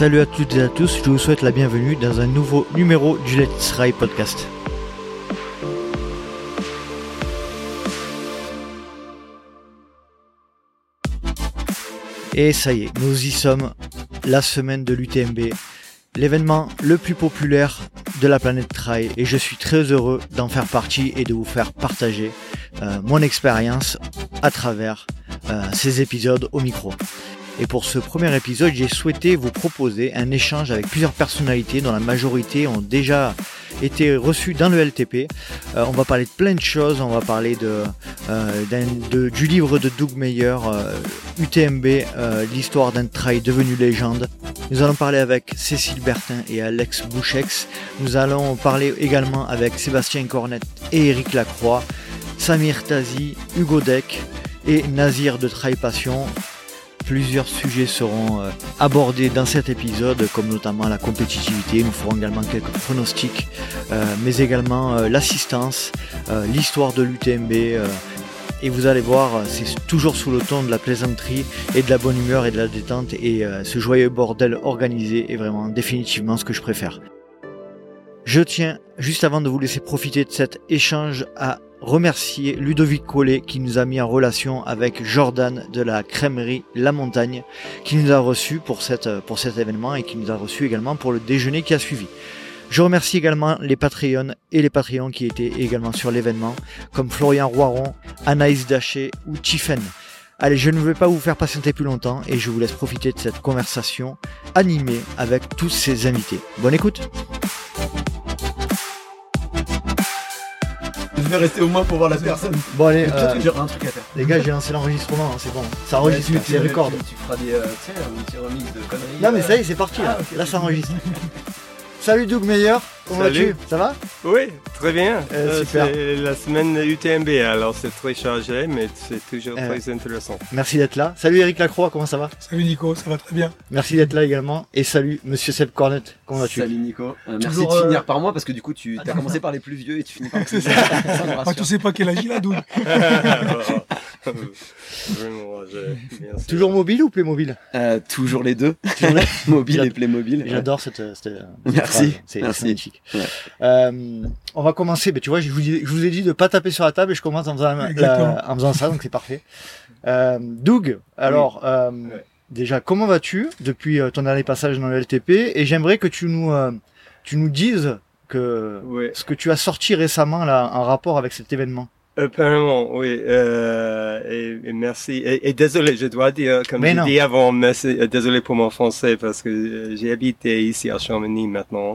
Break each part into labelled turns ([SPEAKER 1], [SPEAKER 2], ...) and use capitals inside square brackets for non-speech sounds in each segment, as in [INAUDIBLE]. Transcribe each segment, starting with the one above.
[SPEAKER 1] Salut à toutes et à tous, je vous souhaite la bienvenue dans un nouveau numéro du Let's Ride Podcast. Et ça y est, nous y sommes, la semaine de l'UTMB, l'événement le plus populaire de la planète Trail et je suis très heureux d'en faire partie et de vous faire partager euh, mon expérience à travers euh, ces épisodes au micro. Et pour ce premier épisode, j'ai souhaité vous proposer un échange avec plusieurs personnalités dont la majorité ont déjà été reçues dans le LTP. Euh, on va parler de plein de choses, on va parler de, euh, du livre de Doug Meyer, UTMB, euh, l'histoire d'un trail devenu légende. Nous allons parler avec Cécile Bertin et Alex Bouchex. Nous allons parler également avec Sébastien Cornet et Eric Lacroix, Samir Tazi, Hugo Deck et Nazir de Trail Passion. Plusieurs sujets seront euh, abordés dans cet épisode, comme notamment la compétitivité. Nous ferons également quelques pronostics, euh, mais également euh, l'assistance, l'histoire de l'UTMB. et vous allez voir, c'est toujours sous le ton de la plaisanterie et de la bonne humeur et de la détente. Et ce joyeux bordel organisé est vraiment définitivement ce que je préfère. Je tiens, juste avant de vous laisser profiter de cet échange, à remercier Ludovic Collet qui nous a mis en relation avec Jordan de la crèmerie La Montagne qui nous a reçus pour, cette, pour cet événement et qui nous a reçus également pour le déjeuner qui a suivi. Je remercie également les Patreons et les Patreons qui étaient également sur l'événement, comme Florian Roiron, Anaïs Daché ou Tiffen. Allez, je ne vais pas vous faire patienter plus longtemps et je vous laisse profiter de cette conversation animée avec tous ces invités. Bonne écoute
[SPEAKER 2] Je vais rester au moins pour voir la personne.
[SPEAKER 1] Bon allez,
[SPEAKER 2] euh, un truc à faire.
[SPEAKER 1] Les gars, j'ai lancé l'enregistrement, hein, c'est bon. Ça enregistre, c'est record.
[SPEAKER 2] Tu, feras des, euh, tu sais, un petit remix de conneries.
[SPEAKER 1] Non mais ça y est, c'est parti là. Ah, là ça enregistre. Salut Doug Meyer, comment vas-tu? Ça va?
[SPEAKER 3] Oui, très bien. Euh, c'est la semaine UTMB, alors c'est très chargé, mais c'est toujours euh, très intéressant.
[SPEAKER 1] Merci d'être là. Salut Eric Lacroix, comment ça va?
[SPEAKER 4] Salut Nico, ça va très bien.
[SPEAKER 1] Merci d'être là également. Et salut Monsieur Seb Cornet, comment vas-tu?
[SPEAKER 2] Salut Nico, euh, merci de finir par moi parce que du coup tu as commencé par les plus vieux et tu finis par [LAUGHS] les
[SPEAKER 4] ah, Tu sais pas quel âge il a, Doug [LAUGHS]
[SPEAKER 1] Toujours mobile ou Playmobil?
[SPEAKER 2] Euh, Toujours les deux. [LAUGHS] mobile et Playmobil.
[SPEAKER 1] J'adore cette, cette,
[SPEAKER 2] Merci.
[SPEAKER 1] C'est magnifique. Euh, on va commencer. Mais tu vois, je vous, je vous ai dit de pas taper sur la table et je commence en faisant, en faisant ça, donc c'est parfait. Euh, Doug, alors euh, déjà, comment vas-tu depuis ton dernier passage dans le LTP Et j'aimerais que tu nous, euh, tu nous dises que ce que tu as sorti récemment là en rapport avec cet événement.
[SPEAKER 3] Apparemment, oui. Euh, et, merci. Et, désolé, je dois dire, comme je dis avant, merci, euh, désolé pour mon français parce que euh, j'ai habité ici à Chamonix maintenant.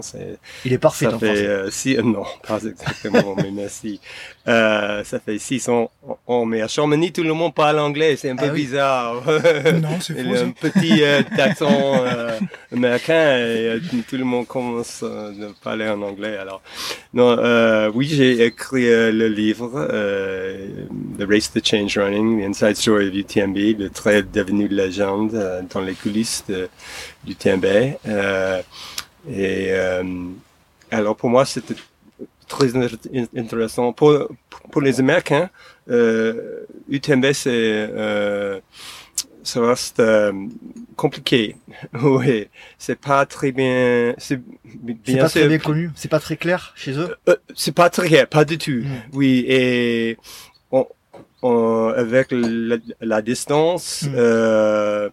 [SPEAKER 1] Il est parfait
[SPEAKER 3] ça fait, euh, si, non, [LAUGHS] pas exactement, mais merci. Euh, ça fait six ans, mais à Chamonix, tout le monde parle anglais, c'est un peu ah bizarre. [LAUGHS]
[SPEAKER 4] non, c'est faux.
[SPEAKER 3] un petit euh, [LAUGHS] accent euh, américain et euh, tout le monde commence à parler en anglais. Alors, non, oui, j'ai écrit le livre The Race to Change Running, The Inside Story of UTMB, le trail devenu légende dans les coulisses de, du UTMB. et alors pour moi, c'était très intéressant. Pour, pour les Américains, euh, UTMB, c'est, euh, ça reste euh, compliqué. [LAUGHS] oui, c'est pas très bien.
[SPEAKER 1] C'est bien pas très bien connu. C'est pas très clair chez eux?
[SPEAKER 3] Euh, euh, c'est pas très clair, pas du tout. Mm. Oui, et on, on, avec la, la distance. Mm. Euh,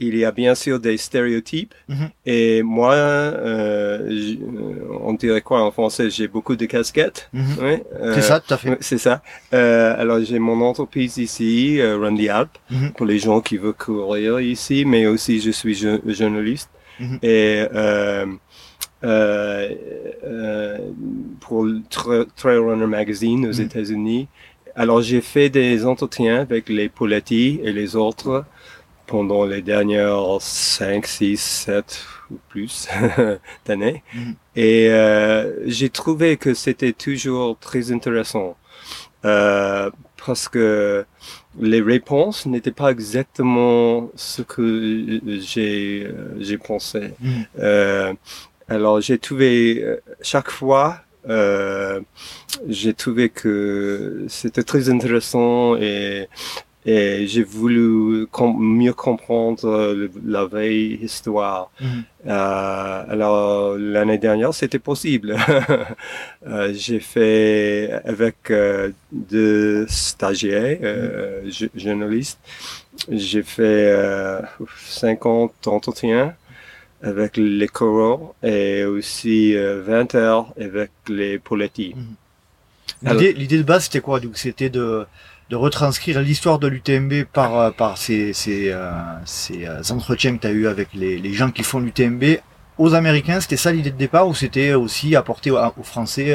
[SPEAKER 3] il y a bien sûr des stéréotypes. Mhm. Et moi, euh, on dirait quoi en français? J'ai beaucoup de casquettes.
[SPEAKER 1] Mhm. Oui, euh, c'est ça, tout à fait.
[SPEAKER 3] C'est ça. Euh, alors j'ai mon entreprise ici, euh, Run the Alp, mhm. pour les gens qui veulent courir ici, mais aussi je suis journaliste. Et euh, euh, pour Trail Runner Magazine aux États-Unis. Alors j'ai fait des entretiens avec les Poletti et les autres pendant les dernières 5, 6, 7 ou plus [LAUGHS] d'années. Mhm. Et euh, j'ai trouvé que c'était toujours très intéressant euh, parce que les réponses n'étaient pas exactement ce que j'ai euh, j'ai pensé. Mhm. Euh, alors j'ai trouvé euh, chaque fois euh, j'ai trouvé que c'était très intéressant et et j'ai voulu mieux comprendre la vraie histoire. Mhm. Euh, alors l'année dernière, c'était possible. [LAUGHS] euh, j'ai fait avec euh, deux stagiaires, euh, mhm. journalistes, j'ai fait 50 entretiens avec les choraux et aussi 20 heures avec les politiques.
[SPEAKER 1] Mhm. L'idée de base, c'était quoi? C'était de de retranscrire l'histoire de l'UTMB par, euh, par ces, ces, euh, ces euh, entretiens que tu as eu avec les, gens qui font l'UTMB aux Américains. C'était ça l'idée de départ ou c'était aussi apporter aux, Français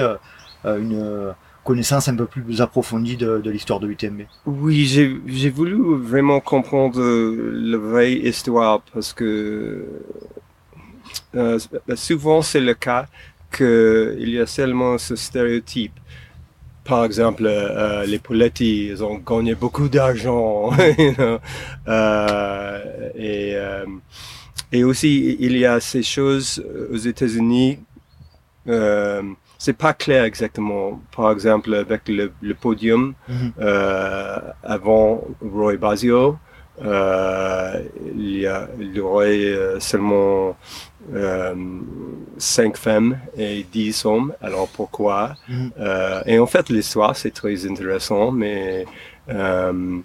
[SPEAKER 1] une connaissance un peu plus approfondie de, l'histoire de l'UTMB
[SPEAKER 3] Oui, j'ai voulu vraiment comprendre la vraie histoire parce que souvent c'est le cas qu'il y a seulement ce stéréotype par exemple, euh, les Poletti, ils ont gagné beaucoup d'argent. [LAUGHS] euh, et, euh, et aussi, il y a ces choses aux États-Unis. Euh, c'est pas clair exactement. Par exemple, avec le, le podium mm-hmm. euh, avant Roy Basio, euh, il y, a, il y aurait seulement euh, cinq femmes et dix hommes. Alors pourquoi? Mhm. euh, Et en fait, l'histoire c'est très intéressant, mais euh,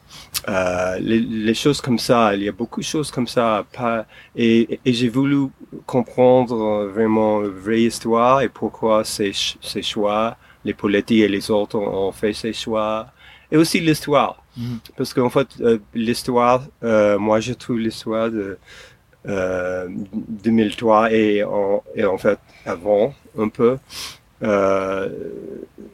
[SPEAKER 3] euh, les, les, choses comme ça, il y a beaucoup de choses comme ça. Pas, et, et j'ai voulu comprendre vraiment la vraie histoire et pourquoi ces, ces choix, les politiques et les autres ont, fait ces choix. Et aussi l'histoire. Mhm. Parce qu'en fait, euh, l'histoire, euh, moi je trouve l'histoire de 2003 euh, et en, et en fait avant un peu.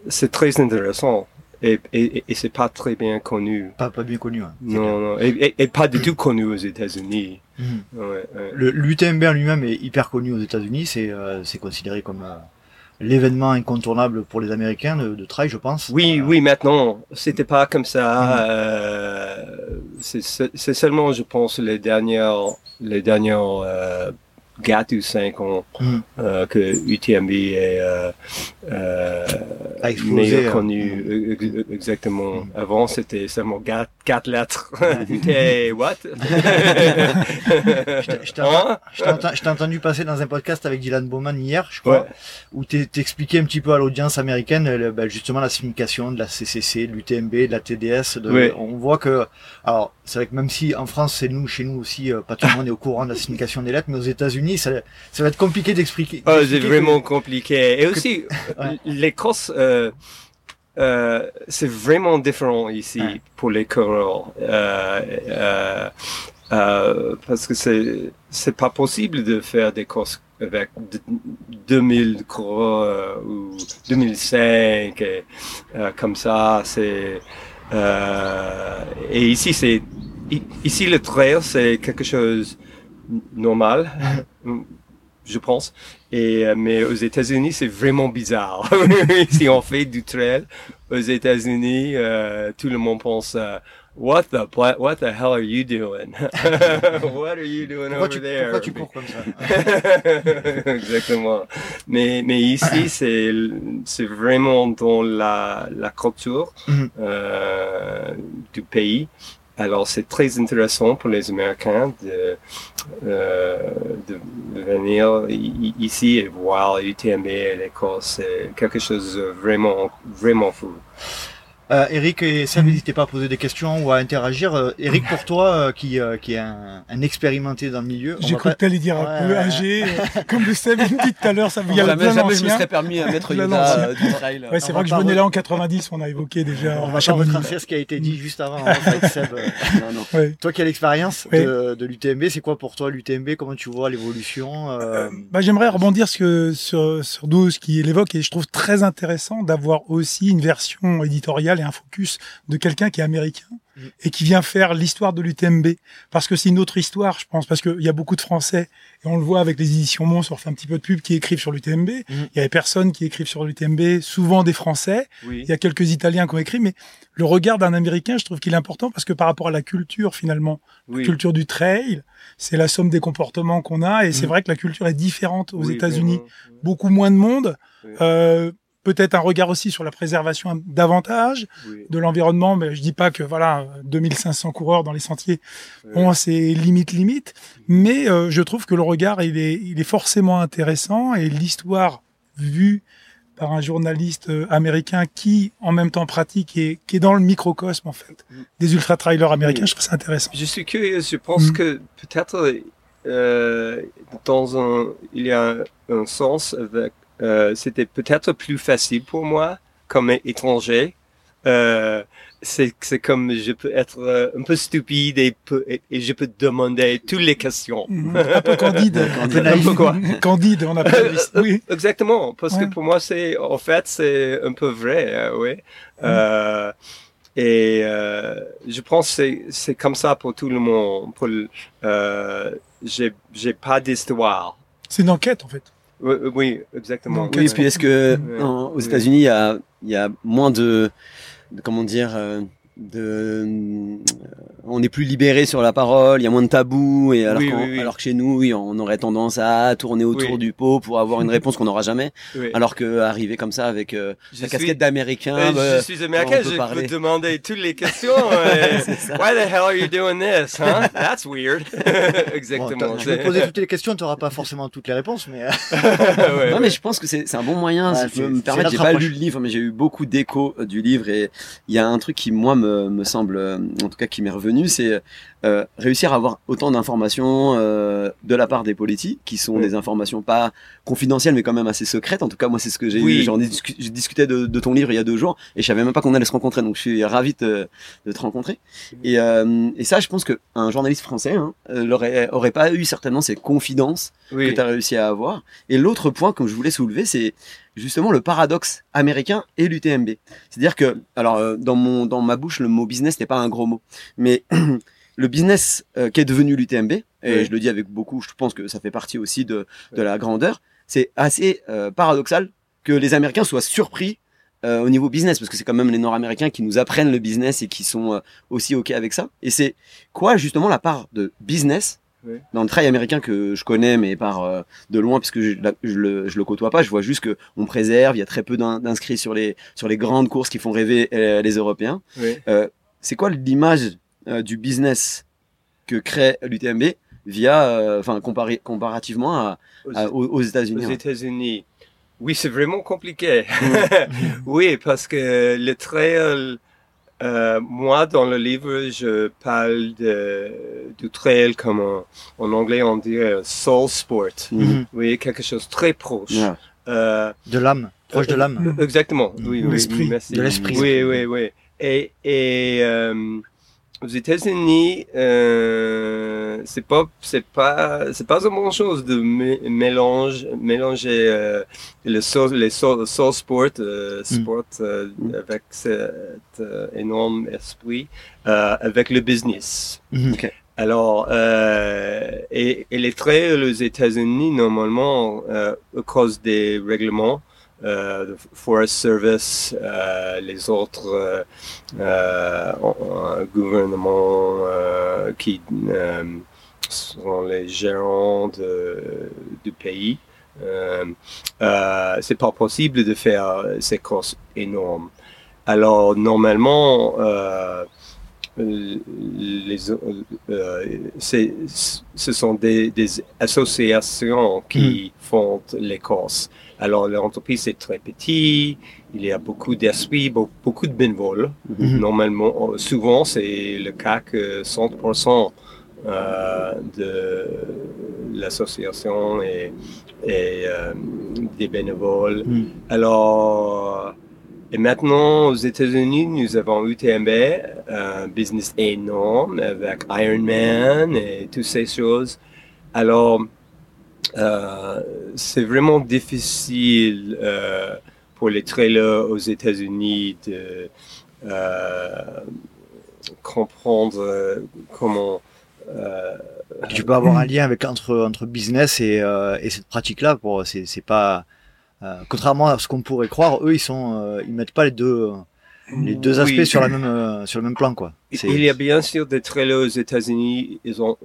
[SPEAKER 3] C'est très intéressant et, et, et c'est pas très bien connu.
[SPEAKER 1] Pas, pas bien connu. Hein,
[SPEAKER 3] non, non, et, pas du tout connu aux États-Unis.
[SPEAKER 1] Mhm. Ouais, L'UTMB en lui-même est hyper connu aux États-Unis. C'est c'est considéré comme l'événement incontournable pour les Américains de, de trail, je pense.
[SPEAKER 3] Oui, oui, maintenant, c'était pas comme ça. Mhm. Euh, c'est seulement, je pense, les dernières, les dernières 4 ou 5 ans mm. euh, que UTMB est euh, euh, meilleur hein. connu. Mm. Exactement. Mm. Avant, c'était seulement 4, 4 lettres. [LAUGHS] hey, what?
[SPEAKER 1] je t'ai entendu passer dans un podcast avec Dylan Bowman hier, je crois, où t'expliquais un petit peu à l'audience américaine ben, justement la signification de la CCC, de l'UTMB, de la TDS. De, On voit que, alors, c'est vrai que même si en France, c'est nous, chez nous aussi, euh, pas tout le monde est au courant de la signification des lettres, mais aux États-Unis, ça, ça va être compliqué d'expliquer.
[SPEAKER 3] Oh, c'est vraiment compliqué. Et aussi, les courses, euh, euh, c'est vraiment différent ici pour les coureurs. Euh, parce que c'est c'est pas possible de faire des courses avec 2000 coureurs ou 2005 et, comme ça. C'est et ici, c'est ici le trail, c'est quelque chose normal, [LAUGHS] je pense. Et euh, mais aux États-Unis, c'est vraiment bizarre. [LAUGHS] si on fait du trail aux États-Unis, euh, tout le monde pense. Euh, What the what the hell are you doing? [LAUGHS] what are you doing over there?
[SPEAKER 1] Pourquoi tu cours comme ça? [LAUGHS]
[SPEAKER 3] Exactement. Mais mais ici [COUGHS] c'est c'est vraiment dans la la culture mhm. euh, du pays. Alors c'est très intéressant pour les Américains de euh, de venir ici et voir l'UTMB et l'Écosse. C'est quelque chose de vraiment vraiment fou.
[SPEAKER 1] Euh, Eric et Seb, n'hésitez pas à poser des questions ou à interagir. Euh, Eric, pour toi, euh, qui, euh, qui est un, un, expérimenté dans le milieu.
[SPEAKER 4] J'ai cru que t'allais dire un peu âgé, comme le Seb dit tout à l'heure, ça
[SPEAKER 2] vous y a jamais, jamais je me serais permis à mettre [LAUGHS] Yoda du trail.
[SPEAKER 4] Ouais, c'est vrai que je venais là en 90, on a évoqué déjà.
[SPEAKER 1] On, va pas ce qui a été dit juste avant. Hein, [LAUGHS] Seb. non, non. Ouais. Toi qui as l'expérience de, de l'UTMB, c'est quoi pour toi l'UTMB Comment tu vois l'évolution
[SPEAKER 4] bah, J'aimerais rebondir sur, sur, sur 12 qui l'évoque et je trouve très intéressant d'avoir aussi une version éditoriale un focus de quelqu'un qui est américain mm. et qui vient faire l'histoire de l'UTMB. Parce que c'est une autre histoire, je pense, parce qu'il y a beaucoup de Français, et on le voit avec les éditions Mons, on fait un petit peu de pub, qui écrivent sur l'UTMB. Mm. Il y a des personnes qui écrivent sur l'UTMB, souvent des Français. Il y a quelques Italiens qui ont écrit, mais le regard d'un Américain, je trouve qu'il est important parce que par rapport à la culture, finalement, la culture du trail, c'est la somme des comportements qu'on a, et c'est mm. vrai que la culture est différente aux États-Unis. Beaucoup moins de monde. Euh, peut-être un regard aussi sur la préservation davantage de l'environnement. Mais je dis pas que voilà, 2500 coureurs dans les sentiers, bon, c'est limite limite. Mais euh, je trouve que le regard, il est, il est forcément intéressant et l'histoire vue par un journaliste euh, américain qui, en même temps, pratique et qui est dans le microcosme, en fait, mm. des ultra-trailers américains. Je trouve ça intéressant.
[SPEAKER 3] Je suis curieux. Je pense mm. que peut-être euh, dans un, il y a un, sens avec, euh, c'était peut-être plus facile pour moi comme étranger. Euh, c'est c'est comme je peux être euh, un peu stupide et, et, je peux demander toutes les questions.
[SPEAKER 4] Mhm. un peu candide, [LAUGHS]
[SPEAKER 3] un peu quoi [LAUGHS]
[SPEAKER 4] Candide, on appelle. oui.
[SPEAKER 3] Exactement, parce que pour moi c'est en fait c'est un peu vrai, euh, oui. Euh, et euh, je pense c'est c'est comme ça pour tout le monde. Pour euh, j'ai j'ai pas d'histoire.
[SPEAKER 4] C'est une enquête en fait.
[SPEAKER 3] Oui, exactement.
[SPEAKER 2] Oui, puis est-ce que aux États-Unis il y a il y a moins de comment dire euh, de on est plus libéré sur la parole, il y a moins de tabous et alors, alors que chez nous, oui, on aurait tendance à tourner autour du pot pour avoir une réponse qu'on n'aura jamais. Alors que arriver comme ça avec euh, la casquette d'américain,
[SPEAKER 3] euh, bah, je suis américain, je peux demander toutes les [LAUGHS] questions. Why the hell are you doing this? Huh? That's weird. [LAUGHS] [LAUGHS] Exactement.
[SPEAKER 1] je vais poser toutes les questions, tu n'auras pas forcément toutes les réponses, mais.
[SPEAKER 2] non, mais je pense que c'est un bon moyen. si je peux me permettre, j'ai pas lu le livre, mais j'ai eu beaucoup d'échos du livre et il y a un truc qui moi me, me semble, en tout cas, qui m'est revenu, c'est euh, réussir à avoir autant d'informations euh, de la part des politiques, qui sont des informations pas confidentielles, mais quand même assez secrètes. En tout cas, moi, c'est ce que j'ai eu. J'en ai discuté de, de, ton livre il y a deux jours, et je savais même pas qu'on allait se rencontrer. Donc, je suis ravi de, de te rencontrer. Et, euh, et, ça, je pense qu'un journaliste français hein, aurait, aurait pas eu certainement ces confidences que tu as réussi à avoir. Et l'autre point que je voulais soulever, c'est justement le paradoxe américain et l'UTMB. C'est-à-dire que, alors, dans mon, dans ma bouche, le mot business n'est pas un gros mot, mais [CLEARS THROAT] le business euh, qui est devenu l'UTMB, et je le dis avec beaucoup, je pense que ça fait partie aussi de, de la grandeur, c'est assez euh, paradoxal que les Américains soient surpris euh, au niveau business, parce que c'est quand même les Nord-Américains qui nous apprennent le business et qui sont aussi OK avec ça. Et c'est quoi justement la part de business dans le trail américain que je connais, mais par de loin, puisque je, je, le, je le côtoie pas, je vois juste que on préserve, il y a très peu d'inscrits sur les, sur les grandes courses qui font rêver les Européens. c'est quoi l'image euh, du business que crée l'UTMB via, euh, enfin, comparativement aux, États-Unis.
[SPEAKER 3] Aux États-Unis. Oui, c'est vraiment compliqué. [LAUGHS] oui, parce que le trail, euh, moi, dans le livre, je parle de, du trail comme en, anglais on dirait soul sport. Mm-hmm. Oui, quelque chose très proche.
[SPEAKER 1] de l'âme, proche de l'âme.
[SPEAKER 3] Exactement. Oui, oui,
[SPEAKER 1] l'esprit. De l'esprit.
[SPEAKER 3] Oui, oui, oui. Et, et aux États-Unis, euh, c'est pas, c'est pas, c'est pas une bonne chose de mélange, mélanger euh, le soul, les soul, sport, euh, mm. sport euh, mm. avec cet euh, énorme esprit euh, avec le business.
[SPEAKER 1] Mm-hmm. Okay.
[SPEAKER 3] Alors, et, et, les trails aux États-Unis normalement à cause des règlements euh, Forest Service, euh, les autres euh, euh gouvernements qui sont les gérants de, du pays. c'est pas possible de faire ces courses énormes. Alors normalement, les, ce sont des, des associations qui mm. font les courses. Alors l'entreprise est très petite, il y a beaucoup d'esprit, beaucoup de bénévoles. Mhm. Normalement, euh, souvent c'est le cas que 100% euh, de l'association et, euh, des bénévoles. Mhm. Alors, et maintenant aux États-Unis, nous avons UTMB, un business énorme avec Ironman et toutes ces choses. Alors, euh, c'est vraiment difficile euh, pour les trailers aux États-Unis de euh, comprendre euh, comment. Euh,
[SPEAKER 1] tu peux avoir un lien avec entre entre business et, et cette pratique-là. Pour c'est pas contrairement à ce qu'on pourrait croire, eux ils sont ils mettent pas les deux les deux aspects sur la même euh, sur le même plan quoi.
[SPEAKER 3] Il y a bien sûr des trailers aux États-Unis, ils ont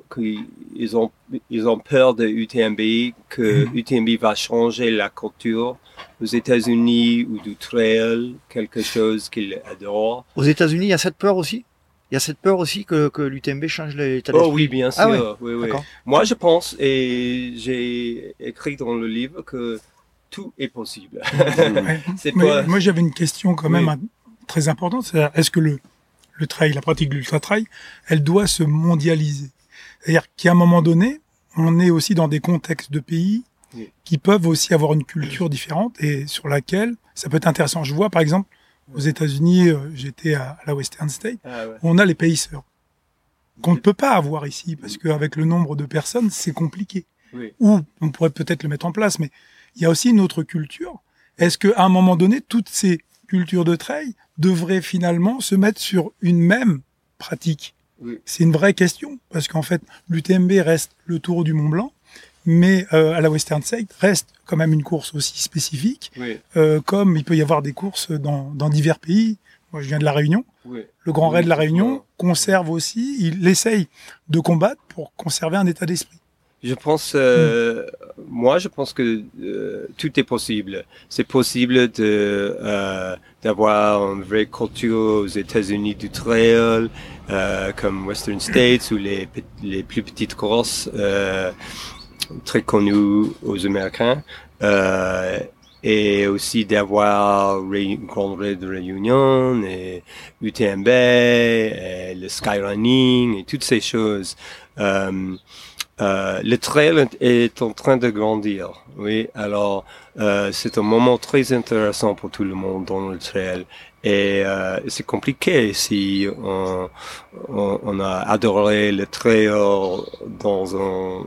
[SPEAKER 3] ils ont ils ont peur de UTMB que UTMB mm-hmm. va changer la culture aux États-Unis ou du trail, quelque chose qu'ils adorent.
[SPEAKER 1] Aux États-Unis, il y a cette peur aussi? Il y a cette peur aussi que, que l'UTMB change l'état
[SPEAKER 3] d'esprit. Oh oui, bien ah sûr. oui, oui. Moi, je pense, et j'ai écrit dans le livre que tout est possible. [LAUGHS]
[SPEAKER 4] Moi, j'avais une question quand même très importante. C'est est-ce que le, le trail, la pratique de l'ultra-trail, elle doit se mondialiser? C'est-à-dire qu'à un moment donné, on est aussi dans des contextes de pays qui peuvent aussi avoir une culture différente et sur laquelle ça peut être intéressant. Je vois par exemple aux États-Unis, euh, j'étais à, la Western State, ah on a les pacers qu'on ne peut pas avoir ici parce qu'avec le nombre de personnes, c'est compliqué. Ou on pourrait peut-être le mettre en place, mais il y a aussi une autre culture. Est-ce qu'à un moment donné, toutes ces cultures de trail devraient finalement se mettre sur une même pratique C'est une vraie question parce qu'en fait, l'UTMB reste le Tour du Mont Blanc, mais euh, à la Western State reste quand même une course aussi spécifique, euh, comme il peut y avoir des courses dans, dans divers pays. Moi, je viens de la Réunion. Le Grand Raid de la Réunion conserve aussi, il essaye de combattre pour conserver un état d'esprit.
[SPEAKER 3] Je pense, euh, mm. moi, je pense que euh, tout est possible. C'est possible de euh, d'avoir une vraie culture aux États-Unis du trail, euh, comme Western States ou les les plus petites courses euh, très connues aux Américains. Euh, et aussi d'avoir Grand Raid de Réunion et UTMB et le skyrunning et toutes ces choses. Euh, euh, le trail est en train de grandir. Oui, alors euh, c'est un moment très intéressant pour tout le monde dans le trail. Et euh, c'est compliqué si on, on, on, a adoré le trail dans un,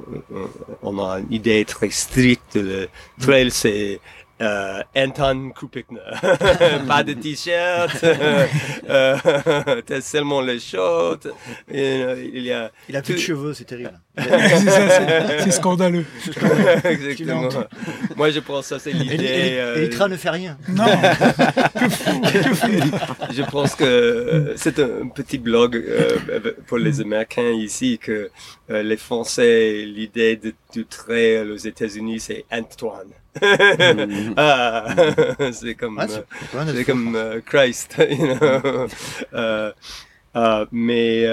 [SPEAKER 3] on a une idée très stricte. Le trail, c'est euh, Anton Krupikner. [LAUGHS] pas de t-shirt, [LAUGHS] euh, [LAUGHS] t'as seulement les shorts.
[SPEAKER 1] il y a. Il a plus de cheveux, c'est terrible.
[SPEAKER 4] c'est scandaleux.
[SPEAKER 3] Exactement. Moi, je pense que ça, c'est l'idée.
[SPEAKER 1] Euh... Elitra ne fait rien.
[SPEAKER 4] Non.
[SPEAKER 3] je pense que euh, c'est un petit blog euh, pour les Américains ici que euh, les Français, l'idée du trait aux États-Unis, c'est Antoine. Mm. [LAUGHS] ah, [LAUGHS] c'est comme, euh, c'est comme euh, Christ, [LAUGHS] you know. uh, mais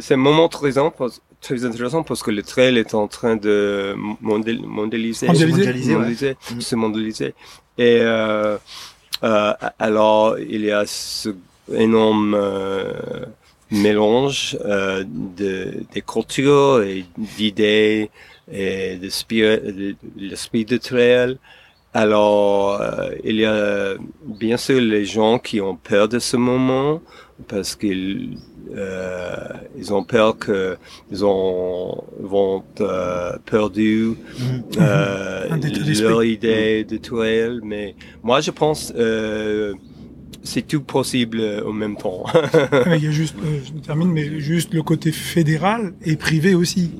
[SPEAKER 3] c'est un moment très, très intéressant parce que le trail est en train de mondialiser,
[SPEAKER 1] mondialiser, mondialiser,
[SPEAKER 3] mm. se mondialiser. Et alors il y a ce énorme mélange euh, de, des cultures et d'idées et de spirit, l'esprit de trail. Alors, euh, il y a bien sûr les gens qui ont peur de ce moment parce qu'ils euh, ils ont peur que ils ont vont euh, perdu mm-hmm. euh, leur idée de trail. Mais moi, je pense euh, c'est tout possible euh, en même temps.
[SPEAKER 4] il y a [LAUGHS] juste, euh, je termine, mais juste le côté fédéral et privé aussi.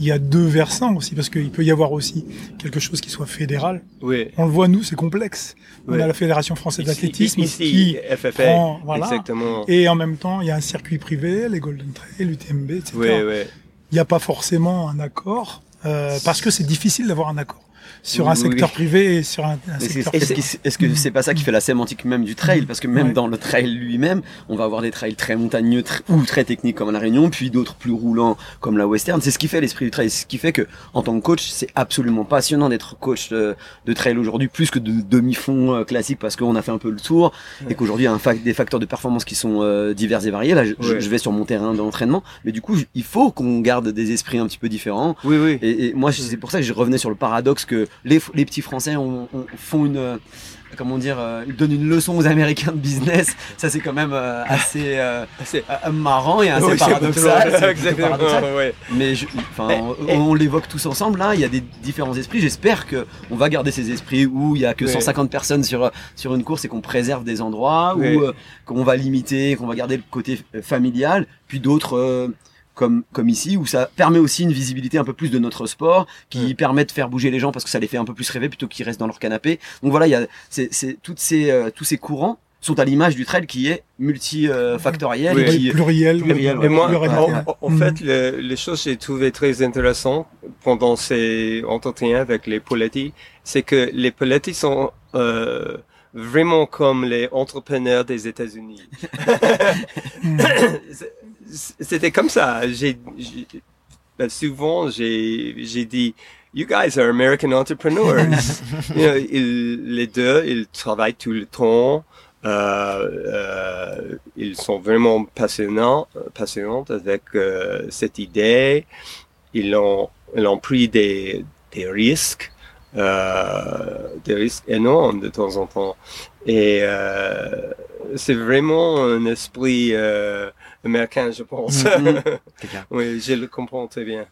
[SPEAKER 4] Il y a deux versants aussi, parce qu'il peut y avoir aussi quelque chose qui soit fédéral.
[SPEAKER 3] Oui.
[SPEAKER 4] On le voit, nous, c'est complexe. On a la Fédération française d'athlétisme qui
[SPEAKER 3] FFA,
[SPEAKER 4] prend, voilà.
[SPEAKER 3] Exactement.
[SPEAKER 4] Et en même temps, il y a un circuit privé, les Golden Trail, l'UTMB, etc.
[SPEAKER 3] Oui, oui.
[SPEAKER 4] Il n'y a pas forcément un accord, euh, parce que c'est difficile d'avoir un accord sur un secteur privé et sur un, secteur
[SPEAKER 2] Est-ce est-ce que c'est pas ça qui fait la sémantique même du trail? Parce que même dans le trail lui-même, on va avoir des trails très montagneux ou très techniques comme la Réunion, puis d'autres plus roulants comme la Western. C'est ce qui fait l'esprit du trail. C'est ce qui fait que, en tant que coach, c'est absolument passionnant d'être coach de, trail aujourd'hui, plus que de demi-fond euh, classique parce qu'on a fait un peu le tour et qu'aujourd'hui il y a un des facteurs de performance qui sont euh, divers et variés. Là, je, vais sur mon terrain d'entraînement, mais du coup, il faut qu'on garde des esprits un petit peu différents.
[SPEAKER 3] Oui, oui.
[SPEAKER 2] Et, et moi, c'est pour ça que je revenais sur le paradoxe que les, petits Français font une euh, comment dire, euh, une leçon aux Américains de business. Ça, c'est quand même euh, assez, marrant et assez paradoxal. Mais on, l'évoque tous ensemble là. Il y a des différents esprits. J'espère que on va garder ces esprits où il y a que 150 personnes sur sur une course et qu'on préserve des endroits où qu'on va limiter, qu'on va garder le côté familial, puis d'autres comme, comme ici, où ça permet aussi une visibilité un peu plus de notre sport, qui permet de faire bouger les gens parce que ça les fait un peu plus rêver plutôt qu'ils restent dans leur canapé. Donc voilà, il y a c'est, toutes ces, euh, tous ces courants sont à l'image du trade qui est multifactoriel
[SPEAKER 4] et
[SPEAKER 2] qui
[SPEAKER 4] pluriel.
[SPEAKER 3] Et moi, en, fait, les choses que j'ai trouvé très intéressantes pendant ces entretiens avec les politiques, c'est que les politiques sont euh, vraiment comme les entrepreneurs des États-Unis. [LAUGHS] [COUGHS] C'était comme ça. J'ai ben, souvent j'ai j'ai dit You guys are American entrepreneurs. [LAUGHS] you know, les deux, ils travaillent tout le temps. Euh, euh, ils sont vraiment passionnants, passionnants avec euh, cette idée. Ils ont, ils ont pris des, des risques, euh, des risques énormes de temps en temps. Et euh, c'est vraiment un esprit euh, américain, je pense. [LAUGHS] Mm-hmm. oui, je le comprends très bien.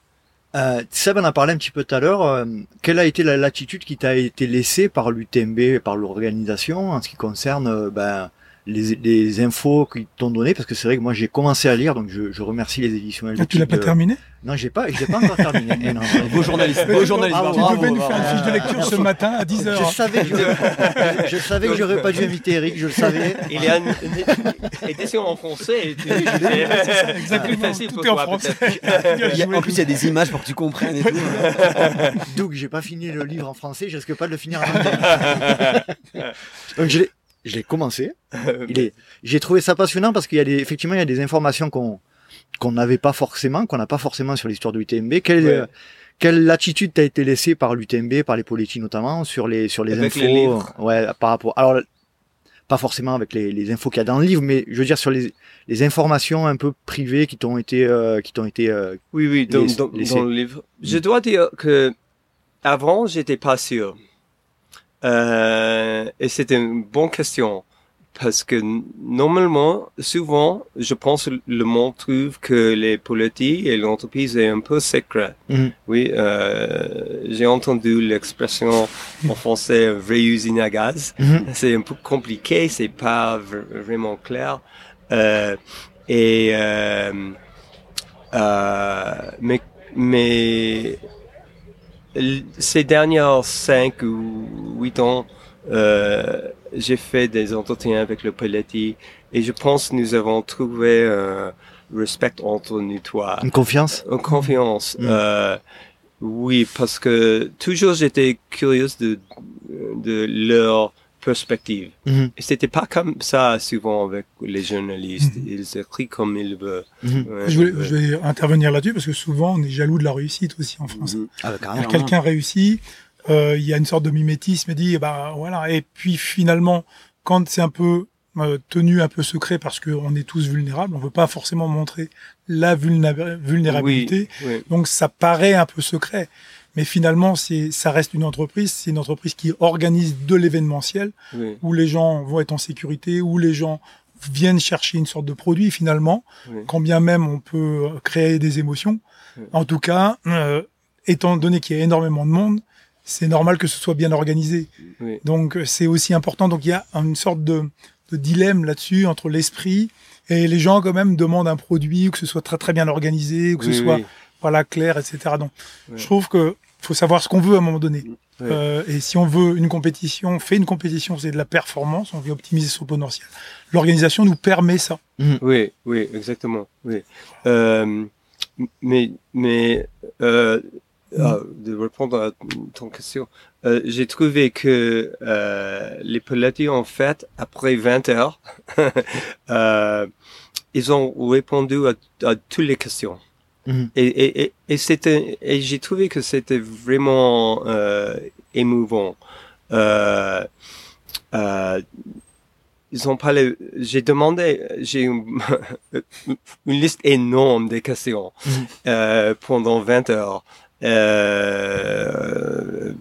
[SPEAKER 1] Euh, Seb en a parlé un petit peu tout à l'heure. Euh, quelle a été la latitude qui t'a été laissée par l'UTMB, par l'organisation, en ce qui concerne euh, ben, les, les infos qu'ils t'ont données Parce que c'est vrai que moi j'ai commencé à lire, donc je, je remercie les éditions
[SPEAKER 4] Ah, tu l'as pas terminé
[SPEAKER 1] Non, j'ai pas, j'ai pas encore terminé. Eh non, [LAUGHS]
[SPEAKER 2] beau journaliste, beau journaliste.
[SPEAKER 4] tu devais nous faire une fiche de lecture ce matin à 10h.
[SPEAKER 1] Je savais que je, je savais que j'aurais pas dû inviter Eric, je le savais.
[SPEAKER 3] Il une, une édition en français.
[SPEAKER 4] Exactement, tout est en français.
[SPEAKER 2] Il y a, en plus, il y a des images pour que tu comprennes et tout. [LAUGHS]
[SPEAKER 1] Donc, j'ai pas fini le livre en français, je risque pas de le finir en anglais. [LAUGHS] Donc, je l'ai, je l'ai commencé. Il est, j'ai trouvé ça passionnant parce qu'il y a des, effectivement, il y a des informations qu'on, qu'on n'avait pas forcément, qu'on n'a pas forcément sur l'histoire de l'UTMB. Quelle,
[SPEAKER 3] Ouais.
[SPEAKER 1] quelle attitude t'a été laissée par l'UTMB, par les politiques notamment, sur les, sur les
[SPEAKER 3] Avec
[SPEAKER 1] infos?
[SPEAKER 3] les.
[SPEAKER 1] Ouais, par rapport, alors, pas forcément avec les, les infos qu'il y a dans le livre, mais je veux dire sur les, les informations un peu privées qui t'ont été, euh, qui t'ont été, euh,
[SPEAKER 3] Oui, oui,
[SPEAKER 1] les-
[SPEAKER 3] dans le livre. Je dois dire que avant, j'étais pas sûr. Euh, et c'était une bonne question. Parce que normalement, souvent, je pense le monde trouve que les politiques et l'entreprise est un peu secret.
[SPEAKER 1] Mhm.
[SPEAKER 3] Oui, euh, j'ai entendu l'expression en français vraie usine à gaz.
[SPEAKER 1] Mhm.
[SPEAKER 3] C'est un peu compliqué, c'est pas vraiment clair. Euh, et euh, euh, mais mais ces dernières cinq ou huit ans, euh, j'ai fait des entretiens avec le politique et je pense que nous avons trouvé un respect entre nous trois,
[SPEAKER 1] une confiance?
[SPEAKER 3] une confiance.
[SPEAKER 1] Mm.
[SPEAKER 3] Euh, oui, parce que toujours j'étais curieuse de de leur perspective. Et c'était pas comme ça souvent avec les journalistes.
[SPEAKER 4] Mhm.
[SPEAKER 3] Ils écrivent comme ils veulent.
[SPEAKER 1] Mhm.
[SPEAKER 3] Ouais,
[SPEAKER 4] Je, voulais-
[SPEAKER 3] ouais.
[SPEAKER 4] je vais intervenir là-dessus parce que souvent on est jaloux de la réussite aussi en France.
[SPEAKER 2] Mhm.
[SPEAKER 1] Ah, bah,
[SPEAKER 4] quelqu'un réussit, euh, il y a une sorte de mimétisme et dit, eh ben voilà. Et puis finalement, quand c'est un peu euh, tenu un peu secret parce qu'on est tous vulnérables, on veut pas forcément montrer la vulnéra- vulnérabilité.
[SPEAKER 3] Oui, oui.
[SPEAKER 4] Donc ça paraît un peu secret. Mais finalement, c'est, ça reste une entreprise. C'est une entreprise qui organise de l'événementiel,
[SPEAKER 3] oui,
[SPEAKER 4] où les gens vont être en sécurité, où les gens viennent chercher une sorte de produit finalement,
[SPEAKER 3] oui.
[SPEAKER 4] quand bien même on peut créer des émotions.
[SPEAKER 3] Oui.
[SPEAKER 4] En tout cas, euh, étant donné qu'il y a énormément de monde, c'est normal que ce soit bien organisé.
[SPEAKER 3] Oui.
[SPEAKER 4] Donc euh, c'est aussi important. Donc il y a une sorte de, de dilemme là-dessus entre l'esprit et les gens quand même demandent un produit ou que ce soit très très bien organisé ou que ce soit voilà clair, etc. Donc je trouve que faut savoir ce qu'on veut à un moment donné.
[SPEAKER 3] Ouais.
[SPEAKER 4] Euh, et si on veut une compétition, on fait une compétition, c'est de la performance, on veut optimiser son potentiel. L'organisation nous permet ça.
[SPEAKER 3] Oui, oui, exactement. Oui. Euh, mais, mais, euh, ah, de répondre à ton question, euh, j'ai trouvé que euh, les politiques, en fait, après 20 heures, [LAUGHS] euh, ils ont répondu à, à toutes les questions.
[SPEAKER 1] Mhm.
[SPEAKER 3] Et, et, et, et c'était, et j'ai trouvé que c'était vraiment euh, émouvant. Euh, euh, ils ont parlé, j'ai demandé, j'ai une, [LAUGHS] une liste énorme de questions
[SPEAKER 1] Mhm.
[SPEAKER 3] euh, pendant 20 heures. Euh,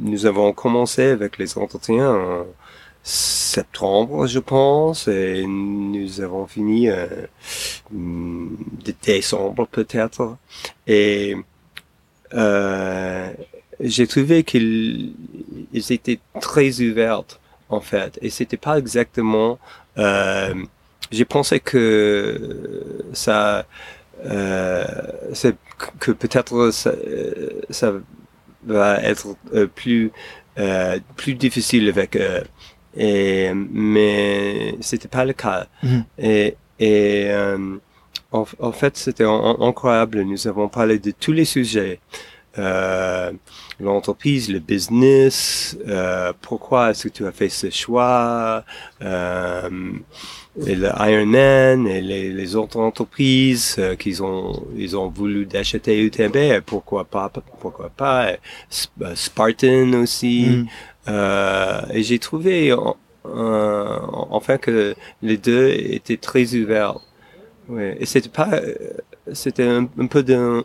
[SPEAKER 3] nous avons commencé avec les entretiens en septembre, je pense, et nous avons fini euh, décembre peut-être. Et euh, j'ai trouvé qu'ils ils étaient très ouverts en fait, et c'était pas exactement. Euh, j'ai pensé que ça, euh, que peut-être ça, euh, ça va être euh, plus euh, plus difficile avec Et mais c'était pas le cas. Mhm. Et et euh, en, en, fait, c'était incroyable. Nous avons parlé de tous les sujets. Euh, l'entreprise, le business, euh, pourquoi est-ce que tu as fait ce choix, euh, et le Ironman et les, les autres entreprises euh, qu'ils ont ils ont voulu d'acheter UTMB, pourquoi pas, pourquoi pas, euh, Spartan aussi. Euh, et j'ai trouvé enfin que les deux étaient très ouverts. Ouais. Et c'était pas c'était un, peu d'un,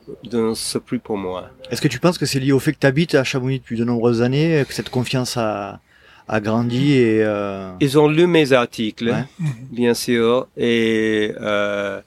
[SPEAKER 3] surprise pour moi.
[SPEAKER 1] Est-ce que tu penses que c'est lié au fait que tu habites à Chamonix depuis de nombreuses années, que cette confiance a, a grandi et euh...
[SPEAKER 3] Ils ont lu mes articles, bien sûr, et euh,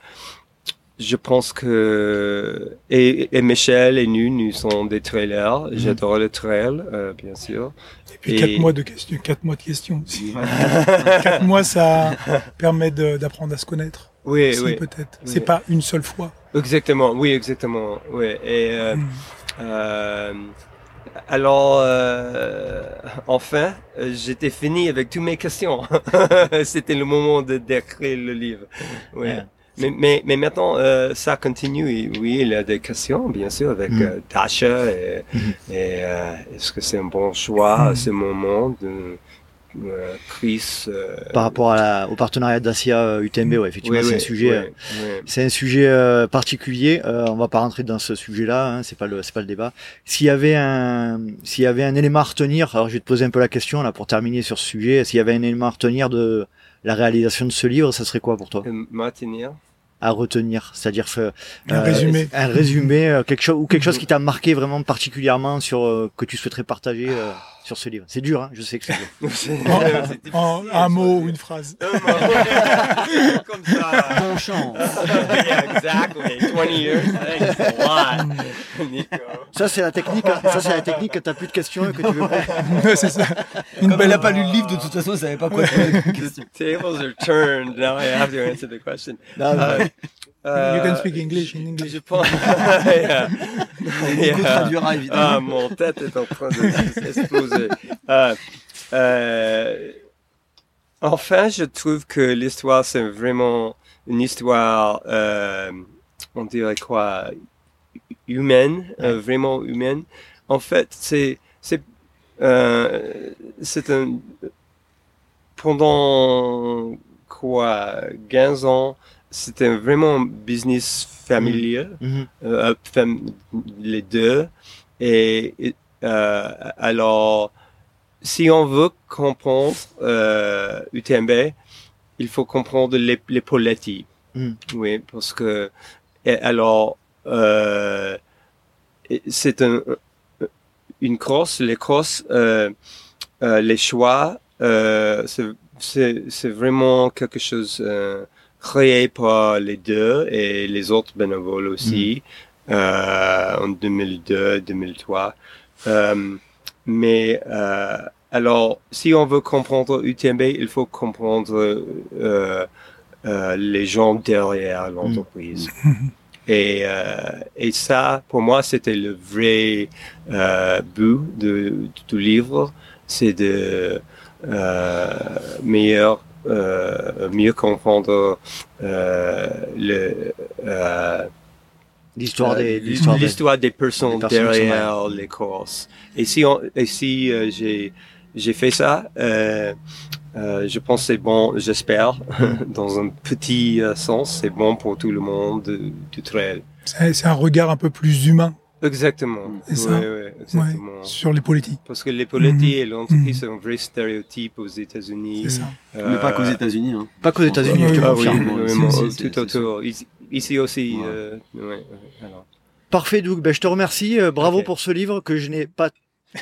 [SPEAKER 3] je pense que et, et, Michel et nous, nous sommes des trailers. Mhm. J'adore le trail, euh, bien sûr.
[SPEAKER 4] Et puis quatre mois de questions, quatre mois de questions. [LAUGHS] quatre mois, ça permet d'apprendre à se connaître.
[SPEAKER 3] Oui, oui.
[SPEAKER 4] Peut-être. C'est pas une seule fois.
[SPEAKER 3] Exactement. Oui, exactement. Oui. Et euh, hmm. euh, alors, euh, enfin, j'étais fini avec toutes mes questions. [LAUGHS] C'était le moment de d'écrire le livre. Oui. Mais, mais, mais, maintenant, euh, ça continue. oui, il y a des questions, bien sûr, avec mm. euh, Tasha. Et, mm. et euh, est-ce que c'est un bon choix à ce moment de, euh, Chris. Euh,
[SPEAKER 1] Par rapport à au partenariat d'Asia UTMB, ouais, effectivement, c'est un sujet, c'est un sujet particulier. Euh, on va pas rentrer dans ce sujet-là, hein, c'est pas le, c'est pas le débat. S'il y avait un, s'il y avait un élément à retenir, alors je vais te poser un peu la question là pour terminer sur ce sujet. S'il y avait un élément à retenir de la réalisation de ce livre, ça serait quoi pour toi?
[SPEAKER 3] Maintenir
[SPEAKER 1] à retenir, c'est-à-dire [LAUGHS]
[SPEAKER 4] un résumé,
[SPEAKER 1] un résumé, quelque chose ou quelque chose qui t'a marqué vraiment particulièrement sur que tu souhaiterais partager sur ce livre. C'est dur, hein je sais que c'est
[SPEAKER 4] dur. [LAUGHS] en, un mot ou une phrase.
[SPEAKER 2] Comme ça. Bon chant. yeah, exactly. 20 years. [LAUGHS]
[SPEAKER 1] Ça, c'est la technique. Hein. Ça, c'est la technique que t'as plus de questions et que tu veux pas.
[SPEAKER 4] c'est ça.
[SPEAKER 2] Une elle n'a pas lu le livre, de toute façon, elle savait pas quoi poser.
[SPEAKER 3] The [LAUGHS] tables are turned. Now I have to answer the question.
[SPEAKER 4] Non, uh, Uh, you can speak English in English.
[SPEAKER 3] Je pense. [LAUGHS] yeah.
[SPEAKER 2] yeah. évidemment.
[SPEAKER 3] Ah, mon tête est en train d'exploser. uh, euh, enfin, je trouve que l'histoire, c'est vraiment une histoire, euh, on dirait quoi, humaine, euh, vraiment humaine. En fait, c'est, c'est, euh, c'est un, pendant quoi, 15 ans, c'était vraiment un business familial, mm-hmm. euh, les deux. Et, euh, alors, si on veut comprendre euh, UTMB, il faut comprendre les, les politiques. Mm. Oui, parce que alors euh, c'est un, une crosse, les crosses, euh, euh, les choix, c'est vraiment quelque chose créé par les deux et les autres bénévoles aussi mm. euh, en 2002-2003. Euh, mais euh, alors, si on veut comprendre UTMB, il faut comprendre les gens derrière l'entreprise. Mm. [LAUGHS] Et, euh, et ça, pour moi, c'était le vrai but de, du livre, c'est de meilleur mieux comprendre euh, le
[SPEAKER 1] euh, l'histoire des
[SPEAKER 3] l'histoire des, personnes derrière les courses. Et si on, et si j'ai j'ai fait ça, euh, euh, je pense c'est bon, j'espère, [LAUGHS] dans un petit sens, c'est bon pour tout le monde du trail.
[SPEAKER 4] C'est un regard un peu plus humain
[SPEAKER 3] Exactement.
[SPEAKER 4] C'est ça. Ouais, exactement. sur les politiques.
[SPEAKER 3] Parce que les politiques et l'entreprise sont un vrai stéréotype aux États-unis.
[SPEAKER 4] C'est ça.
[SPEAKER 2] Euh, Mais pas qu'aux États-Unis. Hein.
[SPEAKER 1] Pas qu'aux États-Unis, je te confirme.
[SPEAKER 3] Tout autour. Ici aussi. Euh,
[SPEAKER 1] Parfait, Doug. Ben, je te remercie. Euh, bravo pour ce livre que je n'ai pas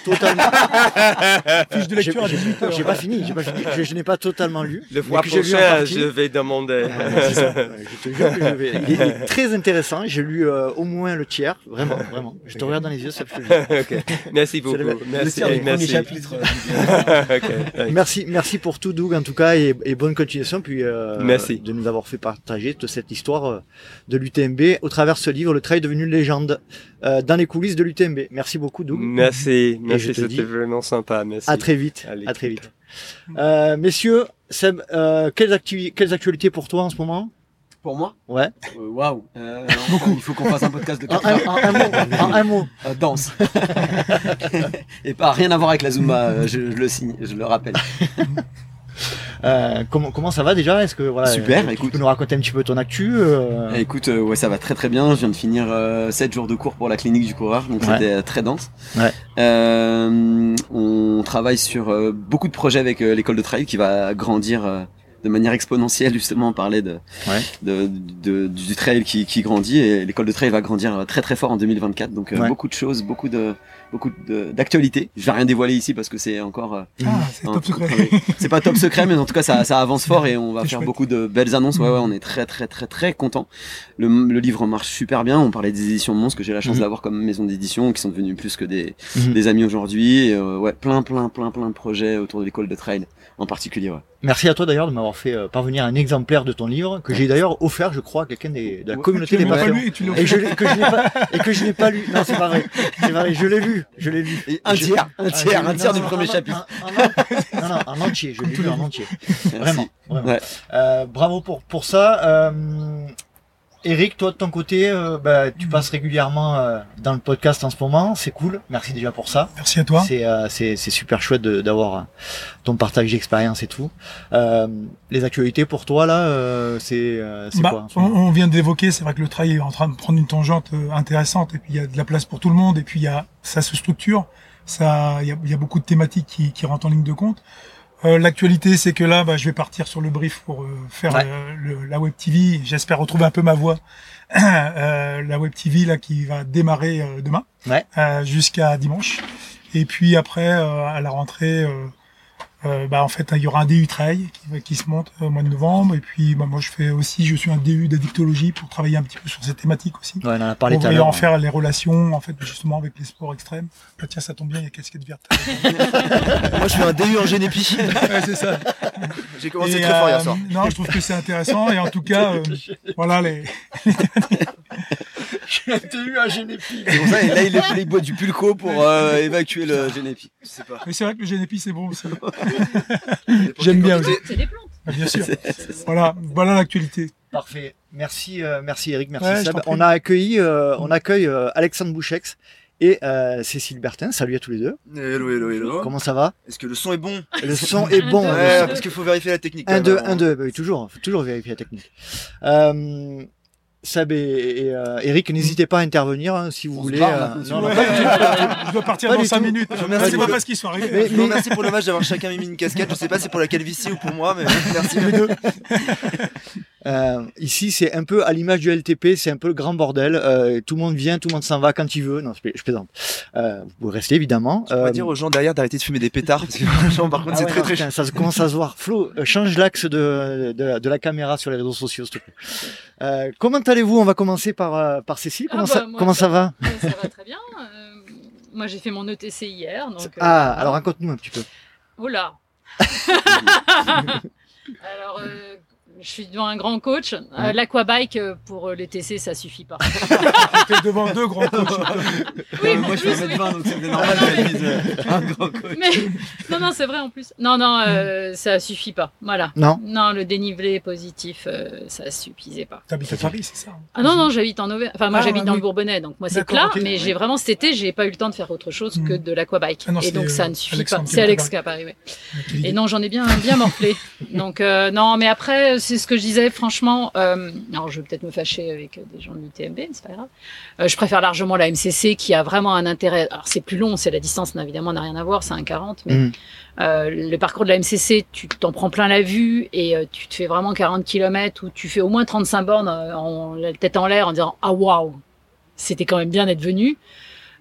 [SPEAKER 1] totalement. [LAUGHS]
[SPEAKER 4] Fiche de lecture à 18
[SPEAKER 1] J'ai pas fini, j'ai pas fini. Je, n'ai pas totalement lu.
[SPEAKER 3] Le fois prochain, je vais demander.
[SPEAKER 1] je te jure que je vais. Il est, très intéressant. J'ai lu euh, au moins le tiers, vraiment, vraiment. Je te regarde dans les yeux, ça fait [LAUGHS]
[SPEAKER 3] okay. Merci beaucoup. Merci.
[SPEAKER 2] merci. [LAUGHS]
[SPEAKER 1] merci, merci pour tout, Doug, en tout cas, et, et bonne continuation. Puis euh,
[SPEAKER 3] merci
[SPEAKER 1] de nous avoir fait partager toute cette histoire euh, de l'UTMB au travers de ce livre, Le Trail devenu une légende, euh, dans les coulisses de l'UTMB. Merci beaucoup, Doug.
[SPEAKER 3] Merci. Merci, c'était vraiment sympa. Merci.
[SPEAKER 1] À très vite. À, très vite. Euh, messieurs, Seb, euh, quelles, quelles actualités pour toi en ce moment?
[SPEAKER 2] Pour moi?
[SPEAKER 1] Ouais.
[SPEAKER 2] Euh, waouh. Euh, il faut qu'on fasse un podcast de 4
[SPEAKER 1] heures. En, un mot. un mot. [LAUGHS]
[SPEAKER 2] Euh, danse. [LAUGHS] Et pas rien à voir avec la Zumba, je, le signe, je le rappelle. [LAUGHS]
[SPEAKER 1] comment, comment ça va déjà? Est-ce que voilà,
[SPEAKER 2] Super.
[SPEAKER 1] tu
[SPEAKER 2] écoute,
[SPEAKER 1] peux nous raconter un petit peu ton actu
[SPEAKER 2] Écoute, ouais, ça va très très bien. Je viens de finir 7 jours de cours pour la clinique du coureur, donc c'était très dense. Ouais. on travaille sur beaucoup de projets avec l'école de trail qui va grandir de manière exponentielle justement on parlait de, de, du trail qui, qui grandit et l'école de trail va grandir très très fort en 2024 donc euh, beaucoup de choses beaucoup de beaucoup d'actualités je vais rien dévoiler ici parce que c'est encore euh,
[SPEAKER 4] ah, c'est top secret.
[SPEAKER 2] c'est pas top secret mais en tout cas ça, ça avance fort et on va faire beaucoup de belles annonces. Ouais ouais on est très très très très content le, le livre marche super bien. On parlait des éditions Mons que j'ai la chance mhm. d'avoir comme maison d'édition qui sont devenus plus que des, mhm. des amis aujourd'hui. Euh, ouais plein plein plein plein de projets autour de l'école de trail en particulier ouais
[SPEAKER 1] Merci à toi d'ailleurs de m'avoir fait euh, parvenir un exemplaire de ton livre que j'ai d'ailleurs offert, je crois, à quelqu'un de la communauté des patrons. Et, et, je, que je n'ai pas, et que je n'ai pas lu. Non, c'est pas vrai. C'est vrai. Je l'ai lu. Je l'ai lu.
[SPEAKER 2] un tiers, un tiers, un tiers du premier chapitre.
[SPEAKER 1] non, non, en entier. Je l'ai lu en entier. Vraiment. vraiment. Ouais. Euh, bravo pour pour ça. Euh, Eric, toi de ton côté, euh, bah, tu passes régulièrement euh, dans le podcast en ce moment, c'est cool. Merci déjà pour ça.
[SPEAKER 4] Merci à toi.
[SPEAKER 1] C'est euh, c'est super chouette d'avoir ton partage d'expérience et tout. les actualités pour toi là, c'est bah, quoi
[SPEAKER 4] on, on, vient d'évoquer, c'est vrai que le trail est en train de prendre une tangente intéressante et puis il y a de la place pour tout le monde et puis il y a ça se structure, ça il y a, y a, beaucoup de thématiques qui, qui rentrent en ligne de compte. Euh, l'actualité, c'est que là, bah, je vais partir sur le brief pour euh, faire euh, le, la Web TV. J'espère retrouver un peu ma voix. [CLEARS THROAT] la Web TV là qui va démarrer demain jusqu'à dimanche. Et puis après, à la rentrée, euh, bah, en fait, il y aura un DU trail qui, qui se monte au mois de novembre. Et puis, bah, moi, je fais aussi, je suis un DU d'addictologie pour travailler un petit peu sur cette thématique aussi.
[SPEAKER 1] Ouais, on en a parlé
[SPEAKER 4] pour en faire les relations, en fait, justement, avec les sports extrêmes. Bah, tiens, ça tombe bien, il y a casquette verte. [LAUGHS]
[SPEAKER 2] moi, je suis un DU en génépi. [LAUGHS]
[SPEAKER 4] ouais, c'est ça.
[SPEAKER 2] J'ai commencé très fort hier soir.
[SPEAKER 4] Euh, non, je trouve que c'est intéressant. Et en tout cas, euh, [LAUGHS] voilà les. [LAUGHS]
[SPEAKER 2] J'ai eu un génépi. C'est pour ça, et là, il, il boit du pulco pour euh, [LAUGHS] évacuer le génépi.
[SPEAKER 4] sais pas. Mais c'est vrai que le génépi, c'est bon aussi. [LAUGHS] J'aime bien.
[SPEAKER 5] C'est des plantes.
[SPEAKER 4] Ah, bien sûr. Voilà, voilà l'actualité.
[SPEAKER 1] Parfait. Merci, euh, merci Eric, merci Seb. On a accueilli, euh, on accueille euh, Alexandre Bouchex et euh, Cécile Bertin. Salut à tous les deux.
[SPEAKER 2] Hello, hello, hello.
[SPEAKER 1] Comment ça va?
[SPEAKER 2] Est-ce que le son est bon?
[SPEAKER 1] Le son est bon.
[SPEAKER 2] ouais, parce qu'il faut vérifier la technique.
[SPEAKER 1] 1, 2, 1, 2. Oui, toujours, faut toujours vérifier la technique. Euh, Sab et, euh, Eric, n'hésitez pas à intervenir hein, si vous voulez. Euh,
[SPEAKER 4] non, non, [LAUGHS] je dois partir dans 5 minutes. Merci pas parce qu'ils sont arrivés.
[SPEAKER 2] Mais, merci pour le match d'avoir chacun mis une casquette. Je sais pas si c'est pour la calvitie ou pour moi, mais merci. [LAUGHS]
[SPEAKER 1] Euh, ici, c'est un peu à l'image du LTP, c'est un peu le grand bordel. Euh, tout le monde vient, tout le monde s'en va quand il veut. Non, je plaisante. Euh, vous restez évidemment.
[SPEAKER 2] Tu euh, dire aux gens derrière d'arrêter de fumer des pétards parce que [LAUGHS] par contre, ah c'est très très.
[SPEAKER 1] ça commence à se voir. Flo, euh, change l'axe de, de, de, la caméra sur les réseaux sociaux, s'il te plaît. Euh, comment allez-vous? On va commencer par par Cécile. Comment ah ça bah, comment ça, va
[SPEAKER 5] Ça va très bien. moi, j'ai fait mon ETC hier. Donc,
[SPEAKER 1] ah, alors raconte-nous un petit peu.
[SPEAKER 5] Oh là. [LAUGHS] [LAUGHS] alors je suis devant un grand coach. Euh, L'aquabike euh, pour euh, les TC, ça suffit pas. [LAUGHS]
[SPEAKER 4] J'étais devant deux grands coachs. [LAUGHS]
[SPEAKER 5] oui,
[SPEAKER 2] moi, je fais 20 donc c'est normal [LAUGHS] un grand coach.
[SPEAKER 5] Mais, non, non, c'est vrai en plus. Non, non, euh, ça suffit pas. Voilà.
[SPEAKER 1] Non.
[SPEAKER 5] Non, le dénivelé positif, euh, ça suffisait pas.
[SPEAKER 4] T'habites à Paris, c'est ça hein?
[SPEAKER 5] Ah non, non, j'habite en Auvergne. Enfin, moi, ah, j'habite dans le Bourbonnais, donc moi, c'est plat. mais j'ai vraiment cet été, j'ai pas eu le temps de faire autre chose que hmm. de l'aquabike. Ah et donc, ça ne suffit pas. C'est Alex qui a Paris, ouais. Et non, j'en ai bien, bien morflé. donc, non, mais après, c'est ce que je disais, franchement, euh, alors je vais peut-être me fâcher avec des gens de l'UTMB, mais c'est pas grave. Euh, je préfère largement la MCC qui a vraiment un intérêt. Alors c'est plus long, c'est la distance, évidemment, n'a rien à voir, c'est un 40, mais mm. euh, le parcours de la MCC, tu t'en prends plein la vue et euh, tu te fais vraiment 40 km où tu fais au moins 35 bornes euh, en, la tête en l'air en disant ah waouh, c'était quand même bien d'être venu.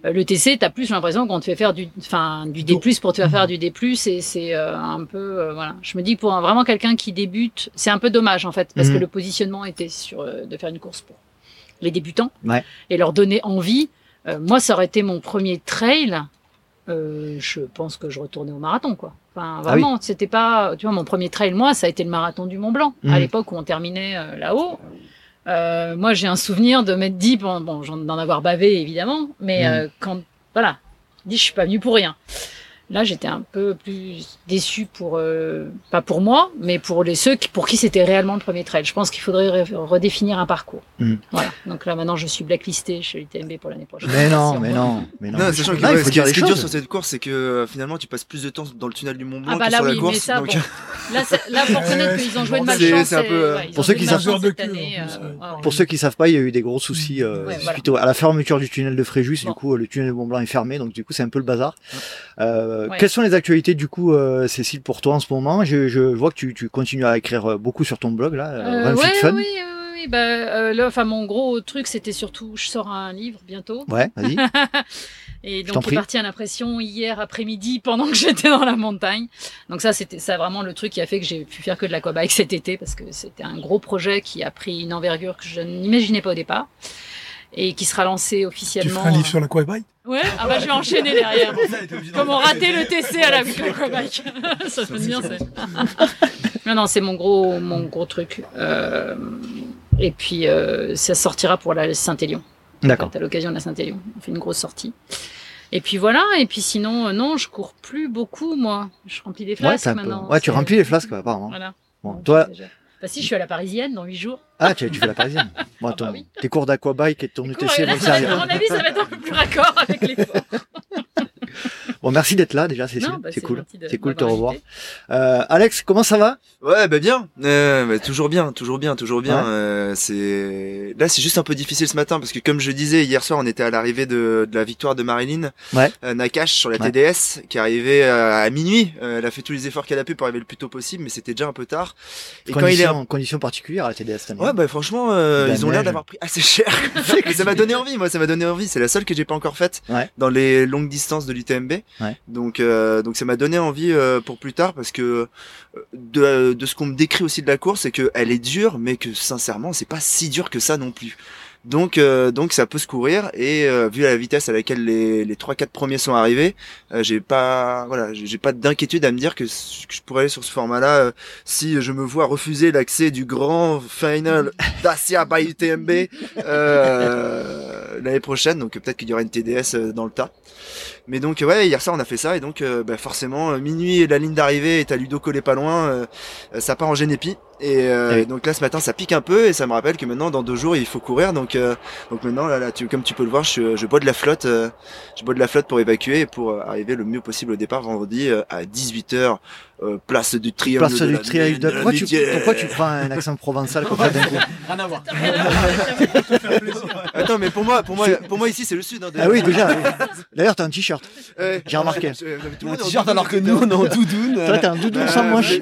[SPEAKER 5] Euh, le TC, tu as plus l'impression qu'on te fait faire du, enfin, du D+, pour te faire faire du D+, et c'est euh, un peu, euh, voilà. Je me dis que pour vraiment quelqu'un qui débute, c'est un peu dommage, en fait, parce que mhm. le positionnement était sur, de faire une course pour les débutants. Et leur donner envie. moi, ça aurait été mon premier trail. je pense que je retournais au marathon, quoi. Enfin, ah vraiment, c'était pas, tu vois, mon premier trail, moi, ça a été le marathon du Mont Blanc, à mhm. l'époque où on terminait là-haut. Euh, moi, j'ai un souvenir de m'être dit, bon, bon d'en avoir bavé évidemment, mais mm. euh, quand, voilà, dis, je suis pas venu pour rien. Là, j'étais un peu plus déçu pour, euh, pas pour moi, mais pour les ceux qui, pour qui c'était réellement le premier trail. Je pense qu'il faudrait redéfinir un parcours. Hmm. Voilà. Donc là, maintenant, je suis blacklisté chez l'UTMB pour l'année prochaine.
[SPEAKER 1] Mais non, mais non, mais non. non
[SPEAKER 6] sachant que, ce qui est dur sur cette course, c'est que euh, finalement, tu passes plus de temps dans le tunnel du Mont Blanc ah bah que là, sur la course.
[SPEAKER 5] ça, donc... [LAUGHS] là, là, pour reconnaître qu'ils ont joué de malchance. C'est un peu, euh,
[SPEAKER 1] pour ceux qui savent, pour ceux qui savent pas, il y a eu des gros soucis suite à la fermeture du tunnel de Fréjus. Du coup, le tunnel du Mont Blanc est fermé, donc du coup, c'est un peu le bazar. Quelles sont les actualités du coup, euh, Cécile, pour toi en ce moment? Je, vois que tu, continues à écrire euh, beaucoup sur ton blog là.
[SPEAKER 5] Euh, oui, oui, oui, bah, là, enfin, mon gros truc, c'était surtout, je sors un livre bientôt.
[SPEAKER 1] Ouais, vas-y. [LAUGHS]
[SPEAKER 5] Et donc, il est parti à l'impression hier après-midi [LAUGHS] pendant que j'étais dans la montagne. Donc ça, c'était ça vraiment le truc qui a fait que j'ai pu faire que de l'aquabike cet été parce que c'était un gros projet qui a pris une envergure que je n'imaginais pas au départ et qui sera lancé officiellement. Tu
[SPEAKER 4] feras un livre sur l'aquabike?
[SPEAKER 5] Ouais, ah bah je vais enchaîner derrière. Comment rater le TC à la aquabike [LAUGHS] Ça sonne bien, c'est. [LAUGHS] non, non, c'est mon gros, mon gros truc. Euh, et puis, euh, ça sortira pour la Saint-Élion.
[SPEAKER 1] D'accord.
[SPEAKER 5] À l'occasion de la Saint-Élion. On fait une grosse sortie. Et puis voilà, et puis sinon, euh, non, je cours plus beaucoup, moi. Je remplis des flasques maintenant.
[SPEAKER 1] Ouais, tu remplis les flasques, apparemment.
[SPEAKER 5] Voilà.
[SPEAKER 1] Bon, toi,
[SPEAKER 5] bah si, je suis à la Parisienne dans 8 jours.
[SPEAKER 1] Ah, tu, tu fais la Parisienne. [LAUGHS] Bon, attends, ah bah tes cours d'aquabike et ton UTC
[SPEAKER 5] vont servir. [LAUGHS] À mon avis, ça va être un peu plus raccord avec les [LAUGHS] [LAUGHS]
[SPEAKER 1] Bon, merci d'être là déjà, Cécile. Bah, c'est cool. C'est cool de te revoir. Euh, Alex, comment ça va?
[SPEAKER 6] Ouais, bah bien. Euh, bah, toujours bien, toujours bien, toujours bien. Euh, c'est là, c'est juste un peu difficile ce matin parce que comme je disais hier soir, on était à l'arrivée de, de, la victoire de Marilyn
[SPEAKER 1] ouais.
[SPEAKER 6] Euh, Nakash sur la TDS qui arrivait euh, à minuit. elle a fait tous les efforts qu'elle a pu pour arriver le plus tôt possible, mais c'était déjà un peu tard.
[SPEAKER 1] Et quand il est en conditions particulières à la TDS cette année.
[SPEAKER 6] Ouais, bah franchement, ils ont l'air d'avoir pris assez cher. [LAUGHS] ça m'a donné envie, moi, ça m'a donné envie. C'est la seule que j'ai pas encore faite dans les longues distances de Donc, euh, donc ça m'a donné envie euh, pour plus tard parce que euh, de, de ce qu'on me décrit aussi de la course, c'est qu'elle est dure, mais que sincèrement, c'est pas si dur que ça non plus. Donc, euh, donc ça peut se courir et euh, vu la vitesse à laquelle les les trois quatre premiers sont arrivés, euh, j'ai pas voilà, j'ai pas d'inquiétude à me dire que, je pourrais aller sur ce format-là si je me vois refuser l'accès du grand final [LAUGHS] d'Asia by UTMB l'année prochaine. Donc peut-être qu'il y aura une TDS dans le tas. Mais donc ouais, hier soir on a fait ça et donc bah, forcément minuit et la ligne d'arrivée est à Ludo collé pas loin, ça part en génépi. Et euh, donc là ce matin ça pique un peu et ça me rappelle que maintenant dans deux jours il faut courir donc euh, donc maintenant là, là tu, comme tu peux le voir je, je bois de la flotte euh, je bois de la flotte pour évacuer et pour euh, arriver le mieux possible au départ vendredi à 18h place du triangle
[SPEAKER 1] place du triangle de, pourquoi, tu, pourquoi tu prends un accent provençal comme ça d'un coup [LAUGHS]
[SPEAKER 6] rien à voir. [LAUGHS] Attends mais pour moi pour moi pour moi ici c'est le sud hein,
[SPEAKER 1] ah oui déjà d'ailleurs t'as un t-shirt. J'ai remarqué.
[SPEAKER 6] un t-shirt alors que nous on est en doudoune.
[SPEAKER 1] Toi t'as un doudoune sans manche.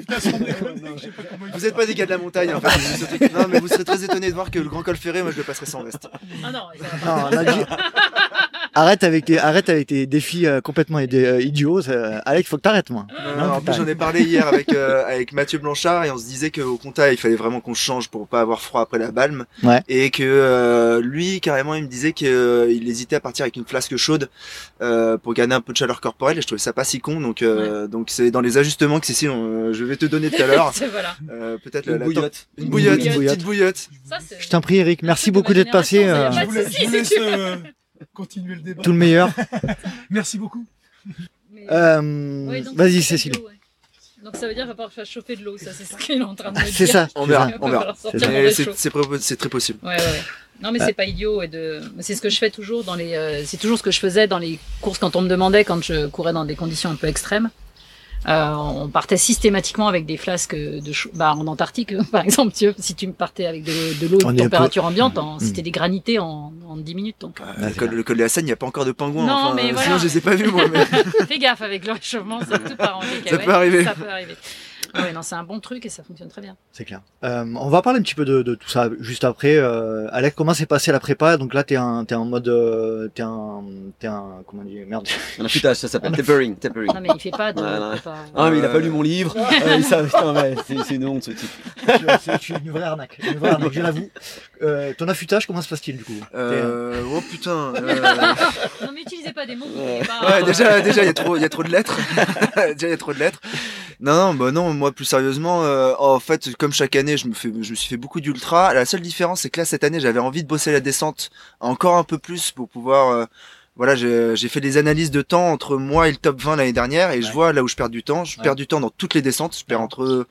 [SPEAKER 6] vous êtes pas des gars de la montagne en fait. non, mais vous serez très étonné de voir que le Grand Col Ferré, moi je le passerai sans veste.
[SPEAKER 5] Ah non, non
[SPEAKER 1] on a dit... [LAUGHS] arrête avec tes, arrête avec tes défis euh, complètement euh, idiots. Alex, faut que t'arrêtes, moi.
[SPEAKER 6] en plus, j'en ai parlé hier avec [LAUGHS] euh, avec Mathieu Blanchard et on se disait qu'au compta, il fallait vraiment qu'on change pour pas avoir froid après la balme.
[SPEAKER 1] Ouais.
[SPEAKER 6] Et que lui, carrément, il me disait qu'il hésitait à partir avec une flasque chaude pour gagner un peu de chaleur corporelle. Et je trouvais ça pas si con. Donc donc c'est dans les ajustements que Cécile, je vais te donner tout à [LAUGHS] l'heure.
[SPEAKER 5] voilà.
[SPEAKER 6] Peut-être une, la, bouillotte. une bouillotte, une petite bouillotte.
[SPEAKER 1] je t'en prie, Eric. Merci beaucoup d'être passé.
[SPEAKER 4] Je vous laisse, continuer le débat.
[SPEAKER 1] Tout le meilleur. [LAUGHS]
[SPEAKER 4] Merci beaucoup.
[SPEAKER 1] Euh, Vas-y, Cécile.
[SPEAKER 5] Donc ça veut dire qu'il va falloir faire chauffer de l'eau, ça c'est ce qu'il est en train de
[SPEAKER 1] dire. C'est ça,
[SPEAKER 6] on verra, on verra. C'est très possible.
[SPEAKER 5] Ouais, ouais, ouais. Non mais c'est pas idiot et de c'est ce que je fais toujours dans les euh, c'est toujours ce que je faisais dans les courses quand on me demandait quand je courais dans des conditions un peu extrêmes. Euh, on partait systématiquement avec des flasques de bah, en Antarctique [LAUGHS] par exemple tu si tu me partais avec de, l'eau de température ambiante c'était hmm. des granités en, en 10 minutes donc
[SPEAKER 6] le, col, le col de la Seine il n'y a pas encore de pingouins non mais voilà. sinon je les ai pas vus moi [LAUGHS] mais...
[SPEAKER 5] fais gaffe avec le réchauffement ça peut
[SPEAKER 6] ça peut arriver
[SPEAKER 5] ça peut arriver oui, non, c'est un bon truc et ça fonctionne très bien.
[SPEAKER 1] C'est clair. Euh, on va parler un petit peu de, de tout ça juste après. Euh, Alex, comment s'est passé la prépa? Donc là, t'es un, t'es en mode, euh, t'es un, t'es un, comment dire, merde.
[SPEAKER 6] Un affûtage, ça s'appelle tapering, tapering.
[SPEAKER 5] Non mais il fait pas de.
[SPEAKER 6] Ah mais il a pas lu mon livre. euh, ça, c'est une honte ce type.
[SPEAKER 1] Je suis une vraie arnaque, une vraie arnaque, je l'avoue. Euh, ton affûtage, comment se passe-t-il du coup?
[SPEAKER 6] Euh, Oh putain.
[SPEAKER 5] Euh... [LAUGHS] non mais utilisez pas des mots. Pas...
[SPEAKER 6] Ouais, déjà, déjà, il y a trop, il y a trop de lettres. [LAUGHS] déjà, il y a trop de lettres. Non, non, bah non, moi plus sérieusement, euh, en fait, comme chaque année, je me fais, je me suis fait beaucoup d'ultra. La seule différence, c'est que là cette année, j'avais envie de bosser la descente encore un peu plus pour pouvoir, euh, voilà, j'ai fait des analyses de temps entre moi et le top 20 l'année dernière et je vois là où je perds du temps. Je perds du temps dans toutes les descentes. Je perds entre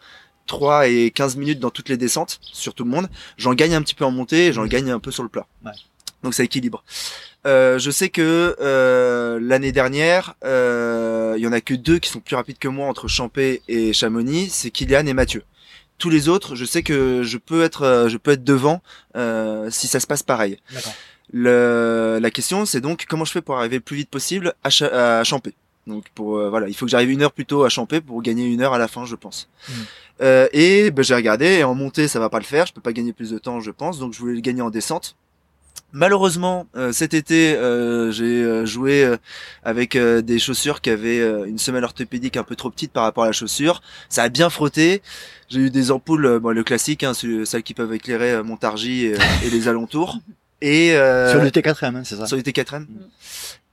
[SPEAKER 6] 3 et 15 minutes dans toutes les descentes sur tout le monde. J'en gagne un petit peu en montée et j'en gagne un peu sur le plat. Donc ça équilibre. Euh, je sais que euh, l'année dernière, euh, il y en a que deux qui sont plus rapides que moi entre Champé et Chamonix, c'est Kylian et Mathieu. Tous les autres, je sais que je peux être, euh, je peux être devant euh, si ça se passe pareil. Le, la question, c'est donc comment je fais pour arriver le plus vite possible à, à Champé? Donc pour euh, voilà, il faut que j'arrive une heure plus tôt à Champé pour gagner une heure à la fin, je pense. Mmh. Euh, et ben, j'ai regardé et en montée ça va pas le faire, je peux pas gagner plus de temps, je pense. Donc je voulais le gagner en descente. Malheureusement, euh, cet été, euh, j'ai euh, joué avec des chaussures qui avaient une semelle orthopédique un peu trop petite par rapport à la chaussure. Ça a bien frotté. J'ai eu des ampoules, bon, le classique, hein, celles qui peuvent éclairer Montargis et, et les alentours. Et
[SPEAKER 1] sur le T4M, hein, c'est ça.
[SPEAKER 6] Sur le T4M.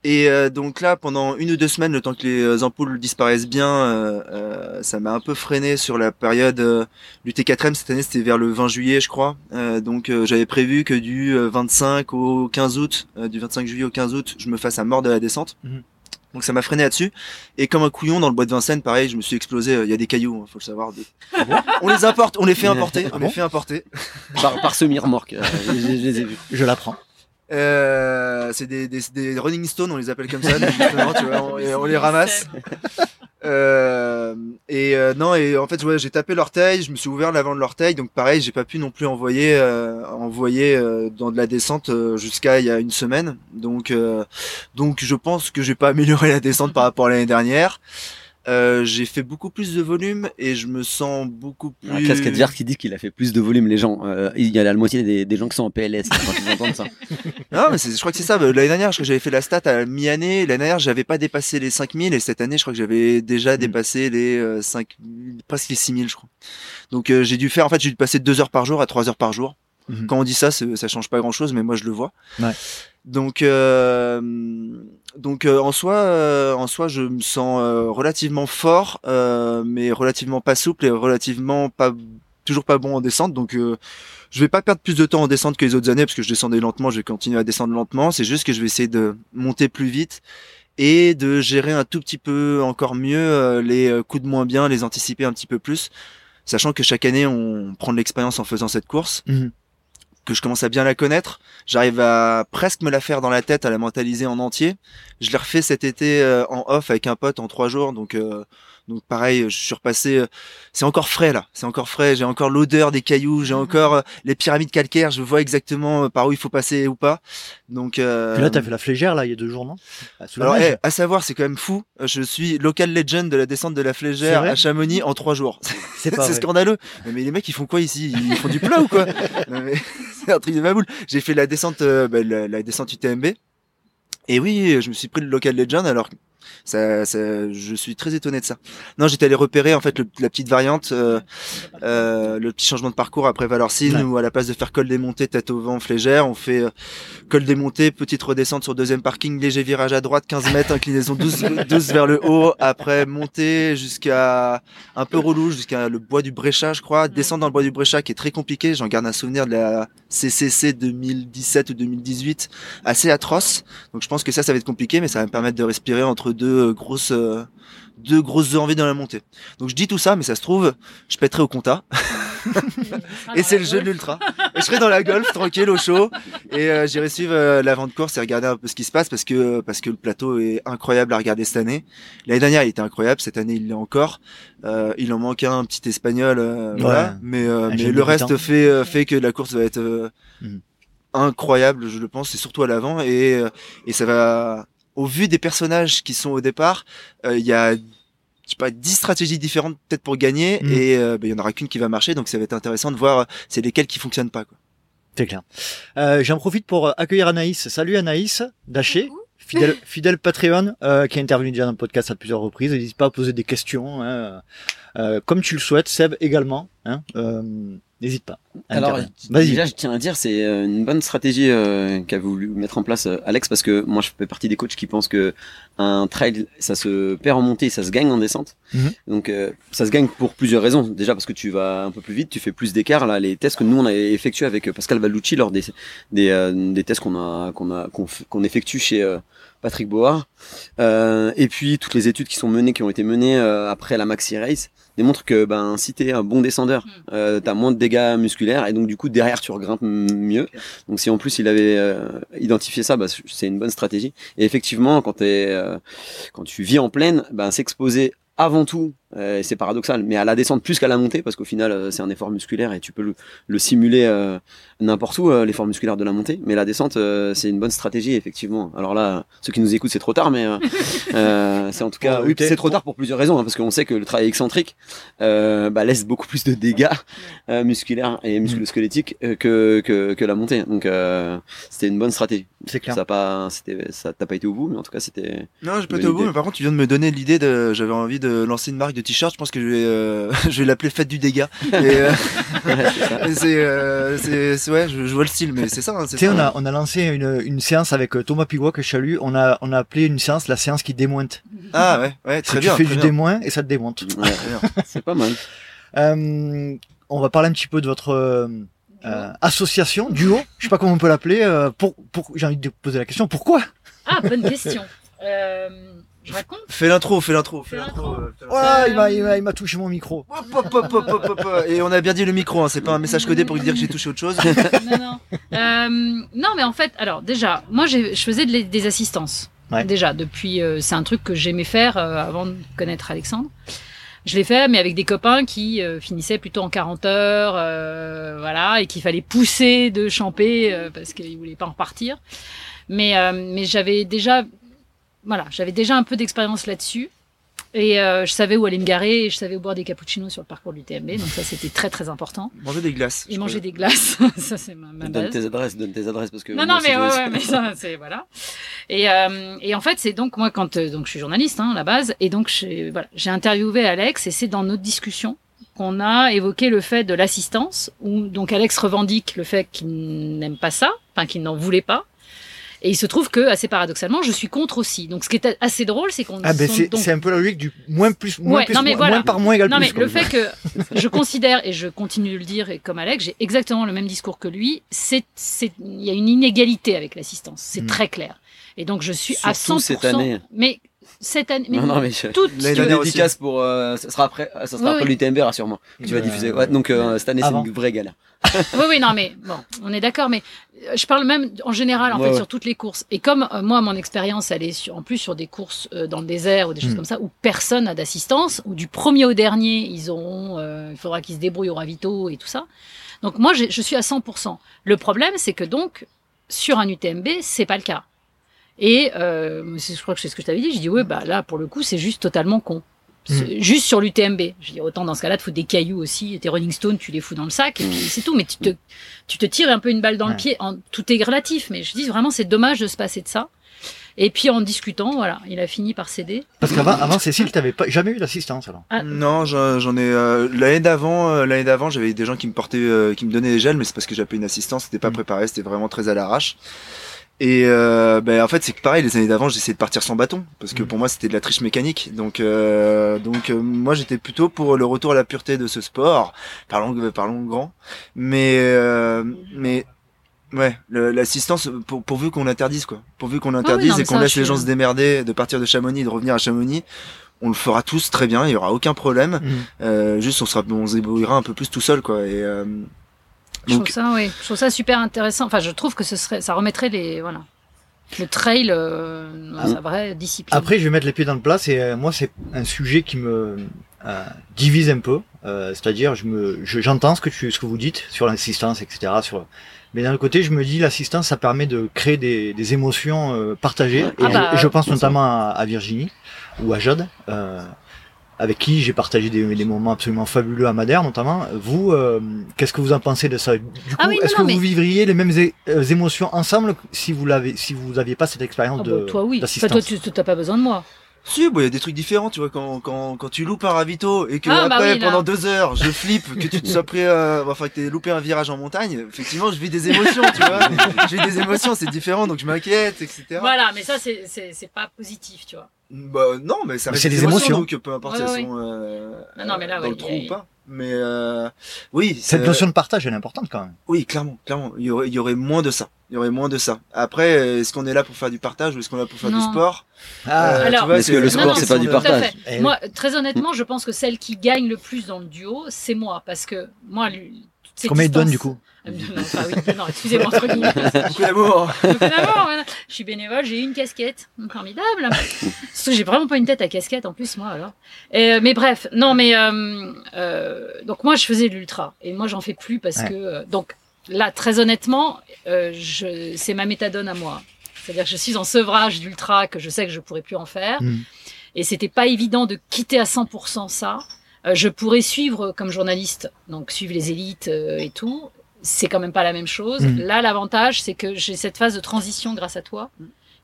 [SPEAKER 6] Et euh, donc là, pendant une ou deux semaines, le temps que les euh, ampoules disparaissent bien, euh, ça m'a un peu freiné sur la période du T4M. Cette année, c'était vers le 20 juillet, je crois. donc j'avais prévu que du 25 au 15 août, du 25 juillet au 15 août, je me fasse à mort de la descente. Mhm. Donc ça m'a freiné là-dessus. Et comme un couillon dans le bois de Vincennes, pareil, je me suis explosé. Il y a des cailloux, hein, faut le savoir. Ah on les importe, on les fait [LAUGHS] importer, on les fait importer.
[SPEAKER 2] Par, par semi-remorque, je, je, les ai vus.
[SPEAKER 1] Je l'apprends.
[SPEAKER 6] Euh, c'est des, des, des, Rolling Stones, on les appelle comme ça, justement, tu vois, on, les ramasse. [LAUGHS] Euh, et euh, non, et en fait, ouais, j'ai tapé l'orteil, je me suis ouvert l'avant de l'orteil, donc pareil, j'ai pas pu non plus envoyer, euh, envoyer euh, dans de la descente jusqu'à il y a une semaine. Donc, donc je pense que j'ai pas amélioré la descente par rapport à l'année dernière. Euh, j'ai fait beaucoup plus de volume et je me sens beaucoup plus. Un
[SPEAKER 2] cascade qui dit qu'il a fait plus de volume. Les gens, euh, il y a la moitié des, des, gens qui sont en PLS quand ils entendent ça. [LAUGHS]
[SPEAKER 6] non, mais je crois que c'est ça. L'année dernière, je crois que j'avais fait la stat à mi-année. L'année dernière, j'avais pas dépassé les 5000 et cette année, je crois que j'avais déjà mm. dépassé les euh, 5, presque les 6000, je crois. Donc euh, j'ai dû faire, en fait, j'ai dû passer 2 heures par jour à 3 heures par jour. Mm-hmm. Quand on dit ça, ça change pas grand chose, mais moi je le vois. Ouais. Donc, euh, donc euh, en soi, euh, en soi, je me sens relativement fort, mais relativement pas souple et relativement pas toujours pas bon en descente. Donc, je vais pas perdre plus de temps en descente que les autres années parce que je descendais lentement. Je vais continuer à descendre lentement. C'est juste que je vais essayer de monter plus vite et de gérer un tout petit peu encore mieux les coups de moins bien, les anticiper un petit peu plus, sachant que chaque année on prend de l'expérience en faisant cette course. Mhm que je commence à bien la connaître. J'arrive à presque me la faire dans la tête, à la mentaliser en entier. Je l'ai refait cet été euh, en off avec un pote en trois jours, donc euh, donc pareil, je suis repassé. Euh, c'est encore frais là, c'est encore frais. J'ai encore l'odeur des cailloux, j'ai encore les pyramides calcaires. Je vois exactement par où il faut passer ou pas. Donc
[SPEAKER 1] euh... là, t'as fait la flégère là il y a deux jours, non?
[SPEAKER 6] Alors, eh, à savoir, c'est quand même fou. Je suis local legend de la descente de la flégère à Chamonix en trois jours. C'est [LAUGHS] scandaleux. Mais les mecs, ils font quoi ici? Ils font du plat ou quoi? [LAUGHS] [LAUGHS] C'est un truc de ma boule. J'ai fait la descente, euh, bah, la, la descente UTMB. Et oui, je me suis pris le local legend alors ça, ça, je suis très étonné de ça. Non, j'étais allé repérer en fait la petite variante, euh, euh, le petit changement de parcours après Valorcine, où à la place de faire col démonté, tête au vent, flégère, on fait euh, col démonté, petite redescente sur deuxième parking, léger virage à droite, 15 mètres, inclinaison 12, 12 [LAUGHS] vers le haut, après monter jusqu'à un peu relou, jusqu'à le bois du Bréchat, je crois, descendre dans le bois du Bréchat qui est très compliqué. J'en garde un souvenir de la CCC 2017 ou 2018 assez atroce. Donc je pense que ça, ça va être compliqué, mais ça va me permettre de respirer entre deux grosses euh, deux grosses envies dans la montée. Donc je dis tout ça, mais ça se trouve, je pèterai au compta. [LAUGHS] et c'est le jeu de l'ultra. Et je serai dans la golf, tranquille, au chaud. Et euh, j'irai suivre euh, l'avant de course et regarder un peu ce qui se passe parce que parce que le plateau est incroyable à regarder cette année. L'année dernière, il était incroyable. Cette année, il l'est encore. Euh, il en manque un, petit espagnol, voilà. Mais mais le reste fait fait que la course va être mm. incroyable, je le pense, et surtout à l'avant. Et et ça va au vu des personnages qui sont au départ, euh, il y a je sais pas 10 stratégies différentes peut-être pour gagner mm. et euh, bah, il y en aura qu'une qui va marcher donc ça va être intéressant de voir euh, c'est lesquelles qui fonctionnent pas quoi.
[SPEAKER 1] C'est clair. J'en profite pour accueillir Anaïs. Salut Anaïs Daché. Fidèle, [LAUGHS] fidèle Patreon qui a intervenu déjà dans le podcast à plusieurs reprises. N'hésite pas à poser des questions, hein, comme tu le souhaites. Seb également. Hein, N'hésite pas.
[SPEAKER 2] Alors, déjà, je tiens à dire, c'est euh, une bonne stratégie euh, qu'a voulu mettre en place euh, Alex, parce que moi, je fais partie des coachs qui pensent que un trail, ça se perd en montée, ça se gagne en descente. Mhm. Donc, ça se gagne pour plusieurs raisons. Déjà, parce que tu vas un peu plus vite, tu fais plus d'écart. Là, les tests que nous on a effectués avec Pascal Valucci lors des des, des tests qu'on a qu'on a qu'on effectue chez Patrick Boa. et puis toutes les études qui sont menées, qui ont été menées après la Maxi Race, démontrent que ben si t'es un bon descendeur, euh, t'as moins de dégâts musculaires et donc du coup derrière tu regrimpes mieux. Donc si en plus il avait identifié ça, bah, c'est une bonne stratégie. Et effectivement, quand t'es quand tu vis en plaine, ben s'exposer avant tout euh, c'est paradoxal, mais à la descente plus qu'à la montée, parce qu'au final, euh, c'est un effort musculaire et tu peux le, simuler euh, n'importe où, l'effort musculaire de la montée. Mais la descente, c'est une bonne stratégie, effectivement. Alors là, ceux qui nous écoutent, c'est trop tard, mais [LAUGHS] c'est en tout cas, oui, c'est trop tard pour plusieurs raisons, hein, parce qu'on sait que le travail excentrique bah, laisse beaucoup plus de dégâts musculaires et musculosquelettiques que, que, que la montée. Donc, c'était une bonne stratégie.
[SPEAKER 1] C'est clair.
[SPEAKER 2] Ça pas, c'était, ça t'a pas été au bout, mais en tout cas, c'était.
[SPEAKER 6] Non, j'ai pas été au bout, mais par contre, tu viens de me donner l'idée de, j'avais envie de lancer une marque de t-shirt, je pense que je vais, euh, [LAUGHS] je vais l'appeler Fête du dégât. Euh, [LAUGHS] [LAUGHS] euh, c'est, c'est, ouais, je, vois le style, mais c'est ça. Hein,
[SPEAKER 1] tu sais, on a, on a lancé une, une séance avec Thomas Pigua que Chalut. On a, on a appelé une séance la séance qui démointe.
[SPEAKER 6] Ah ouais, ouais, très bien.
[SPEAKER 1] Tu fais du démoin et ça te démonte.
[SPEAKER 2] c'est pas mal.
[SPEAKER 1] on va parler un petit peu de votre association, duo. Je sais pas comment on peut l'appeler. pour, pour, j'ai envie de poser la question. Pourquoi?
[SPEAKER 5] Ah, bonne question. Je raconte
[SPEAKER 6] Fais l'intro, fais l'intro, fais l'intro.
[SPEAKER 1] Euh, il m'a, il m'a, touché mon micro.
[SPEAKER 6] Et on a bien dit le micro, hein, c'est pas un message codé pour lui dire que j'ai touché autre chose. [LAUGHS]
[SPEAKER 5] non, non. Euh, non, mais en fait, alors déjà, moi, je faisais des assistances. Déjà, depuis, euh, c'est un truc que j'aimais faire avant de connaître Alexandre. Je l'ai fait, mais avec des copains qui finissaient plutôt en 40 heures, voilà, et qu'il fallait pousser de champer parce qu'ils voulaient pas en repartir. Mais, mais j'avais déjà voilà, j'avais déjà un peu d'expérience là-dessus. Et euh, je savais où aller me garer et je savais où boire des cappuccinos sur le parcours du TMB. Donc ça, c'était très très important.
[SPEAKER 6] Manger des glaces.
[SPEAKER 5] Et manger des glaces. [LAUGHS] ça, c'est ma, ma
[SPEAKER 2] Donne tes adresses, donne tes adresses parce que.
[SPEAKER 5] Non, non, mais ouais, ouais, mais ça, c'est voilà. Et, euh, et en fait, c'est donc moi quand euh, donc je suis journaliste hein, à la base et donc j'ai voilà, j'ai interviewé Alex et c'est dans notre discussion qu'on a évoqué le fait de l'assistance où donc Alex revendique le fait qu'il n'aime pas ça, enfin qu'il n'en voulait pas et il se trouve que, assez paradoxalement, je suis contre aussi. Donc, ce qui est assez drôle, c'est qu'on.
[SPEAKER 1] Ah ben c'est un peu la logique du moins plus moins plus moins, par moins égale
[SPEAKER 5] non,
[SPEAKER 1] plus.
[SPEAKER 5] mais le fait que je considère et je continue de le dire et comme Alex, j'ai exactement le même discours que lui. C'est c'est il y a une inégalité avec l'assistance. C'est hmm. très clair. Et donc je suis à 100%.
[SPEAKER 2] cette année.
[SPEAKER 5] Mais cette année.
[SPEAKER 2] Mais non, non, mais toute l'année dédicace pour, euh, ça sera après, ça sera après l'UTMB, rassure-moi. Tu vas diffuser. Ouais, donc, euh, cette année, c'est une vraie galère. [LAUGHS]
[SPEAKER 5] oui, oui, non, mais bon, on est d'accord, mais euh, je parle même en général, en fait, sur toutes les courses. Et comme moi, mon expérience, elle est sur, en plus sur des courses dans le désert ou des choses hmm. comme ça, où personne n'a d'assistance, où du premier au dernier, ils auront, il faudra qu'ils se débrouillent au ravito et tout ça. Donc moi, je suis à 100%. Le problème, c'est que donc, sur un UTMB, c'est pas le cas. Et euh, je crois que c'est ce que je t'avais dit. Je dis ouais, bah là pour le coup c'est juste totalement con. Mm. Juste sur l'UTMB. Je dis autant dans ce cas-là, tu fous des cailloux aussi. Et tes Rolling Stones, tu les fous dans le sac et puis c'est tout. Mais tu te, tu te tires un peu une balle dans le pied. En, tout est relatif. Mais je dis vraiment, c'est dommage de se passer de ça. Et puis en discutant, voilà, il a fini par céder.
[SPEAKER 1] Parce qu'avant, avant Cécile, t'avais pas jamais eu d'assistance alors.
[SPEAKER 6] Ah. Non, j'en ai euh, l'année d'avant, euh, l'année d'avant, j'avais des gens qui me portaient, euh, qui me donnaient des gels, mais c'est parce que j'avais une assistance, c'était pas mm. préparé, c'était vraiment très à l'arrache. Et euh, ben en fait c'est que pareil les années d'avant j'essayais de partir sans bâton parce que mm. pour moi c'était de la triche mécanique. Donc euh, donc euh, moi j'étais plutôt pour le retour à la pureté de ce sport parlons euh, parlons grand. Mais euh, mais ouais l'assistance pour, pourvu qu'on interdise quoi. Pourvu qu'on interdise et qu'on laisse les gens se démerder de partir de Chamonix de revenir à Chamonix on le fera tous très bien il y aura aucun problème. Mm. juste on sera on se débrouillera un peu plus tout seul quoi. Et
[SPEAKER 5] je trouve ça, oui. Je trouve ça super intéressant. Enfin, je trouve que ce serait, ça remettrait les, voilà, le trail euh, à sa vraie discipline.
[SPEAKER 1] Après, je vais mettre les pieds dans le plat. C'est euh, moi, c'est un sujet qui me euh, divise un peu. Euh, C'est-à-dire, je me, j'entends ce que tu, ce que vous dites sur l'assistance, etc. Sur, mais d'un côté, je me dis, l'assistance, ça permet de créer des, des émotions euh, partagées. Ah et, bah, je, pense notamment à, à, Virginie ou à Jade. Avec qui j'ai partagé des, des, moments absolument fabuleux à Madère notamment. Vous, euh, qu'est-ce que vous en pensez de ça? Du ah coup, est-ce que vous vivriez les mêmes euh, émotions ensemble si vous l'avez, si vous aviez pas cette expérience ah bah, de
[SPEAKER 5] Toi oui. Enfin, toi tu n'as pas besoin de moi.
[SPEAKER 6] Si, il y a des trucs différents, tu vois, quand, quand, quand tu loupes un ravito et que ah, bah après, pendant deux heures, je flippe que tu te sois pris, euh, enfin, que t'aies loupé un virage en montagne, effectivement, je vis des émotions, tu vois. je vis des émotions, c'est différent, donc je m'inquiète, etc.
[SPEAKER 5] Voilà, mais ça, c'est, c'est, c'est pas positif, tu vois.
[SPEAKER 6] Bah, non, mais ça reste
[SPEAKER 1] des, émotions,
[SPEAKER 6] donc peu importe si elles sont, euh,
[SPEAKER 5] non, non, mais là,
[SPEAKER 6] dans le trou ou pas. Mais euh, oui,
[SPEAKER 1] cette notion de partage est importante quand même.
[SPEAKER 6] Oui, clairement, clairement, il y aurait, il y aurait moins de ça. Il y aurait moins de ça. Après, est-ce qu'on est là pour faire du partage ou est-ce qu'on est là pour faire du sport?
[SPEAKER 2] Ah, euh, Alors, est-ce que le sport c'est pas du partage
[SPEAKER 5] Moi, très honnêtement, je pense que celle qui gagne le plus dans le duo, c'est moi, parce que moi,
[SPEAKER 1] Combien il donne du coup
[SPEAKER 5] non, oui, non, excusez-moi, entre guillemets. [LAUGHS]
[SPEAKER 6] Beaucoup d'amour.
[SPEAKER 5] Je suis bénévole, j'ai une casquette. Formidable. Que j'ai vraiment pas une tête à casquette en plus, moi, alors. Euh, mais bref, non, mais, euh, euh, donc moi, je faisais de l'ultra. Et moi, j'en fais plus parce que, euh, donc, là, très honnêtement, euh, je, c'est ma méthadone à moi. C'est-à-dire que je suis en sevrage d'ultra, que je sais que je pourrais plus en faire. Mm. Et c'était pas évident de quitter à 100% ça. Euh, je pourrais suivre comme journaliste, donc suivre les élites et tout, c'est quand même pas la même chose. Mm. Là, l'avantage, c'est que j'ai cette phase de transition grâce à toi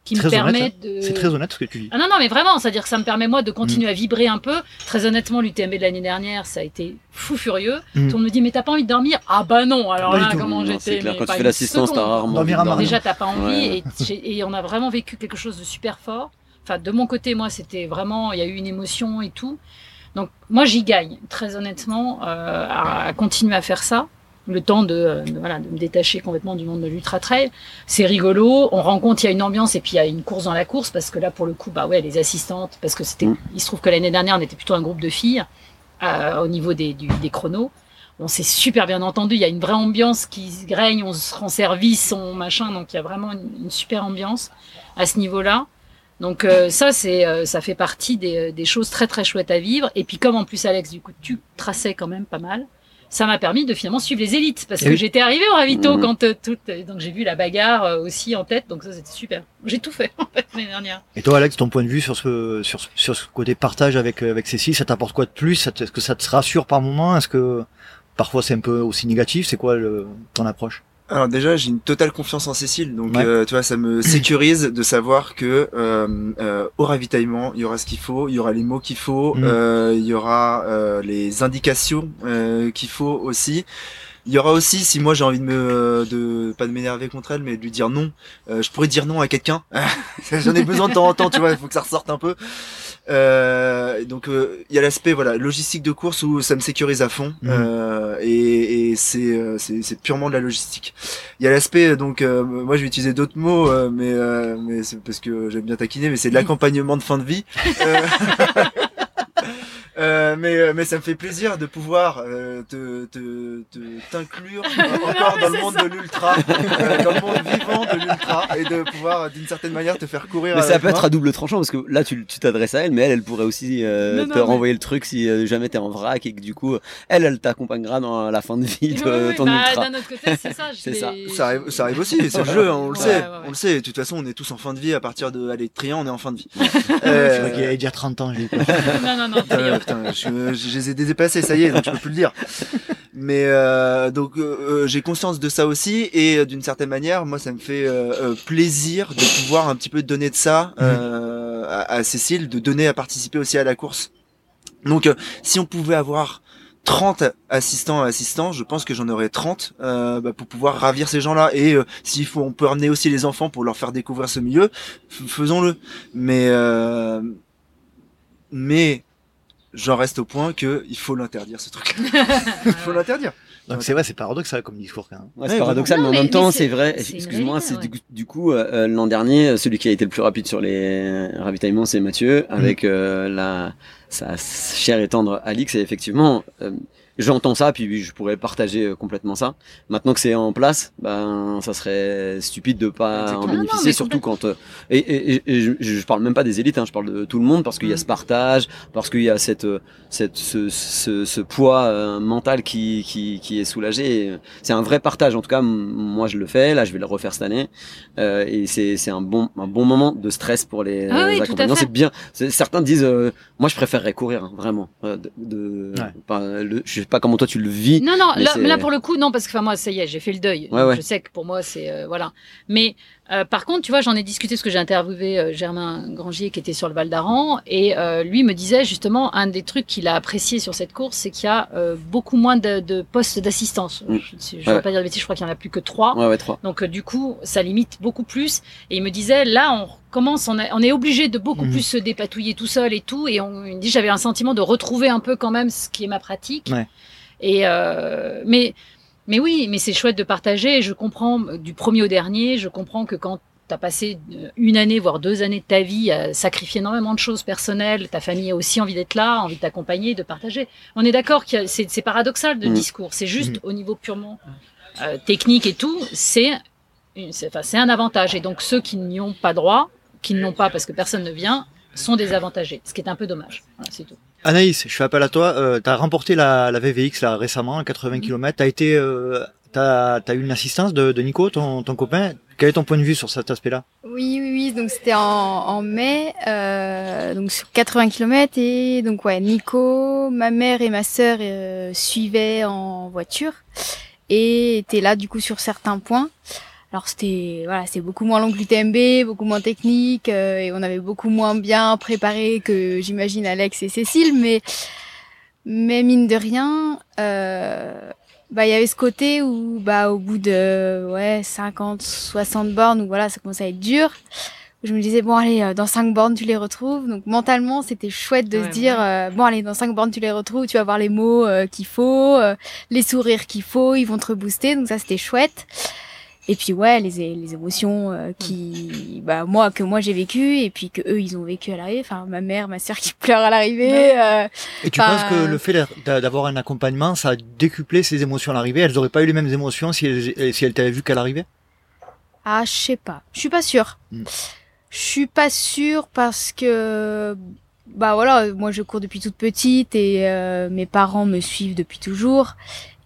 [SPEAKER 5] qui me permet
[SPEAKER 1] hein.
[SPEAKER 5] de.
[SPEAKER 1] C'est très honnête ce que tu dis.
[SPEAKER 5] Ah non, non, mais vraiment, c'est-à-dire que ça me permet moi de continuer mm. à vibrer un peu. Très honnêtement, l'UTMB de l'année dernière, ça a été fou furieux. Mm. Tout le monde me dit, mais t'as pas envie de dormir? Ah bah non, alors là, comment j'étais.
[SPEAKER 2] Quand tu fais l'assistance, t'as rarement
[SPEAKER 5] dormir Déjà, t'as pas envie et, et on a vraiment vécu quelque chose de super fort. Enfin, de mon côté, moi, c'était vraiment, il y a eu une émotion et tout. Donc, moi, j'y gagne, très honnêtement, euh, à continuer à faire ça le temps de, voilà, de me détacher complètement du monde de l'ultra trail. C'est rigolo, on rencontre, il y a une ambiance et puis il y a une course dans la course parce que là pour le coup, bah ouais, les assistantes, parce que c'était, mm. il se trouve que l'année dernière on était plutôt un groupe de filles euh, au niveau des, des chronos. On s'est super bien entendu, il y a une vraie ambiance qui règne, on se rend service, on machin, donc il y a vraiment une, super ambiance à ce niveau-là. Donc euh, ça, c'est, euh, ça fait partie des, des, choses très très chouettes à vivre. Et puis comme en plus Alex, du coup, tu traçais quand même pas mal ça m'a permis de finalement suivre les élites parce eh que j'étais arrivé au ravito mmh. quand euh, tout, euh, donc j'ai vu la bagarre euh, aussi en tête, donc ça c'était super. J'ai tout fait [LAUGHS] en fait l'année dernière.
[SPEAKER 1] Et toi, Alex, ton point de vue sur ce sur, sur ce côté partage avec avec Cécile, ça t'apporte quoi de plus? Est-ce que ça te rassure par moment? Est-ce que parfois c'est un peu aussi négatif? C'est quoi le, ton approche?
[SPEAKER 6] Alors déjà, j'ai une totale confiance en Cécile, donc euh, tu vois, ça me [CLEARS THROAT] sécurise de savoir que euh, euh, au ravitaillement, il y aura ce qu'il faut, il y aura les mots qu'il faut, mm. euh, il y aura euh, les indications qu'il faut aussi. Il y aura aussi, si moi j'ai envie de me, de pas de m'énerver contre elle, mais de lui dire non, je pourrais dire non à quelqu'un. [LAUGHS] J'en ai besoin de temps en temps, tu vois, il faut que ça ressorte un peu. Euh, donc euh, il y a l'aspect voilà logistique de course où ça me sécurise à fond euh, et, et c'est c'est purement de la logistique. Il y a l'aspect donc moi je vais utiliser d'autres mots mais mais c'est parce que j'aime bien taquiner mais c'est de [LAUGHS] l'accompagnement de fin de vie. [LAUGHS] Euh, mais, euh, mais ça me fait plaisir de pouvoir euh, te, te, te, t'inclure [LAUGHS] encore dans le monde de l'ultra, [LAUGHS] euh, dans le monde vivant de l'ultra, et de pouvoir d'une certaine manière te faire courir.
[SPEAKER 2] Mais ça peut être à double tranchant parce que là tu, tu t'adresses à elle, mais elle, elle pourrait aussi te renvoyer le truc si jamais t'es en vrac et que du coup, elle, elle t'accompagnera dans la fin de vie de ton bah, ultra.
[SPEAKER 5] D'un autre côté, c'est ça. [LAUGHS]
[SPEAKER 6] c'est ça. Ça arrive, ça arrive aussi, c'est le jeu, hein, on le sait, on le sait. De toute façon, on est tous en fin de vie à partir de, allez, Trian, on est en fin de vie.
[SPEAKER 1] euh, je qu'il allait dire 30 ans, j'ai
[SPEAKER 5] Non, non, non,
[SPEAKER 6] je, je, les ai dépassés, ça y est, donc je peux plus le dire. Mais euh, donc euh, euh, j'ai conscience de ça aussi et d'une certaine manière, moi ça me fait plaisir de pouvoir un petit peu donner de ça mhm. à, à, Cécile, de donner à participer aussi à la course. Donc si on pouvait avoir 30 assistants assistants, je pense que j'en aurais 30 euh, bah, pour pouvoir ravir ces gens-là. Et euh, s'il faut, on peut ramener aussi les enfants pour leur faire découvrir ce milieu, faisons-le. Mais euh, mais j'en reste au point que il faut l'interdire ce truc. [LAUGHS] [LAUGHS] il faut l'interdire.
[SPEAKER 1] Donc c'est vrai, c'est paradoxal comme discours quand même.
[SPEAKER 2] Ouais, c'est paradoxal, mais en même temps, c'est vrai. Excuse-moi, c'est du, coup euh, euh, l'an dernier, celui qui a été le plus rapide sur les ravitaillements, c'est Mathieu, avec mm. euh, la sa chère et tendre Alix. Et effectivement, j'entends ça, puis je pourrais partager euh, complètement ça. Maintenant que c'est en place, ben ça serait stupide de pas en bénéficier, surtout quand euh, et, et, je, je, parle même pas des élites, hein, je parle de tout le monde parce qu'il y a mm. ce partage, parce qu'il y a cette euh, cette ce, ce, ce poids mental qui, qui qui est soulagé. C'est un vrai partage. En tout cas, moi je le fais. Là, je vais le refaire cette année, euh, et c'est c'est un bon un bon moment de stress pour les
[SPEAKER 5] ah
[SPEAKER 2] accompagnants. C'est bien. Certains disent, moi je préférerais courir hein, vraiment. de, de le, je pas comment toi tu le vis.
[SPEAKER 5] Non, non, là, là, pour le coup, non, parce que enfin, moi, ça y est, j'ai fait le deuil. je sais que pour moi, c'est. Euh, voilà. Mais Euh, par contre, tu vois, j'en ai discuté parce que j'ai interviewé euh, Germain Grangier qui était sur le Val d'Aran et euh, lui me disait justement un des trucs qu'il a apprécié sur cette course, c'est qu'il y a beaucoup moins de, postes d'assistance. Mm. Je ne vais pas dire de bêtises, je crois qu'il y en a plus que trois.
[SPEAKER 2] Ouais, ouais, trois.
[SPEAKER 5] Donc du coup, ça limite beaucoup plus. Et il me disait là, on commence, on, on est obligé de beaucoup mm. plus se dépatouiller tout seul et tout. Et on il me dit j'avais un sentiment de retrouver un peu quand même ce qui est ma pratique.
[SPEAKER 1] Ouais.
[SPEAKER 5] Et mais mais oui, mais c'est chouette de partager. Je comprends du premier au dernier. Je comprends que quand tu as passé une année, voire deux années de ta vie à sacrifier énormément de choses personnelles, ta famille a aussi envie d'être là, envie de t'accompagner, de partager. On est d'accord que c'est paradoxal de mmh. discours. C'est juste mmh. au niveau purement euh, technique et tout, c'est enfin, un avantage. Et donc ceux qui n'y ont pas droit, qui ne l'ont pas parce que personne ne vient, sont désavantagés. Ce qui est un peu dommage. Voilà, c'est tout.
[SPEAKER 1] Anaïs, je fais appel à toi. Euh, tu as remporté la, la VVX là récemment, à 80 km. Tu as été, euh, t'as as eu une assistance de, de Nico, ton, ton copain. Quel est ton point de vue sur cet aspect-là?
[SPEAKER 7] Oui, oui, oui. Donc c'était en, en, mai, euh, donc sur 80 km et donc ouais, Nico, ma mère et ma sœur euh, suivaient en voiture et étaient là du coup sur certains points. Alors c'était voilà, c'est beaucoup moins long que l'UTMB, beaucoup moins technique euh, et on avait beaucoup moins bien préparé que j'imagine Alex et Cécile, mais mais mine de rien, euh, bah il y avait ce côté où bah au bout de ouais 50, 60 bornes où voilà ça commençait à être dur. Je me disais bon allez euh, dans 5 bornes tu les retrouves. Donc mentalement c'était chouette de se dire bon allez dans 5 bornes tu les retrouves tu vas voir les mots qu'il faut les sourires qu'il faut ils vont te rebooster. Donc ça c'était chouette et puis ouais les, les émotions euh, qui bah moi que moi j'ai vécu et puis que eux ils ont vécu à l'arrivée. Enfin ma mère ma sœur qui [LAUGHS] pleure à l'arrivée euh,
[SPEAKER 1] et tu penses que le fait d'avoir un accompagnement ça a décuplé ces émotions à l'arrivée? Elles auraient pas eu les mêmes émotions si elles si elles t'avaient vu qu'à l'arrivée?
[SPEAKER 7] Ah je sais pas. Je suis pas sûre. Hmm. je suis pas sûre parce que bah voilà moi je cours depuis toute petite et euh, mes parents me suivent depuis toujours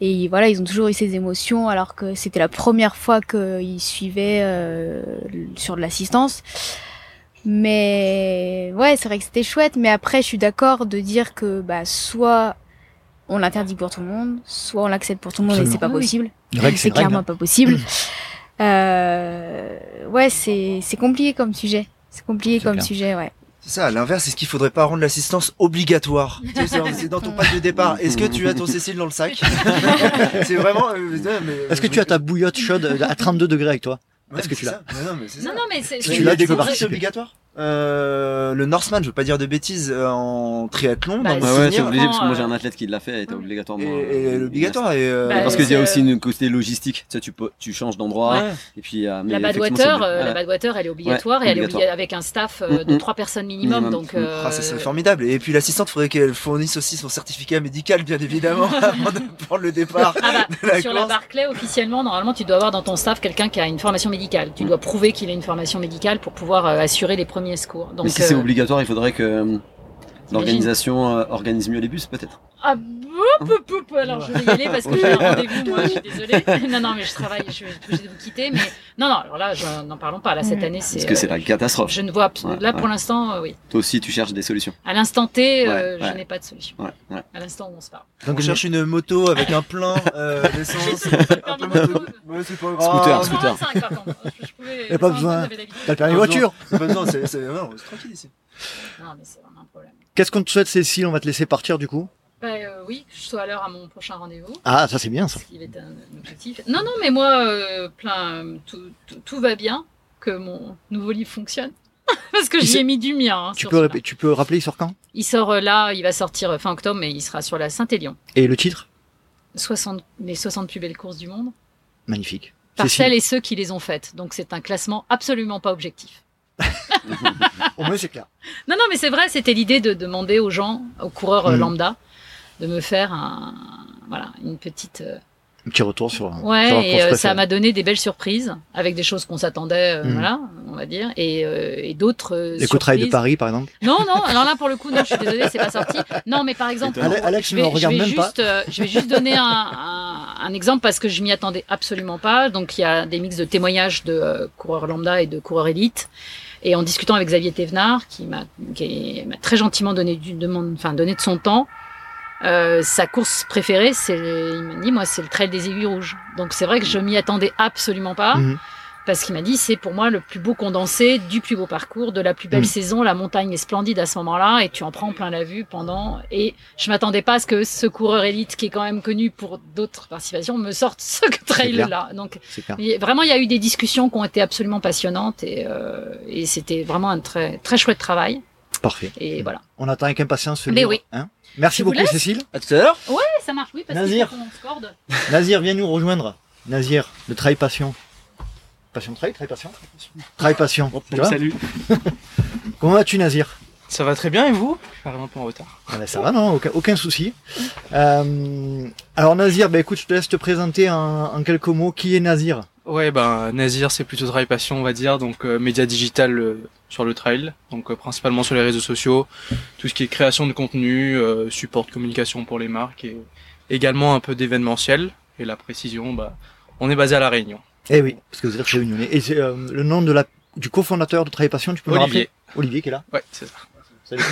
[SPEAKER 7] et voilà, ils ont toujours eu ces émotions alors que c'était la première fois qu'ils suivaient euh, sur de l'assistance. Mais ouais, c'est vrai que c'était chouette. Mais après, je suis d'accord de dire que bah soit on l'interdit pour tout le monde, soit on l'accepte pour tout le monde et c'est pas possible. C'est clairement pas possible. [CLEARS THROAT] Euh, ouais, c'est c'est compliqué comme sujet. C'est compliqué comme sujet, ouais.
[SPEAKER 6] C'est ça, à l'inverse, est-ce qu'il faudrait pas rendre l'assistance obligatoire [LAUGHS] C'est dans ton pack de départ. Est-ce que tu as ton Cécile dans le sac [LAUGHS] C'est vraiment. Euh,
[SPEAKER 1] Est-ce que tu as ta bouillotte chaude à 32 degrés avec toi? Est-ce que tu l'as?
[SPEAKER 7] Non, mais c'est ça. Non, mais c'est.
[SPEAKER 1] Tu l'as
[SPEAKER 6] C'est obligatoire? Euh, le Norseman, je veux pas dire de bêtises, euh, en triathlon.
[SPEAKER 2] Bah, dans ouais, c'est obligé parce que moi j'ai un athlète qui l'a fait, était obligatoirement.
[SPEAKER 6] Et, et l'obligatoire et, euh,
[SPEAKER 2] bah, parce qu'il y a aussi une côté logistique. Tu sais, tu peux, tu changes d'endroit et puis.
[SPEAKER 5] Euh, la Badwater, la Badwater, elle est obligatoire et elle est avec un staff de mm, mm. trois personnes minimum, donc.
[SPEAKER 6] Ah, ça serait formidable. Et puis l'assistante, faudrait qu'elle fournisse aussi son certificat médical, bien évidemment, [LAUGHS] avant de prendre le départ.
[SPEAKER 5] Ah bah, sur la Barclay, officiellement, normalement, tu dois avoir dans ton staff quelqu'un qui a une formation médicale. Tu dois prouver qu'il a une formation médicale pour pouvoir assurer les premiers secours.
[SPEAKER 2] Donc c'est obligatoire, il faudrait que euh, l'organisation euh, organise mieux les bus, peut-être.
[SPEAKER 5] Ah, alors je vais y aller parce que j'ai un [LAUGHS] rendez-vous, moi, je suis désolée. [LAUGHS] Non, non, mais je travaille, je suis obligée de vous quitter. Mais non, non, alors là, n'en parlons pas. Là, cette année, c'est.
[SPEAKER 2] Parce que c'est la catastrophe.
[SPEAKER 5] Je ne vois, là, pour l'instant, euh, oui.
[SPEAKER 2] Toi aussi, tu cherches des solutions.
[SPEAKER 5] À l'instant T, je n'ai pas de solution. À l'instant où on se parle.
[SPEAKER 6] Donc, on cherche une moto avec un plein d'essence. [LAUGHS]
[SPEAKER 2] c'est pas grave. Scooter, scooter.
[SPEAKER 1] Il n'y a pas besoin. T'as le permis voiture.
[SPEAKER 6] C'est tranquille ici.
[SPEAKER 5] Non, mais c'est.
[SPEAKER 1] Qu'est-ce qu'on te souhaite, Cécile? On va te laisser partir du coup
[SPEAKER 5] bah, euh, oui, que je sois à l'heure à mon prochain rendez-vous.
[SPEAKER 1] Ah, ça c'est bien ça.
[SPEAKER 5] est un objectif. Non, non, mais moi, euh, plein, tout, tout, va bien, que mon nouveau livre fonctionne. [LAUGHS] Parce que j'y ai mis du mien. Hein,
[SPEAKER 1] tu, peux, tu peux rappeler, il sort quand?
[SPEAKER 5] Il sort euh, là, il va sortir fin octobre, mais il sera sur la Saint-Élion.
[SPEAKER 1] Et le titre?
[SPEAKER 5] 60, Les 60 plus belles courses du monde.
[SPEAKER 1] Magnifique.
[SPEAKER 5] Par celles et ceux qui les ont faites. Donc c'est un classement absolument pas objectif.
[SPEAKER 1] Au moins, c'est clair.
[SPEAKER 5] Non, non, mais c'est vrai, c'était l'idée de demander aux gens, aux coureurs euh, mm. lambda, de me faire un, voilà, une petite.
[SPEAKER 1] Euh, un petit retour sur.
[SPEAKER 5] Ouais, et euh, ça m'a donné des belles surprises avec des choses qu'on s'attendait, mm. voilà, on va dire, et, et d'autres.
[SPEAKER 1] Les côtes de Paris, par exemple.
[SPEAKER 5] Non, non. Alors là, pour le coup, non, je suis désolée, c'est pas sorti. Non, mais par exemple,
[SPEAKER 1] Alex, je vais, je vais
[SPEAKER 5] juste, je vais juste donner un, un, un, exemple parce que je m'y attendais absolument pas. Donc il y a des mix de témoignages de coureurs lambda et de coureurs élites. Et en discutant avec Xavier Thévenard, qui m'a très gentiment donné donné de son temps, euh, sa course préférée, c'est, il m'a dit, moi, c'est le trail des aiguilles rouges. Donc c'est vrai que je m'y attendais absolument pas. Mhm. Parce qu'il m'a dit c'est pour moi le plus beau condensé du plus beau parcours, de la plus belle mm. saison. La montagne est splendide à ce moment-là et tu en prends plein la vue pendant. Et je m'attendais pas à ce que ce coureur élite qui est quand même connu pour d'autres participations me sorte [LAUGHS] ce trail-là. Donc vraiment, il y a eu des discussions qui ont été absolument passionnantes et, euh, et c'était vraiment un très très chouette travail.
[SPEAKER 1] Parfait.
[SPEAKER 5] Et voilà.
[SPEAKER 1] On attend avec impatience ce
[SPEAKER 5] Mais oui.
[SPEAKER 1] Hein Merci beaucoup Cécile.
[SPEAKER 6] À tout à l'heure.
[SPEAKER 5] Ouais, ça marche. Oui, parce
[SPEAKER 1] Nazir. Que [LAUGHS] Nazir, viens nous rejoindre. Nazir, le Trail Passion. Passion Trail, Trail Passion Trail Passion.
[SPEAKER 8] salut. [LAUGHS]
[SPEAKER 1] Comment vas-tu Nazir?
[SPEAKER 8] Ça va très bien et vous? Je suis un peu en retard.
[SPEAKER 1] Ah ben, ça va, non, aucun, souci. Euh, alors Nazir, bah, écoute, je te laisse te présenter en, quelques mots. Qui est Nazir?
[SPEAKER 8] Ouais, ben Nazir, c'est plutôt Trail Passion, on va dire, donc euh, média digital euh, sur le trail, donc principalement sur les réseaux sociaux, tout ce qui est création de contenu, support de communication pour les marques et également un peu d'événementiel. Et la précision, bah, on est basé à La Réunion.
[SPEAKER 1] Eh oui, parce que vous êtes réunionnais. Et c'est euh, le nom de la, du cofondateur de Travail Passion, tu peux
[SPEAKER 8] Olivier.
[SPEAKER 1] me rappeler? Olivier qui est là
[SPEAKER 8] Ouais, c'est ça.
[SPEAKER 1] Salut.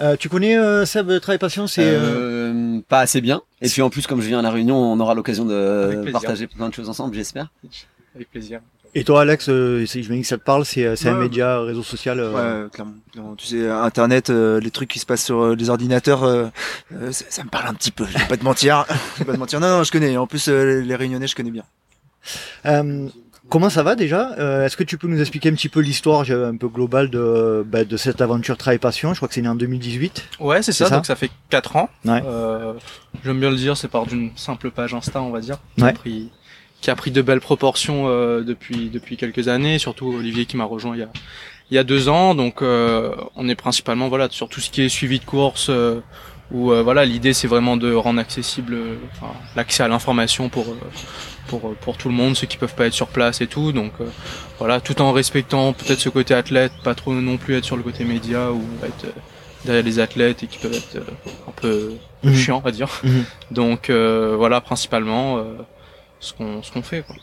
[SPEAKER 1] Euh, tu connais euh, Seb Travail Passion? C'est
[SPEAKER 2] euh, pas assez bien et puis en plus comme je viens à la réunion on aura l'occasion de partager plein de choses ensemble j'espère
[SPEAKER 8] avec plaisir
[SPEAKER 1] et toi, Alex, euh, je me dis que ça te parle, c'est un média, réseau social.
[SPEAKER 6] Euh... Ouais, clairement, Tu sais, Internet, euh, les trucs qui se passent sur euh, les ordinateurs, ça, ça, me parle un petit peu. Je vais pas te mentir. [LAUGHS] je vais pas te mentir. Non, non, je connais. En plus, les Réunionnais, je connais bien.
[SPEAKER 1] Comment ça va déjà Est-ce que tu peux nous expliquer un petit peu l'histoire un peu globale de, bah, de cette aventure Travail Passion? Je crois que c'est né en 2018.
[SPEAKER 8] Ouais, c'est ça, Donc ça fait 4 ans. Ouais. J'aime bien le dire, c'est par d'une simple page Insta, on va dire. Ouais qui a pris de belles proportions euh, depuis depuis quelques années, surtout Olivier qui m'a rejoint il y a il y a deux ans. Donc euh, on est principalement voilà sur tout ce qui est suivi de course. Euh, où voilà l'idée c'est vraiment de rendre accessible l'accès à l'information pour pour pour tout le monde ceux qui peuvent pas être sur place et tout donc voilà tout en respectant peut-être ce côté athlète pas trop non plus être sur le côté média ou être derrière les athlètes et qui peuvent être un peu mmh. chiants on va dire mmh. donc voilà principalement ce qu'on ce qu'on fait quoi.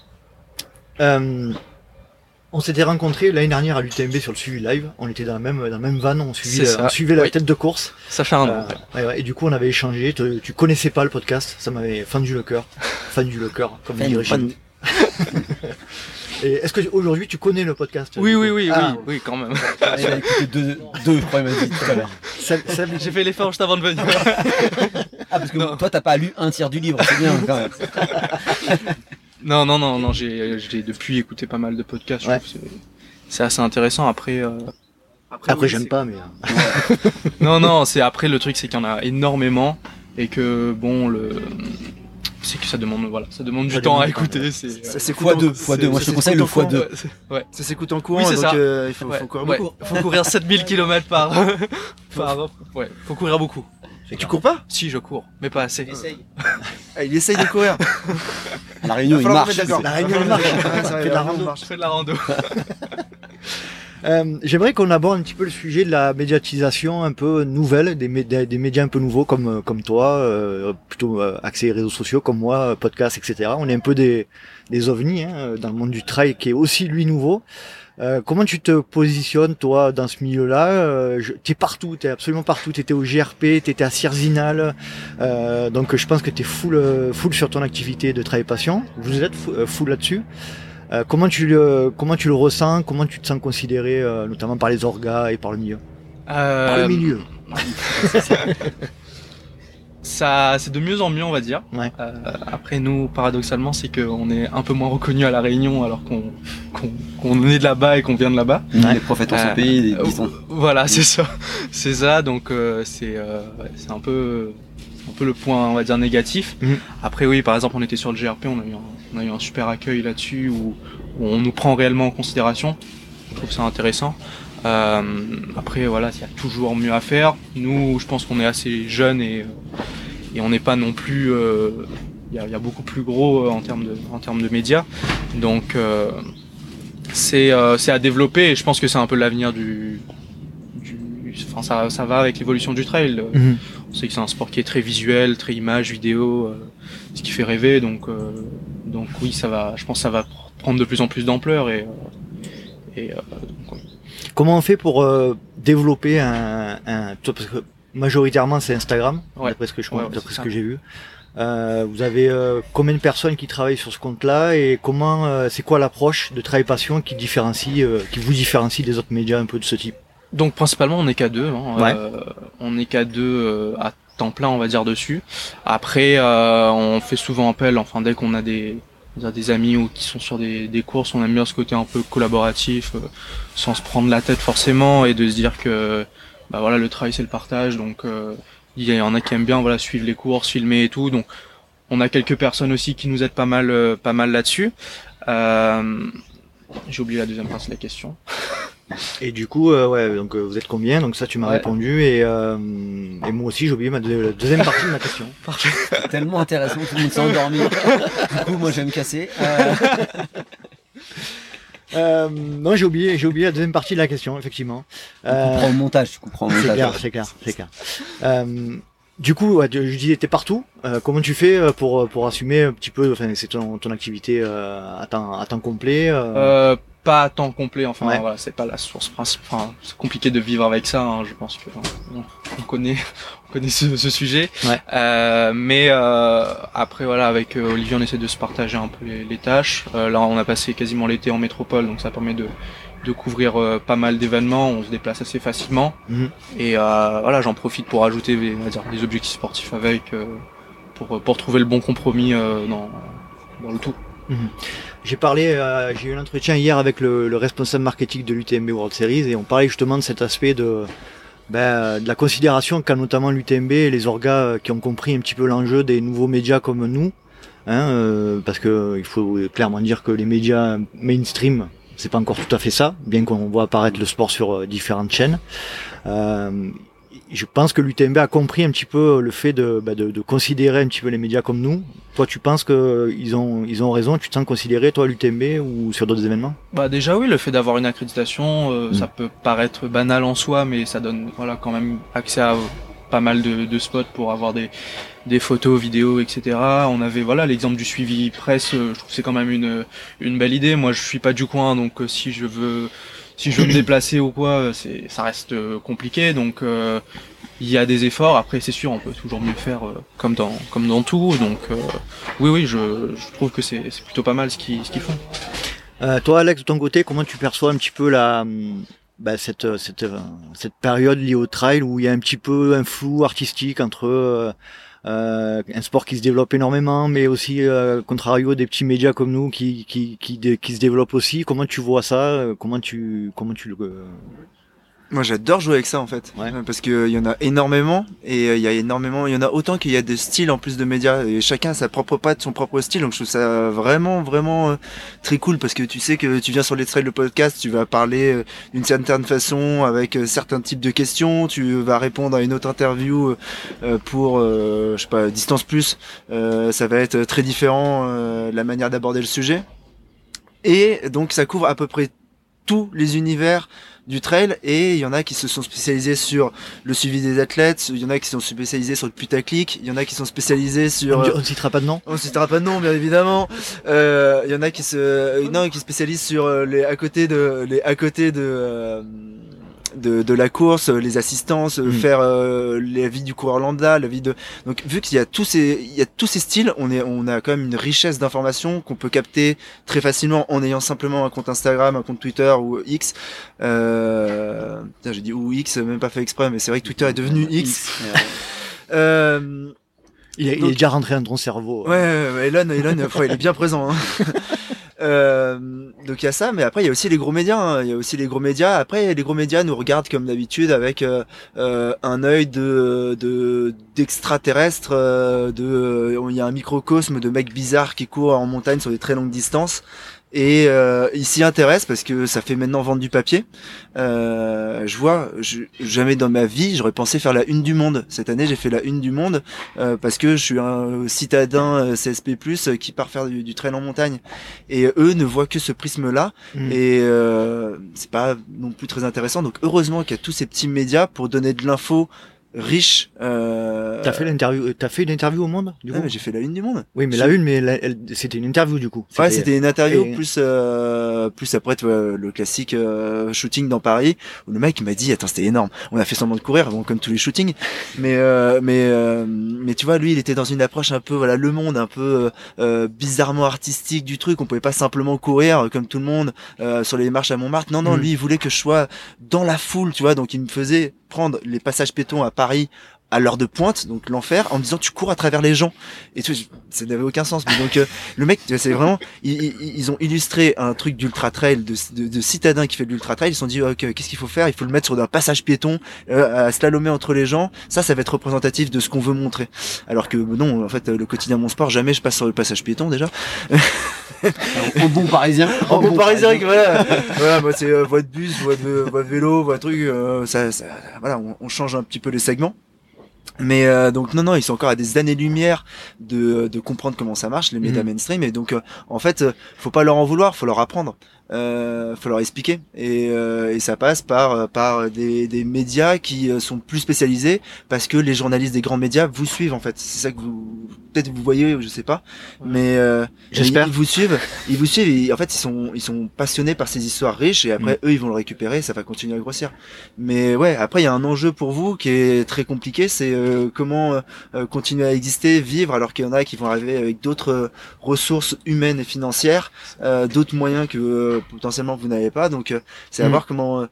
[SPEAKER 1] Euh, on s'était rencontrés l'année dernière à l'UTMB sur le suivi live. On était dans la même dans la même van, on suivait on suivait la tête de course.
[SPEAKER 8] Ça fait un an.
[SPEAKER 1] Euh, ouais, et du coup on avait échangé. Tu, tu connaissais pas le podcast, ça m'avait fendu le cœur, [LAUGHS] fendu le cœur comme dirait [LAUGHS] Et est-ce que aujourd'hui tu connais le podcast
[SPEAKER 8] Oui, oui, oui, ah. oui, oui, quand même.
[SPEAKER 2] J'ai écouté deux, deux, je crois, il m'a dit tout à l'heure. [LAUGHS]
[SPEAKER 8] J'ai fait l'effort juste avant de venir.
[SPEAKER 2] ah, parce que non. toi, t'as pas lu un tiers du livre, c'est bien quand même.
[SPEAKER 8] Non, non, non, non, j'ai depuis écouté pas mal de podcasts. Ouais. C'est assez intéressant. Après, euh...
[SPEAKER 1] après, après j'aime pas, mais.
[SPEAKER 8] Euh. [LAUGHS] non, non, c'est après le truc, c'est qu'il y en a énormément et que bon, le c'est que ça demande voilà ça demande du temps à écouter c'est
[SPEAKER 2] ça s'écoute en deux fois deux. moi je te conseille le fois deux.
[SPEAKER 6] Ouais. Ça s'écoute en courant donc euh, il faut, faut courir beaucoup.
[SPEAKER 8] Faut courir 7000 km par [LAUGHS] par ouais. Faut courir beaucoup
[SPEAKER 6] tu cours pas
[SPEAKER 8] Si, je cours, mais pas assez. Il
[SPEAKER 2] essaye.
[SPEAKER 6] Ah, il essaye de courir. [LAUGHS]
[SPEAKER 2] la réunion, il marche.
[SPEAKER 1] La réunion, il marche. de la rando.
[SPEAKER 8] Je fais de la rando. [LAUGHS]
[SPEAKER 1] Euh, J'aimerais qu'on aborde un petit peu le sujet de la médiatisation un peu nouvelle, des, médias, des médias un peu nouveaux comme euh, comme toi, euh, plutôt euh, accès réseaux sociaux comme moi, podcast, etc. On est un peu des, des ovnis hein, dans le monde du trail qui est aussi lui nouveau. Euh, comment tu te positionnes toi dans ce milieu-là? Euh, Tu es partout, tu es absolument partout. Tu étais au GRP, tu étais à Sierzinal. Euh, donc je pense que tu es full, full sur ton activité de travail passion. Vous êtes full là-dessus. Euh, comment tu le comment tu le ressens? Comment tu te sens considéré, euh, notamment par les orgas et par le milieu? Euh... Par le milieu. [LAUGHS]
[SPEAKER 8] ça, c'est de mieux en mieux, on va dire. Ouais. Euh, après, nous, paradoxalement, c'est qu'on est un peu moins reconnu à la Réunion, alors qu'on qu'on est de là-bas et qu'on vient de là-bas.
[SPEAKER 2] Ouais. Les prophètes en ce pays, des
[SPEAKER 8] Voilà, [LAUGHS] c'est ça, c'est ça. Donc, c'est c'est un peu un peu le point, on va dire, négatif. Mhm. Après, oui, par exemple, on était sur le GRP, on a eu un, on a eu un super accueil là-dessus où, on nous prend réellement en considération. Je trouve ça intéressant. Euh, après, voilà, il y a toujours mieux à faire. Nous, je pense qu'on est assez jeunes et, et on n'est pas non plus. Euh, il y, a, beaucoup plus gros en termes de, en termes de médias. Donc, euh, c'est à développer et je pense que c'est un peu l'avenir du, enfin ça, ça va avec l'évolution du trail. Mhm. On sait que c'est un sport qui est très visuel, très image, vidéo, ce qui fait rêver. Donc, donc oui, ça va. Je pense que ça va prendre de plus en plus d'ampleur et. Euh, et
[SPEAKER 1] Comment on fait pour euh, développer un, un parce que majoritairement c'est Instagram, d'après ce que je d'après ce que j'ai vu. Euh, vous avez euh, combien de personnes qui travaillent sur ce compte-là et comment, euh, c'est quoi l'approche de travail passion qui différencie, qui vous différencie des autres médias un peu de ce type?
[SPEAKER 8] Donc principalement on n'est qu'à deux, hein, on n'est qu'à deux à temps plein on va dire dessus. Après on fait souvent appel, enfin dès qu'on a des des amis ou qui sont sur des, des courses, on aime bien ce côté un peu collaboratif, sans se prendre la tête forcément et de se dire que bah voilà le travail c'est le partage donc il y en a qui aiment bien voilà suivre les courses, filmer et tout. Donc on a quelques personnes aussi qui nous aident pas mal, euh, pas mal là-dessus. Euh, J'ai oublié la deuxième partie de la question. [LAUGHS]
[SPEAKER 1] Et du coup, euh, ouais, donc euh, vous êtes combien? Donc ça, tu m'as répondu et, euh, et moi aussi, j'ai oublié ma la deuxième partie de ma question. [LAUGHS]
[SPEAKER 2] Tellement intéressant, tout le monde s'est endormi. [LAUGHS] du coup, moi, je vais me casser. Euh...
[SPEAKER 1] Euh, non, j'ai oublié, j'ai oublié la deuxième partie de la question, effectivement.
[SPEAKER 2] Euh, tu au montage, tu comprends au montage.
[SPEAKER 1] C'est clair, c'est clair, c'est clair. Euh, du coup, ouais, je disais, t'es partout. Euh, comment tu fais euh, pour pour assumer un petit peu, enfin, c'est ton, ton activité euh, à temps à temps complet
[SPEAKER 8] pas à temps complet. Enfin, voilà, c'est pas la source principale. Enfin, c'est compliqué de vivre avec ça. Hein, je pense que on, connaît, [LAUGHS] on connaît ce, ce sujet. Euh, mais euh, après, voilà, avec euh, Olivier, on essaie de se partager un peu les, les tâches. Euh, là, on a passé quasiment l'été en métropole, donc ça permet de de couvrir euh, pas mal d'événements. On se déplace assez facilement. Mhm. Et voilà, j'en profite pour ajouter, on va dire, des objectifs sportifs avec pour pour trouver le bon compromis dans dans le tout.
[SPEAKER 1] Mhm. J'ai parlé, euh, j'ai eu un entretien hier avec le, responsable marketing de l'UTMB World Series et on parlait justement de cet aspect de, ben, de la considération qu'a notamment l'UTMB et les orgas euh, qui ont compris un petit peu l'enjeu des nouveaux médias comme nous, hein, euh, parce que il faut clairement dire que les médias mainstream c'est pas encore tout à fait ça, bien qu'on voit apparaître le sport sur différentes chaînes. Euh, je pense que l'UTMB a compris un petit peu le fait bah, de, de, considérer un petit peu les médias comme nous. Toi, tu penses qu'ils ont, ils ont raison? Tu te sens considéré, toi, l'UTMB ou sur d'autres événements?
[SPEAKER 8] Bah déjà oui, le fait d'avoir une accréditation, euh, mm. ça peut paraître banal en soi, mais ça donne voilà quand même accès à pas mal de, de spots pour avoir des, des photos, vidéos, etc. On avait voilà l'exemple du suivi presse. Euh, je trouve c'est quand même une une belle idée. Moi, je suis pas du coin, donc euh, si je veux si je veux me déplacer ou quoi, euh, c'est, ça reste euh, compliqué. Donc euh, il y a des efforts. Après, c'est sûr, on peut toujours mieux faire comme dans comme dans tout. Donc oui, oui, je, je trouve que c'est, c'est plutôt pas mal ce qu'ils ce qu'ils font.
[SPEAKER 1] Euh, toi, Alex, de ton côté, comment tu perçois un petit peu la hum, bah, cette, cette, cette période liée au trail où il y a un petit peu un flou artistique entre euh, un sport qui se développe énormément, mais aussi, euh, contrario, des petits médias comme nous qui, qui, qui, qui, se développent aussi. Comment tu vois ça? Comment tu, comment tu le
[SPEAKER 6] moi, j'adore jouer avec ça en fait, parce qu'il y en a énormément et euh, il y a énormément, il y en a autant qu'il y a de styles en plus de médias et chacun a sa propre patte, son propre style. Donc je trouve ça vraiment, vraiment euh, très cool parce que tu sais que tu viens sur les trails de podcast, tu vas parler euh, d'une certaine façon avec certains types de questions, tu vas répondre à une autre interview pour, je sais pas, distance plus, ça va être très différent la manière d'aborder le sujet. Et donc ça couvre à peu près tous les univers du trail et il y en a qui se sont spécialisés sur le suivi des athlètes, il y en a qui sont spécialisés sur le putaclic, il y en a qui sont spécialisés sur
[SPEAKER 1] on, ne citera pas de nom.
[SPEAKER 6] On citera pas de nom bien évidemment. Euh, il y en a qui se non qui spécialisent sur les à côté de les à côté de euh, de, de la course, les assistances, mm. faire euh, la vie du coureur lambda, la vie de. Donc vu qu'il y a tous ces il y a tous ces styles, on est on a quand même une richesse d'informations qu'on peut capter très facilement en ayant simplement un compte Instagram, un compte Twitter ou X. Euh, j'ai dit ou X, même pas fait exprès, mais c'est vrai que Twitter est devenu X. [LAUGHS]
[SPEAKER 1] euh, il, est, il est déjà rentré dans ton cerveau.
[SPEAKER 6] Ouais, ouais Elon, Elon, il est bien présent. Hein. [LAUGHS] Euh, donc il y a ça, mais après il y a aussi les gros médias. Hein. Il y a aussi les gros médias. Après les gros médias nous regardent comme d'habitude avec euh, euh un œil de d'extraterrestre. De, de, il y a un microcosme de mecs bizarres qui courent en montagne sur des très longues distances et euh, il s'y intéresse parce que ça fait maintenant vendre du papier. Euh, je vois, jamais dans ma vie j'aurais pensé faire la une du monde. Cette année j'ai fait la une du monde euh, parce que je suis un citadin euh, CSP+ qui part faire du, trail en montagne. Et eux ne voient que ce prisme-là mmh. et euh, c'est pas non plus très intéressant. Donc heureusement qu'il y a tous ces petits médias pour donner de l'info riche. Euh...
[SPEAKER 1] T'as fait l'interview, t'as fait une interview au Monde
[SPEAKER 6] du coup J'ai fait la une du Monde.
[SPEAKER 1] Oui, mais la une, mais c'était une interview du coup.
[SPEAKER 6] Ouais, c'était une interview plus euh, plus après le classique euh, shooting dans Paris où le mec m'a dit attends c'était énorme. On a fait semblant de courir, bon comme tous les shootings, mais euh, mais mais tu vois lui il était dans une approche un peu voilà le monde un peu bizarrement artistique du truc. On pouvait pas simplement courir comme tout le monde sur les marches à Montmartre. Non non, mm. lui il voulait que je sois dans la foule, tu vois. Donc il me faisait les passages piétons à Paris à l'heure de pointe, donc l'enfer, en me disant tu cours à travers les gens. Et tout, ça n'avait aucun sens. Mais donc euh, [LAUGHS] le mec, c'est vraiment, ils, ont illustré un truc d'ultra trail, de, de, de, citadin qui fait de l'ultra trail. Ils se sont dit ok, qu'est-ce qu'il faut faire? Il faut le mettre sur un passage piéton, euh, à slalomer entre les gens. Ça, ça va être représentatif de ce qu'on veut montrer. Alors que non, en fait, le quotidien mon sport, jamais je passe sur le passage piéton déjà. [LAUGHS]
[SPEAKER 2] en bon parisien. [LAUGHS]
[SPEAKER 6] En, bon, parisien, voilà. voilà, moi c'est euh, voie de bus, voie de, voie de vélo, voie de truc. Euh, ça, ça, voilà, on, on change un petit peu les segments. Mais euh, donc non non ils sont encore à des années lumière de, de comprendre comment ça marche les médias mhm. mainstream et donc euh, en fait euh, faut pas leur en vouloir faut leur apprendre euh, faut leur expliquer. Et, euh, et ça passe par par des, des médias qui euh, sont plus spécialisés parce que les journalistes des grands médias vous suivent en fait. C'est ça que vous peut-être vous voyez je sais pas. Mais euh, j'espère. ils, vous suivent. Ils vous suivent. Et en fait ils sont ils sont passionnés par ces histoires riches et après mm. eux ils vont le récupérer. Ça va continuer à grossir. Mais ouais après il y a un enjeu pour vous qui est très compliqué. C'est euh, comment continuer à exister vivre alors qu'il y en a qui vont arriver avec d'autres ressources humaines et financières d'autres moyens que potentiellement vous n'avez pas. Donc euh, c'est à mm. voir comment euh,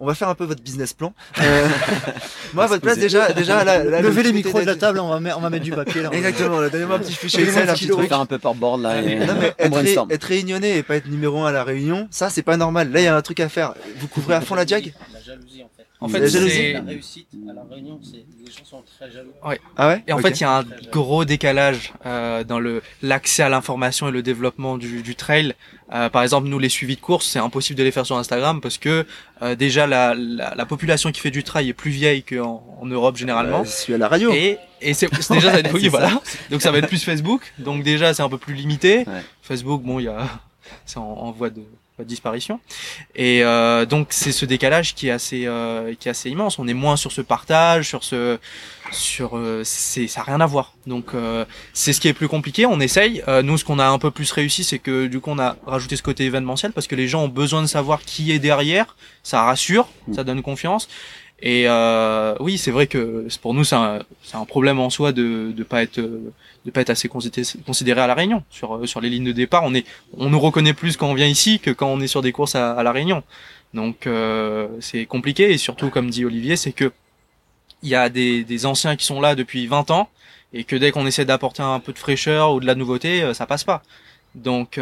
[SPEAKER 6] on va faire un peu votre business plan. Euh, [LAUGHS] moi, à votre place, déjà, déjà, là,
[SPEAKER 1] levez les micros de la table, on va, mettre, on va mettre du papier là.
[SPEAKER 6] Exactement, là, donnez-moi un petit fichier Excel,
[SPEAKER 2] un petit truc. faire un peu par board là. Et... [LAUGHS]
[SPEAKER 6] Non, mais être, être, réunionnais et pas être numéro un à la réunion, ça, c'est pas normal. Là, il y a un truc à faire. Vous couvrez à fond la jag?
[SPEAKER 9] La jalousie, en fait. En fait, c'est la réussite à la réunion, c'est les gens sont très jaloux.
[SPEAKER 8] Ouais. Ah ouais? Et en fait, il y a un gros décalage euh, dans le l'accès à l'information et le développement du, du trail. Euh, par exemple, nous, les suivis de course, c'est impossible de les faire sur Instagram parce que euh, déjà la, la, la, population qui fait du trail est plus vieille qu'en en Europe généralement.
[SPEAKER 6] je suis à la radio.
[SPEAKER 8] Et, et c'est déjà ça, [LAUGHS] oui, voilà. Donc ça va être plus Facebook. Donc déjà, c'est un peu plus limité. Facebook, bon, il y a c'est en, en voie de disparition. Et euh, donc c'est ce décalage qui est assez euh, qui est assez immense. On est moins sur ce partage, sur ce sur euh, c'est ça a rien à voir. Donc euh, c'est ce qui est plus compliqué. On essaye. Euh, nous ce qu'on a un peu plus réussi, c'est que du coup on a rajouté ce côté événementiel parce que les gens ont besoin de savoir qui est derrière. Ça rassure, mmh. ça donne confiance. Et euh, oui, c'est vrai que pour nous, c'est un, un, problème en soi de ne pas être de pas être assez considéré à la Réunion sur euh, sur les lignes de départ. On est on nous reconnaît plus quand on vient ici que quand on est sur des courses à, la Réunion. Donc euh, c'est compliqué et surtout, comme dit Olivier, c'est que il y a des, des anciens qui sont là depuis 20 ans et que dès qu'on essaie d'apporter un peu de fraîcheur ou de la nouveauté, euh, ça passe pas. Donc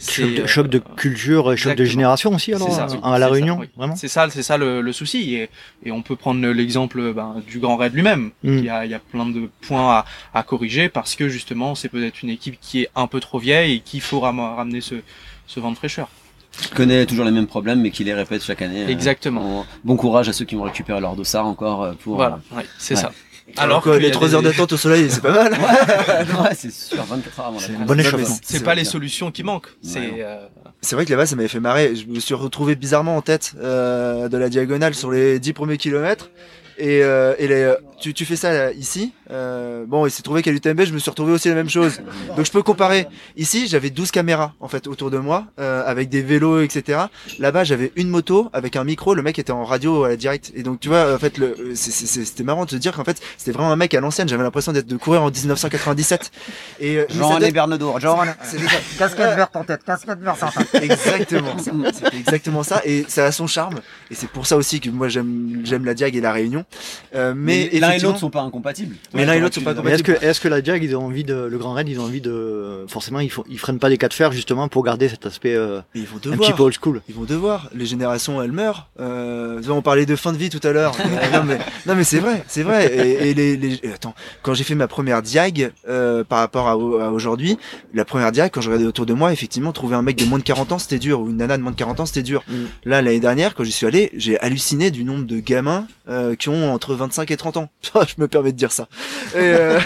[SPEAKER 1] Choc de, choc de, culture, choc de génération aussi alors à, la Réunion, vraiment.
[SPEAKER 8] C'est ça, c'est ça le, le, souci et, et, on peut prendre l'exemple ben, du Grand Raid lui-même. Mm. Il, y a, il y a plein de points à, à corriger parce que justement c'est peut-être une équipe qui est un peu trop vieille et qu'il faut ramener ce, ce vent de fraîcheur.
[SPEAKER 2] Qui connaît toujours les mêmes problèmes mais qui les répète chaque année.
[SPEAKER 8] Euh, Exactement.
[SPEAKER 2] bon courage à ceux qui vont récupérer leur dossard encore euh, pour.
[SPEAKER 8] Voilà, euh, c'est ça.
[SPEAKER 6] Alors, que les 3 heures d'attente au soleil, c'est pas mal.
[SPEAKER 2] ouais, c'est sûr, 24 heures
[SPEAKER 1] C'est bon
[SPEAKER 8] C'est pas les solutions qui manquent. C'est
[SPEAKER 6] euh... C'est vrai que là-bas, ça m'avait fait marrer. Je me suis retrouvé bizarrement en tête euh, de la diagonale sur les 10 premiers kilomètres. Et, euh, et les, tu, tu fais ça ici. Euh, bon, il s'est trouvé qu'à l'UTMB, je me suis retrouvé aussi la même chose. Donc je peux comparer. Ici, j'avais 12 caméras en fait autour de moi, euh, avec des vélos, etc. Là-bas, j'avais une moto avec un micro. Le mec était en radio à la direct. Et donc tu vois, en fait, le, c'était marrant de se dire qu'en fait, c'était vraiment un mec à l'ancienne. J'avais l'impression d'être de courir en 1997.
[SPEAKER 2] Et euh, Jean et Bernadour, Jean.
[SPEAKER 9] casquette verte en tête, casquette verte en tête.
[SPEAKER 6] Exactement. C'était exactement ça. Et ça a son charme. Et c'est pour ça aussi que moi j'aime j'aime la Diag et la Réunion.
[SPEAKER 2] Euh, mais, l'un et l'autre sont pas incompatibles.
[SPEAKER 6] Mais l'un et l'autre sont pas compatibles.
[SPEAKER 1] Est-ce que, est-ce que la Jag, ils ont envie de, le Grand Raid, ils ont envie de, forcément, ils, font, ils freinent pas des cas de fer justement pour garder cet aspect euh,
[SPEAKER 6] ils vont devoir, un
[SPEAKER 1] petit peu old school.
[SPEAKER 6] Ils vont devoir. Les générations, elles meurent. Euh, on parlait de fin de vie tout à l'heure. [LAUGHS] non mais, non mais c'est vrai, c'est vrai. Et, et les, les, attends, quand j'ai fait ma première Diag euh, par rapport à, aujourd'hui, la première Diag, quand je regardais autour de moi, effectivement, trouver un mec de moins de 40 ans, c'était dur, ou une nana de moins de 40 ans, c'était dur. Mm. Là, l'année dernière, quand j'y suis allé, j'ai halluciné du nombre de gamins qui ont entre 25 et 30 ans. [LAUGHS] je me permets de dire ça. Et, euh,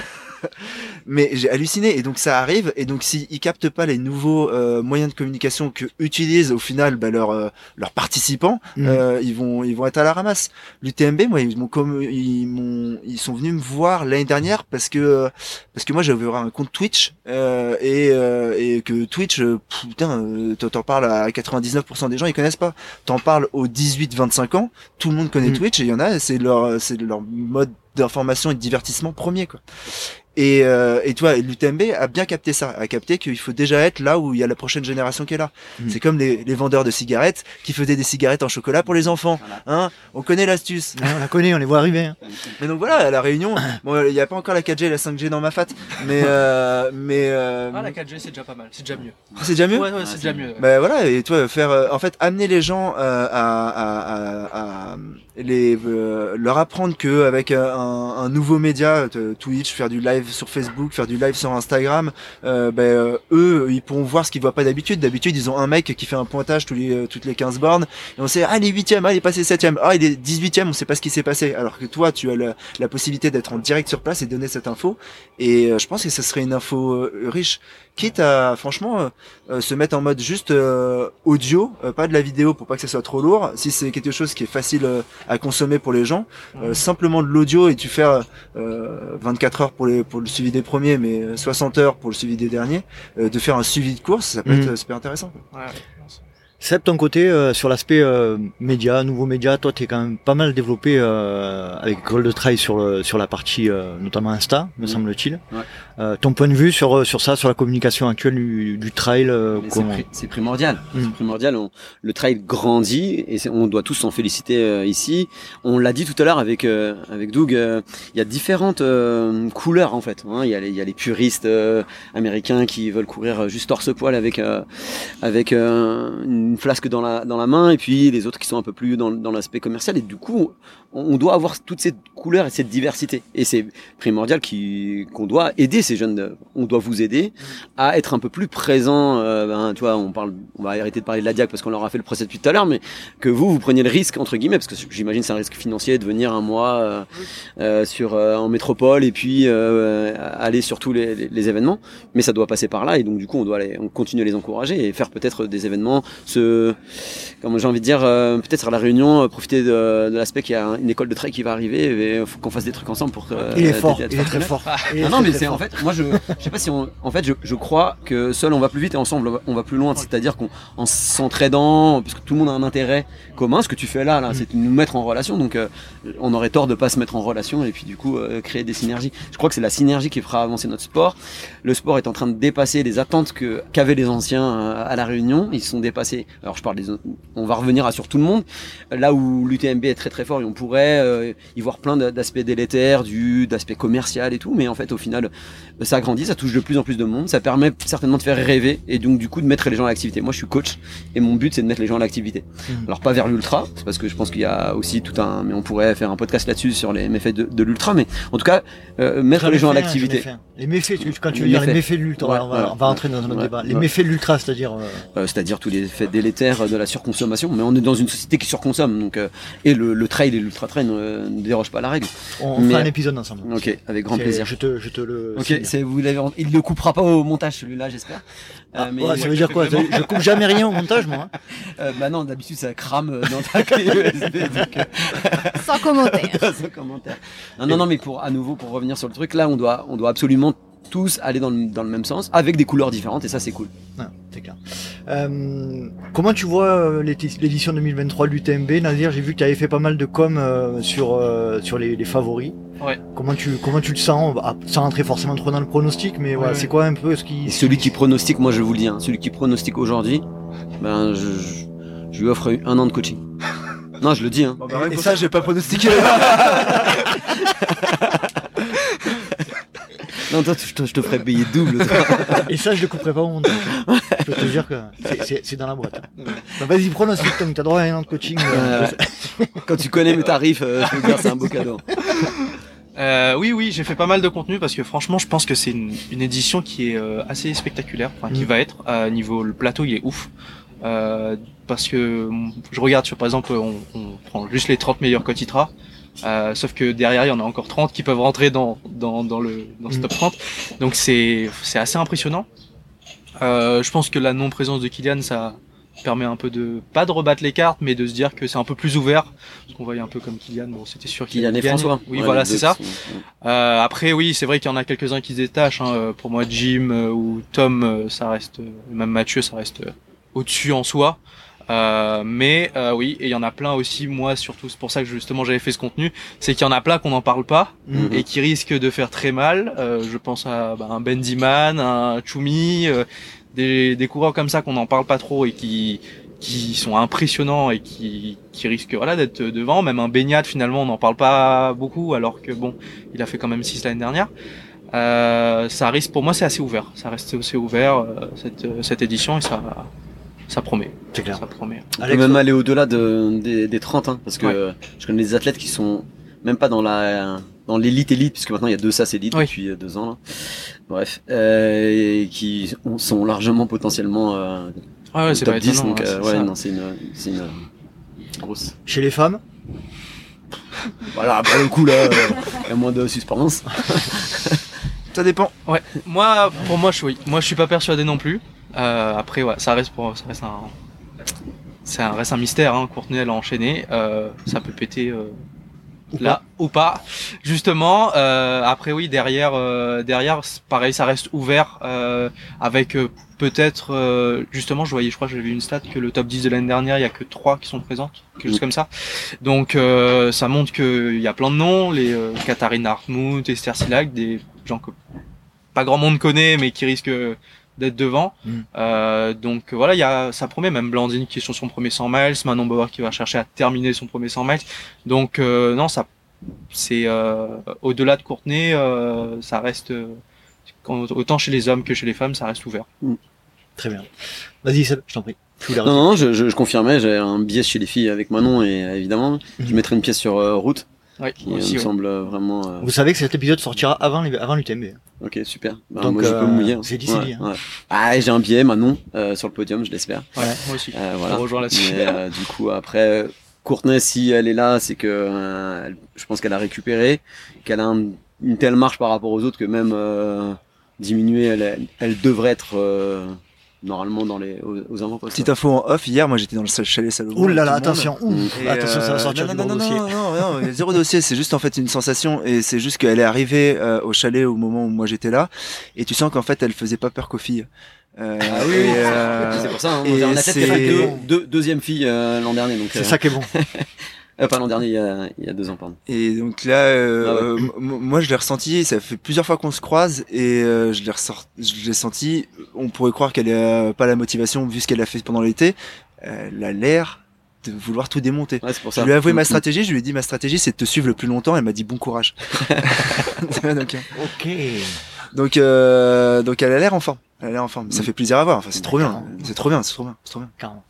[SPEAKER 6] [LAUGHS] mais j'ai halluciné. Et donc ça arrive. Et donc s'ils captent pas les nouveaux euh, moyens de communication que utilisent au final bah, leurs euh, leurs participants, mm. euh, ils vont ils vont être à la ramasse. L'UTMB, moi ils m'ont comme ils m'ont ils sont venus me voir l'année dernière parce que parce que moi j'avais un compte Twitch et et que Twitch putain t'en parles à 99% des gens ils connaissent pas. T'en parles aux 18-25 ans, tout le monde connaît mm. Twitch et il y en a c'est leur c'est leur mode d'information et de divertissement premier quoi. Et, euh, et toi, l'UTMB a bien capté ça, a capté qu'il faut déjà être là où il y a la prochaine génération qui est là. Mm. C'est comme les, les, vendeurs de cigarettes qui faisaient des cigarettes en chocolat pour les enfants. Hein on connaît l'astuce.
[SPEAKER 1] on la connaît, on les voit arriver. Hein.
[SPEAKER 6] Mais donc voilà, à la Réunion, [COUGHS] bon, il n'y a pas encore la 4G et la 5G dans ma fat, mais euh, mais
[SPEAKER 8] euh... ah la 4G c'est déjà pas mal, c'est déjà mieux.
[SPEAKER 6] C'est déjà mieux?
[SPEAKER 8] Ouais, ouais, c'est déjà mieux.
[SPEAKER 6] Ben voilà, et toi faire, euh, en fait, amener les gens euh, à, à, à, à les leur apprendre que avec un, un nouveau média, Twitch, faire du live sur Facebook, faire du live sur Instagram, euh, ben, euh, eux, ils pourront voir ce qu'ils voient pas d'habitude. D'habitude, ils ont un mec qui fait un pointage tous les, euh, toutes les 15 bornes, et on sait, ah, il est 8 ah, il est passé 7 ah, il est 18 e on sait pas ce qui s'est passé. Alors que toi, tu as la, possibilité d'être en direct sur place et donner cette info. Et je pense que ce serait une info riche quitte à franchement se mettre en mode juste audio, pas de la vidéo pour pas que ça soit trop lourd. Si c'est quelque chose qui est facile à consommer pour les gens, simplement de l'audio et tu fais 24 heures pour, les, pour le suivi des premiers, mais 60 heures pour le suivi des derniers, euh, de faire un suivi de course, ça peut être mm. super intéressant. Ouais.
[SPEAKER 1] Seb, ton côté, euh, sur l'aspect euh, média, nouveau média, toi, tu es quand même pas mal développé euh, avec Gold Trail sur, le, sur la partie, notamment Insta, me semble-t-il. Ouais. ton point de vue sur, sur ça, sur la communication actuelle du, du trail
[SPEAKER 2] C'est primordial. C'est primordial. Le trail grandit et on doit tous s'en féliciter ici. On l'a dit tout à l'heure avec, avec Doug, il y a différentes couleurs en fait. Hein. Il y, a les, y a les puristes américains qui veulent courir juste torse-poil avec, avec une une flasque dans la, dans la main, et puis les autres qui sont un peu plus dans, dans l'aspect commercial. Et du coup, on, doit avoir toutes ces couleurs et cette diversité. Et c'est primordial qu'on doit aider ces jeunes, on doit vous aider à être un peu plus présent. Euh, ben, tu vois, on parle, on va arrêter de parler de la Diac parce qu'on leur a fait le procès depuis tout à l'heure, mais que vous, vous preniez le risque, entre guillemets, parce que j'imagine c'est un risque financier de venir un mois euh, euh sur, euh, en métropole et puis aller sur tous les, les, événements. Mais ça doit passer par là, et donc du coup, on doit aller, on continue à les encourager et faire peut-être des événements, se comme j'ai envie de dire, euh, peut-être à la réunion, euh, profiter de, l'aspect qu'il y a une école de trail qui va arriver et faut qu'on fasse des trucs ensemble pour.
[SPEAKER 1] Euh, il est fort, il est très fort. Ah,
[SPEAKER 2] non, mais c'est en fait, moi je, je sais pas si on, en fait, je, je crois que seul on va plus vite et ensemble on va plus loin. C'est-à-dire qu'en s'entraidant, parce que tout le monde a un intérêt commun, ce que tu fais là, là, mm. c'est nous mettre en relation. Donc, on aurait tort de pas se mettre en relation et puis du coup créer des synergies. Je crois que c'est la synergie qui fera avancer notre sport. Le sport est en train de dépasser les attentes que qu'avaient les anciens à la Réunion. Ils sont dépassés alors je parle des, on va revenir à sur tout le monde. Là où l'UTMB est très très fort et on pourrait euh, y voir plein d'aspects délétères, du d'aspects commercial et tout, mais en fait au final ça grandit, ça touche de plus en plus de monde, ça permet certainement de faire rêver et donc du coup de mettre les gens à l'activité. Moi je suis coach et mon but c'est de mettre les gens à l'activité. Mmh. Alors pas vers l'ultra, c'est parce que je pense qu'il y a aussi tout un, mais on pourrait faire un podcast là-dessus sur les méfaits de, l'ultra, mais en tout cas euh, mettre les gens à l'activité.
[SPEAKER 1] Les méfaits, quand tu veux dire les méfaits de l'ultra, on, va, entrer dans un autre débat. Les méfaits de l'ultra, c'est-à-dire
[SPEAKER 2] euh, c'est-à-dire tous les effets délétères de la surconsommation, mais on est dans une société qui surconsomme, donc euh, et le, le, trail et l'ultra trail ne, ne, dérogent pas à la règle.
[SPEAKER 1] On, fera un épisode ensemble.
[SPEAKER 2] Ok, avec grand plaisir.
[SPEAKER 1] Je te, je te le.
[SPEAKER 2] Ok, c'est vous l'avez, il ne coupera pas au montage celui-là, j'espère.
[SPEAKER 1] Ah, euh, mais ça veut dire quoi Je coupe jamais rien au montage, moi.
[SPEAKER 2] Hein. Euh, bah non, d'habitude ça crame dans ta clé USB.
[SPEAKER 7] Sans commentaire. [LAUGHS]
[SPEAKER 2] Sans commentaire. Non, non, non, mais pour à nouveau pour revenir sur le truc, là on doit, on doit absolument tous aller dans le, dans le même sens, avec des couleurs différentes, et ça c'est cool.
[SPEAKER 1] Ah, c'est clair. Euh, comment tu vois euh, l'édition 2023 de l'UTMB Nadir, j'ai vu que tu avais fait pas mal de com euh, sur, sur les, les, favoris.
[SPEAKER 8] Ouais.
[SPEAKER 1] Comment tu, comment tu le sens? Bah, Sans rentrer forcément trop dans le pronostic, mais voilà, c'est quoi un peu ce qui...
[SPEAKER 2] celui qui pronostique, moi je vous le dis, hein, celui qui pronostique aujourd'hui, ben, je, je, je, lui offre un an de coaching. [LAUGHS] non, je le dis. Hein.
[SPEAKER 6] Bon, bah, et, et ça, j'ai pas pronostiqué. [LAUGHS]
[SPEAKER 2] Non, toi, je te, je te ferais payer double.
[SPEAKER 1] Et ça, je le couperai pas au montage. Je peux te dire que c'est dans la boîte. Bah, Vas-y, pronostic, Tom, t'as droit à un an de coaching. Euh,
[SPEAKER 2] Quand tu connais mes tarifs, euh, je veux dire, c'est un beau cadeau.
[SPEAKER 8] Euh, oui, oui, j'ai fait pas mal de contenu parce que franchement, je pense que c'est une, une, édition qui est euh, assez spectaculaire, enfin, qui mm. va être à niveau le plateau, il est ouf. Euh, parce que je regarde sur par exemple, on, on prend juste les 30 meilleurs Cotitra Euh, sauf que derrière, il y en a encore 30 qui peuvent rentrer dans, dans, dans le dans ce mm. top 30. Donc c'est c'est assez impressionnant. Euh, je pense que la non-présence de Kylian, ça permet un peu de pas de rebattre les cartes, mais de se dire que c'est un peu plus ouvert. Parce qu'on voyait un peu comme Kylian, bon, c'était sûr
[SPEAKER 2] qu'il Kylian et François.
[SPEAKER 8] Oui, voilà, c'est ça. Euh, après, oui, c'est vrai qu'il y en a quelques-uns qui se détachent. Hein. Pour moi, Jim euh, ou Tom, euh, ça reste, même Mathieu, ça reste au-dessus en soi. Euh, mais euh, oui, et il y en a plein aussi, moi surtout, c'est pour ça que justement j'avais fait ce contenu, c'est qu'il y en a plein qu'on n'en parle pas mhm. et qui risquent de faire très mal. Euh, je pense à bah, un Bendiman, un Chumi, euh, des, des coureurs comme ça qu'on n'en parle pas trop et qui qui sont impressionnants et qui, qui risquent voilà d'être devant. Même un Baignade finalement on n'en parle pas beaucoup alors que bon, il a fait quand même 6 l'année dernière. Euh, ça risque pour moi c'est assez ouvert, ça reste assez ouvert cette, cette édition et ça ça promet.
[SPEAKER 1] C'est clair.
[SPEAKER 8] Ça promet.
[SPEAKER 2] On peut même aller au-delà de, des, des 30, hein, parce que je connais des athlètes qui sont même pas dans la dans l'élite élite, puisque maintenant il y a deux SAS élite depuis deux ans. Là. Bref, euh, et qui sont largement potentiellement euh,
[SPEAKER 8] ah ouais, top 10.
[SPEAKER 2] donc euh, ouais, non, c'est une, c'est une grosse.
[SPEAKER 1] Chez les femmes. [LAUGHS]
[SPEAKER 2] voilà, après le coup là, il y a moins de suspense.
[SPEAKER 6] Ça dépend.
[SPEAKER 8] Ouais. Moi, pour moi, je, oui. Moi, je suis pas persuadé non plus. Euh, après, ouais, ça reste pour, ça reste un, c'est un, reste un mystère. Hein. Courtenay, elle a enchaîné. Euh, ça peut péter euh, là ou pas. Justement. Euh, après, oui, derrière, euh, derrière, pareil, ça reste ouvert euh, avec peut-être, justement, je voyais, je crois, j'avais vu une stat que le top 10 de l'année dernière, il y a que trois qui sont présentes, quelque chose comme ça. Donc, ça montre qu'il y a plein de noms, les Katharina Hartmut, Esther Silag, des gens que pas grand monde connaît, mais qui risquent d'être devant. Mm. Euh, donc voilà, il y a, ça promet même Blandine qui est sur son premier 100 miles, Manon Bauer qui va chercher à terminer son premier 100 miles. Donc euh, non, ça c'est euh, au-delà de Courtenay, euh, ça reste autant chez les hommes que chez les femmes, ça reste ouvert.
[SPEAKER 1] Mm. Très bien. Vas-y, je t'en prie.
[SPEAKER 2] non, non, je, je, confirmais, j'ai un biais chez les filles avec Manon et évidemment, je mm. mettrai une pièce sur route.
[SPEAKER 8] Ouais,
[SPEAKER 2] qui me semble vraiment.
[SPEAKER 1] Vous savez que cet épisode sortira avant, avant l'UTMB.
[SPEAKER 2] Ok, super. Bah, Donc, moi, je peux mouiller. Hein.
[SPEAKER 1] C'est d'ici. Ouais, hein.
[SPEAKER 2] Ah, j'ai un billet, Manon, euh, sur le podium, je l'espère.
[SPEAKER 8] Ouais, moi aussi.
[SPEAKER 2] Euh, voilà.
[SPEAKER 8] On rejoint là-dessus.
[SPEAKER 2] Euh, du coup, après, Courtenay, si elle est là, c'est que euh, je pense qu'elle a récupéré, qu'elle a une telle marche par rapport aux autres que même euh, elle, elle devrait être normalement dans les aux, aux
[SPEAKER 6] Petite info en off, hier moi j'étais dans le chalet Salomon.
[SPEAKER 1] Ouh là là, attention, attention ça va
[SPEAKER 6] sortir non, non, non, dossier. Non, non, non, zéro dossier, c'est juste en fait une sensation et c'est juste qu'elle est arrivée euh, au chalet au moment où moi j'étais là et tu sens qu'en fait elle faisait pas peur qu'aux filles.
[SPEAKER 2] Euh, ah oui, euh, c'est pour ça. Hein, on a fait deux, deux, deuxième fille euh, l'an dernier, donc.
[SPEAKER 1] C'est euh, ça qui est bon. [LAUGHS]
[SPEAKER 2] Euh, pas l'an dernier, il y, a, il y, a, deux ans, pardon.
[SPEAKER 6] Et donc là, euh, ah moi je l'ai ressenti, ça fait plusieurs fois qu'on se croise et euh, je l'ai je l'ai senti, on pourrait croire qu'elle a pas la motivation vu ce qu'elle a fait pendant l'été, elle a l'air de vouloir tout démonter.
[SPEAKER 2] Ouais, pour ça.
[SPEAKER 6] Je lui ai avoué ma stratégie, je lui ai dit ma stratégie c'est de te suivre le plus longtemps, elle m'a dit bon courage. [LAUGHS]
[SPEAKER 1] donc, ok.
[SPEAKER 6] Donc, euh, donc elle a l'air en forme. Elle a l'air en forme. Ça fait plaisir à voir. Enfin, c'est trop bien. C'est trop bien. C'est trop bien. C'est trop bien.
[SPEAKER 1] Carrément.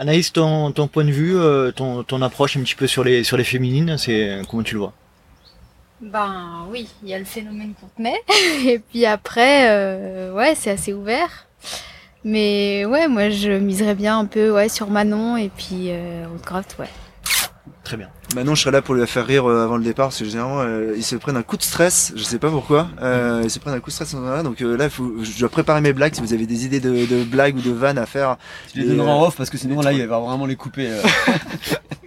[SPEAKER 1] Anaïs, ton, ton point de vue, euh, ton, ton approche un petit peu sur les, sur les féminines, c'est comment tu le vois?
[SPEAKER 7] Ben oui, il y a le phénomène Courtenay, [LAUGHS] et puis après, euh, ouais, c'est assez ouvert. Mais ouais, moi je miserais bien un peu ouais, sur Manon et puis euh, ouais.
[SPEAKER 1] Très bien.
[SPEAKER 6] Maintenant, je serai là pour lui faire rire euh, avant le départ, parce que généralement, euh, ils se prennent un coup de stress, je sais pas pourquoi, euh, ils se prennent un coup de stress, donc euh, là, faut, je dois préparer mes blagues, si vous avez des idées de, de blagues ou de vannes à faire.
[SPEAKER 2] Tu les donneras en off, parce que sinon, là, il va vraiment les couper. [LAUGHS]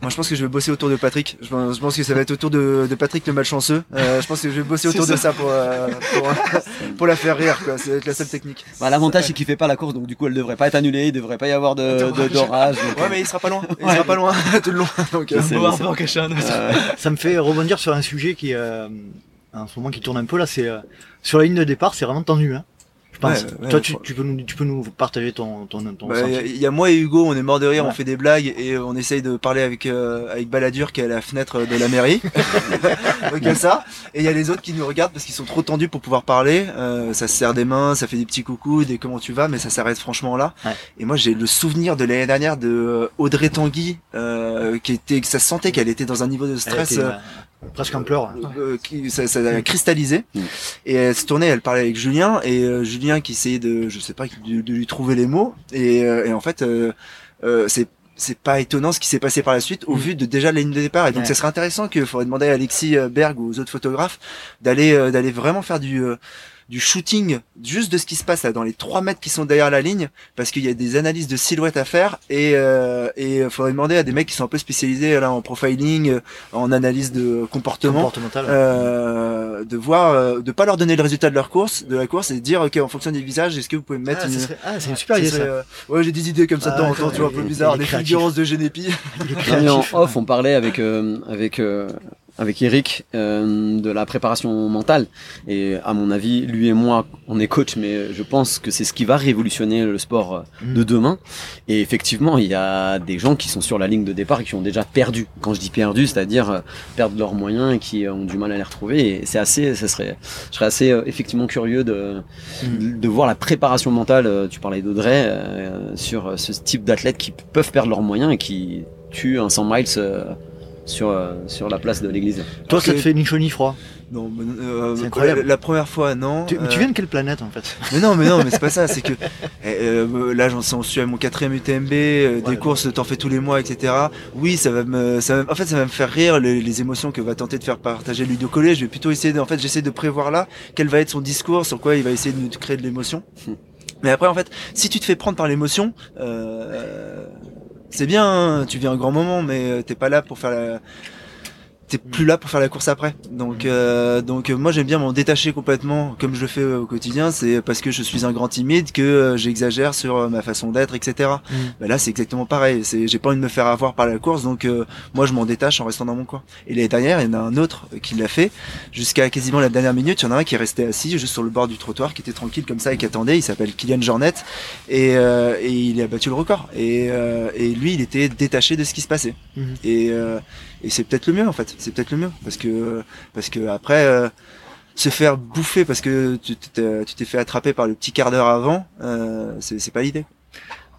[SPEAKER 6] Moi, je pense que je vais bosser autour de Patrick. Je pense, que ça va être autour de, de Patrick le malchanceux. Euh, je pense que je vais bosser [LAUGHS] autour de ça pour, euh, pour, [LAUGHS] pour, la faire rire. Quoi. C'est la seule technique.
[SPEAKER 2] Bah, L'avantage, c'est qu'il fait pas la course, donc du coup, elle devrait pas être annulée. Il devrait pas y avoir de d'orage.
[SPEAKER 6] ouais, mais il sera pas loin. Il sera pas loin [LAUGHS] tout le long. Donc,
[SPEAKER 8] euh, euh,
[SPEAKER 1] ça me fait rebondir sur un sujet qui, euh, en ce moment, qui tourne un peu là. C'est sur la ligne de départ, c'est vraiment tendu. Hein. Je pense. Toi, tu, tu, peux nous, tu peux nous partager ton, ton, ton
[SPEAKER 6] bah, Il y a moi et Hugo, on est mort de rire, on fait des blagues et on essaye de parler avec euh, avec Baladur qui est à la fenêtre de la mairie. [LAUGHS] Donc il y a ça. Et il y a les autres qui nous regardent parce qu'ils sont trop tendus pour pouvoir parler. Euh, ça se serre des mains, ça fait des petits coucous, des comment tu vas, mais ça s'arrête franchement là. Et moi j'ai le souvenir de l'année dernière de euh, Audrey Tanguy euh, qui était, ça sentait qu'elle était dans un niveau de stress
[SPEAKER 1] presque en pleurs.
[SPEAKER 6] Euh, qui, ça, ça, a cristallisé. Et elle se tournait, elle parlait avec Julien, et euh, Julien qui essayait de, je sais pas, de, de, lui trouver les mots. Et, euh, et en fait, c'est c'est pas étonnant ce qui s'est passé par la suite au mm. vu de déjà la ligne de départ. Et donc, ça serait intéressant qu'il faudrait demander à Alexis Berg ou aux autres photographes d'aller d'aller vraiment faire du du shooting juste de ce qui se passe là dans les 3 mètres qui sont derrière la ligne parce qu'il y a des analyses de silhouettes à faire et euh, et faudrait demander à des mecs qui sont un peu spécialisés là en profiling euh, en analyse de comportement euh, de voir euh, de pas leur donner le résultat de leur course de la course et de dire ok en fonction des visages est-ce que vous pouvez me mettre
[SPEAKER 1] ah,
[SPEAKER 6] une...
[SPEAKER 1] ah c'est une super idée ça,
[SPEAKER 6] ouais j'ai des idées comme ça de temps en temps tu vois un peu bizarre des fulgurances de Genepi. [LAUGHS]
[SPEAKER 2] En off on parlait avec avec avec Eric euh, de la préparation mentale et à mon avis lui et moi on est coach mais je pense que c'est ce qui va révolutionner le sport euh, de mm. demain et effectivement il y a des gens qui sont sur la ligne de départ et qui ont déjà perdu quand je dis perdu c'est-à-dire euh, perdre leurs moyens et qui ont du mal à les retrouver et c'est assez ça serait je serais assez effectivement curieux de mm. de voir la préparation mentale tu parlais d'Audrey sur ce type d'athlètes qui peuvent perdre leurs moyens et qui tuent un 100 miles sur, euh, sur la place de l'église.
[SPEAKER 1] Toi, ça te fait ni chaud ni froid
[SPEAKER 6] non, euh, c'est incroyable. La, première fois, non.
[SPEAKER 1] Tu, tu, viens de quelle planète en fait?
[SPEAKER 6] Mais non, mais non, mais c'est pas ça. C'est que eh, euh, là, j'en suis à mon quatrième UTMB, euh, des courses, t'en fais tous les mois, etc. Oui, ça va me, ça va, en fait, ça va me faire rire les, les, émotions que va tenter de faire partager Ludo Collet. Je vais plutôt essayer, de, en fait, j'essaie de prévoir là quel va être son discours, sur quoi il va essayer de nous créer de l'émotion. Hmm. Mais après, en fait, si tu te fais prendre par l'émotion, euh, c'est bien, hein, tu vis un grand moment, mais t'es pas là pour faire la, t'es plus là pour faire la course après. Donc, euh, donc euh, moi j'aime bien m'en détacher complètement, comme je le fais euh, au quotidien. C'est parce que je suis un grand timide que j'exagère sur ma façon d'être, etc. Mm. Bah là c'est exactement pareil. C'est, j'ai pas envie de me faire avoir par la course, donc moi je m'en détache en restant dans mon coin. Et l'année dernière, il y en a un autre qui l'a fait jusqu'à quasiment la dernière minute. Il y en a un qui est resté assis juste sur le bord du trottoir, qui était tranquille comme ça et qui attendait. Il s'appelle Kylian Jornet et, et il a battu le record. Et, et lui, il était détaché de ce qui se passait. Mm. Et et c'est peut-être le mieux en fait c'est peut-être le mieux parce que parce que après euh, se faire bouffer parce que tu t'es fait attraper par le petit quart d'heure avant euh, c'est pas l'idée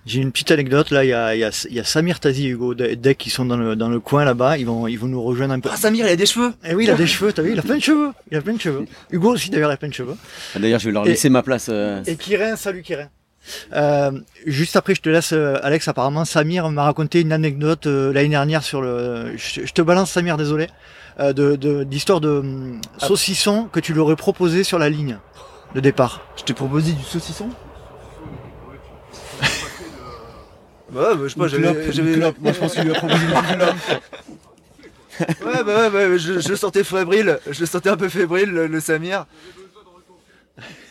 [SPEAKER 1] j'ai une petite anecdote là, il y a, il y a, il y a Samir Tazi et Hugo Deck qui sont dans le, dans le coin là-bas, ils vont, ils vont nous rejoindre un peu.
[SPEAKER 6] Ah Samir, il a des cheveux
[SPEAKER 1] Eh oui, il a des cheveux, t'as vu, il a plein de cheveux, il a plein de cheveux. Hugo aussi d'ailleurs, il a plein de cheveux.
[SPEAKER 2] Ah, d'ailleurs, je vais leur laisser ma place. Euh...
[SPEAKER 1] Et Kirin, salut Kirin. Euh, juste après, je te laisse, euh, Alex. Apparemment, Samir m'a raconté une anecdote euh, l'année dernière sur le. Je, te balance, Samir, désolé, euh, de d'histoire de, hum, ah. saucisson que tu lui aurais proposé sur la ligne de départ.
[SPEAKER 6] Je t'ai proposé du saucisson? [LAUGHS] ouais, bah, je sais pas, j'avais. Moi, je pense qu'il lui a proposé du [LAUGHS] ouais, bah ouais, ouais, je, je sentais fébrile, je sentais un peu fébrile, le Samir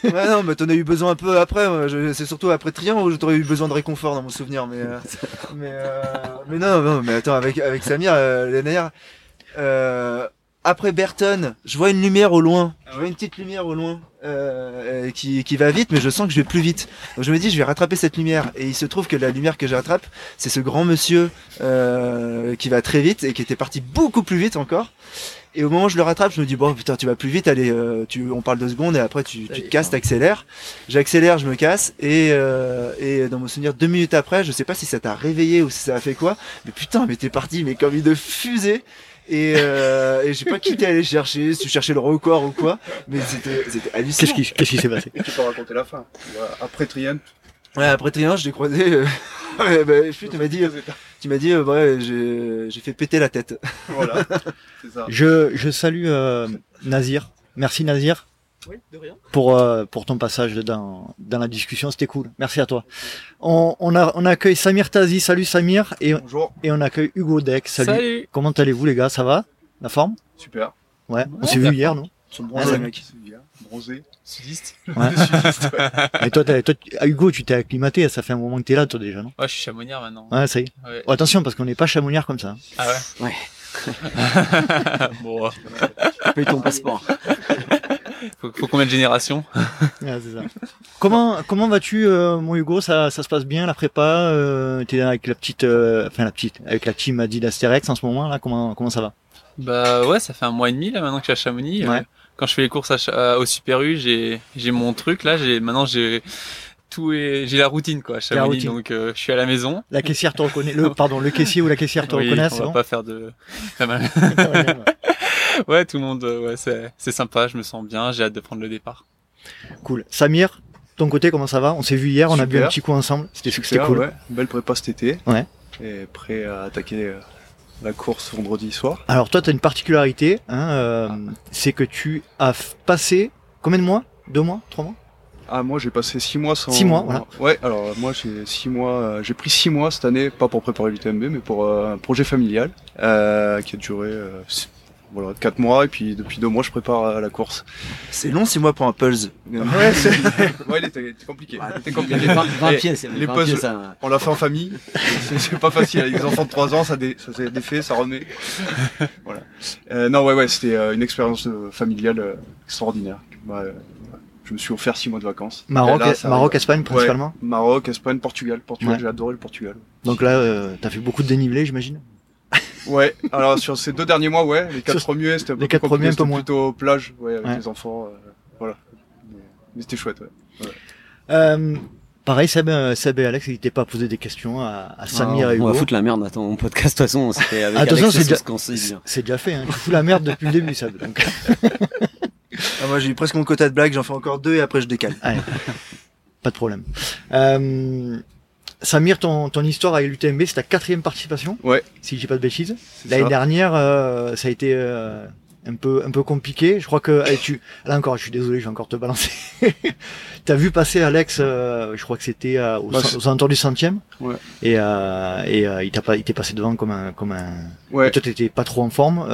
[SPEAKER 6] ouais, non, mais t'en as eu besoin un peu après. C'est surtout après Trian où t'aurais eu besoin de réconfort dans mon souvenir. Mais, euh, [LAUGHS] mais, euh, mais non, non, mais attends, avec, avec Samir, euh, l'année euh, après Burton, je vois une lumière au loin. Je vois une petite lumière au loin euh, qui, qui va vite, mais je sens que je vais plus vite. Donc je me dis, je vais rattraper cette lumière. Et il se trouve que la lumière que je rattrape, c'est ce grand monsieur euh, qui va très vite et qui était parti beaucoup plus vite encore. Et au moment où je le rattrape, je me dis bon putain tu vas plus vite, allez, euh, tu, on parle deux secondes et après tu, tu te casses, t'accélères. J'accélère, je me casse et, euh, et dans mon souvenir deux minutes après, je sais pas si ça t'a réveillé ou si ça a fait quoi, mais putain mais t'es parti mais comme une fusée. Et, euh, et j'ai pas quitté aller chercher, si tu cherchais le record ou quoi, mais c'était hallucinant.
[SPEAKER 1] Qu'est-ce qui qu'est-ce qui s'est passé?
[SPEAKER 3] Tu peux raconter la fin. Après Triumph.
[SPEAKER 6] Ouais, après Triumph, je l'ai croisé. Euh... [LAUGHS] ouais, bah, tu m'as dit, m'as dit, euh, ouais, j'ai fait péter la tête. [LAUGHS] Voilà,
[SPEAKER 1] c'est ça. Je, je salue euh, Nazir. Merci Nazir.
[SPEAKER 3] Oui, de rien.
[SPEAKER 1] Pour, euh, pour ton passage dans, dans la discussion, c'était cool. Merci à toi. On, on, a, on accueille Samir Tazi. Salut Samir. Et,
[SPEAKER 3] Bonjour.
[SPEAKER 1] Et on accueille Hugo Deck. Salut.
[SPEAKER 5] Salut.
[SPEAKER 1] Comment allez-vous les gars? Ça va? La forme?
[SPEAKER 3] Super.
[SPEAKER 1] Ouais, on s'est vu hier, non?
[SPEAKER 3] Ils sont bronzés, mec. Bronzé.
[SPEAKER 1] Sudiste. Ouais. [LAUGHS] Sudiste, ouais. Et toi, toi, Hugo, tu t'es acclimaté, ça fait un moment que t'es là, toi, déjà, non?
[SPEAKER 8] Ouais, je suis chamonière maintenant.
[SPEAKER 1] Ouais, ça y est. Ouais. Oh, attention, parce qu'on n'est pas chamonière comme ça. Hein.
[SPEAKER 8] Ah ouais?
[SPEAKER 2] Ouais. [LAUGHS]
[SPEAKER 8] bon.
[SPEAKER 2] Paye ton passeport. [LAUGHS]
[SPEAKER 8] faut, faut combien de générations
[SPEAKER 1] ouais, c'est ça. Comment comment vas-tu, euh, mon Hugo? Ça ça se passe bien la prépa euh, T'es avec la petite, euh, enfin la petite, avec la team Adidas Terex en ce moment là. Comment comment ça va?
[SPEAKER 8] Bah ouais, ça fait un mois et demi là maintenant que je suis à Chamonix. Ouais quand je fais les courses à, au Super U, j'ai j'ai mon truc là, j'ai maintenant j'ai tout et j'ai la routine quoi, Chamonix, donc euh, je suis à la maison.
[SPEAKER 1] La caissière te reconnaît, le [LAUGHS] pardon, le caissier ou la caissière te
[SPEAKER 8] oui,
[SPEAKER 1] reconnaît,
[SPEAKER 8] on va pas faire de [LAUGHS] [LAUGHS] ouais, tout le monde ouais, c'est c'est sympa, je me sens bien, j'ai hâte de prendre le départ.
[SPEAKER 1] Cool. Samir, ton côté comment ça va? On s'est vu hier, on a bu un petit coup ensemble, c'était
[SPEAKER 3] super
[SPEAKER 1] cool.
[SPEAKER 3] Ouais, belle prépa cet été.
[SPEAKER 1] Ouais.
[SPEAKER 10] et prêt à attaquer la course vendredi soir.
[SPEAKER 1] Alors toi, tu as une particularité, hein, c'est que tu as passé combien de mois? Deux mois? Trois mois?
[SPEAKER 10] Ah moi j'ai passé six mois sans.
[SPEAKER 1] Six mois, voilà.
[SPEAKER 10] Ouais, alors moi j'ai six mois, j'ai pris six mois cette année, pas pour préparer l'UTMB, mais pour un projet familial euh, qui a duré voilà, 4 mois et puis depuis 2 mois je prépare euh, la course.
[SPEAKER 6] C'est long 6 mois pour un Pulse.
[SPEAKER 10] ouais, c'est [LAUGHS] ouais, il était, compliqué.
[SPEAKER 2] Ouais, compliqué. 20, 20 pieds, c'est
[SPEAKER 10] les puzzles, ça... on l'a fait en famille. C'est pas facile avec des enfants de 3 ans, ça, dé, ça s'est défait, ça remet. voilà. Euh, non, ouais, ouais, c'était euh, une expérience euh, familiale extraordinaire. Bah, je me suis offert 6 mois de vacances.
[SPEAKER 1] Maroc, là, Maroc Espagne principalement?
[SPEAKER 10] Maroc, Espagne, Portugal. Portugal, j'ai adoré le Portugal.
[SPEAKER 1] Donc là, euh, t'as fait beaucoup de dénivelé, j'imagine?
[SPEAKER 10] Ouais, alors sur ces deux derniers mois, ouais, les quatre premiers, c'était un peu, quatre premiers, un peu moins. plutôt plage, ouais, avec les enfants, euh, voilà. Mais, c'était chouette, ouais.
[SPEAKER 1] Euh, pareil, Seb, euh, Seb, et Alex, n'hésitez pas à poser des questions à, à Samir
[SPEAKER 2] et
[SPEAKER 1] Hugo.
[SPEAKER 2] On va foutre la merde, attends, mon podcast, de toute façon, c'était avec Attention,
[SPEAKER 1] c'est déjà, c'est déjà fait, hein. Tu fous la merde depuis le début, Seb, donc. [LAUGHS]
[SPEAKER 6] ah, moi, j'ai eu presque mon quota de blagues, j'en fais encore deux et après je décale.
[SPEAKER 1] Allez. Pas de problème. Euh, Samir, ton, ton histoire avec l'UTMB, c'est ta quatrième participation.
[SPEAKER 10] Ouais.
[SPEAKER 1] Si je dis pas de bêtises. L'année dernière, euh, ça a été euh, un peu un peu compliqué. Je crois que tu là encore, je suis désolé, je vais encore te balancer. [LAUGHS] T'as vu passer Alex, euh, je crois que c'était aux, bah, aux, alentours du centième.
[SPEAKER 10] Ouais.
[SPEAKER 1] Et et il t'a pas, il t'est passé devant comme un comme un.
[SPEAKER 10] Ouais.
[SPEAKER 1] toi, t'étais pas trop en forme.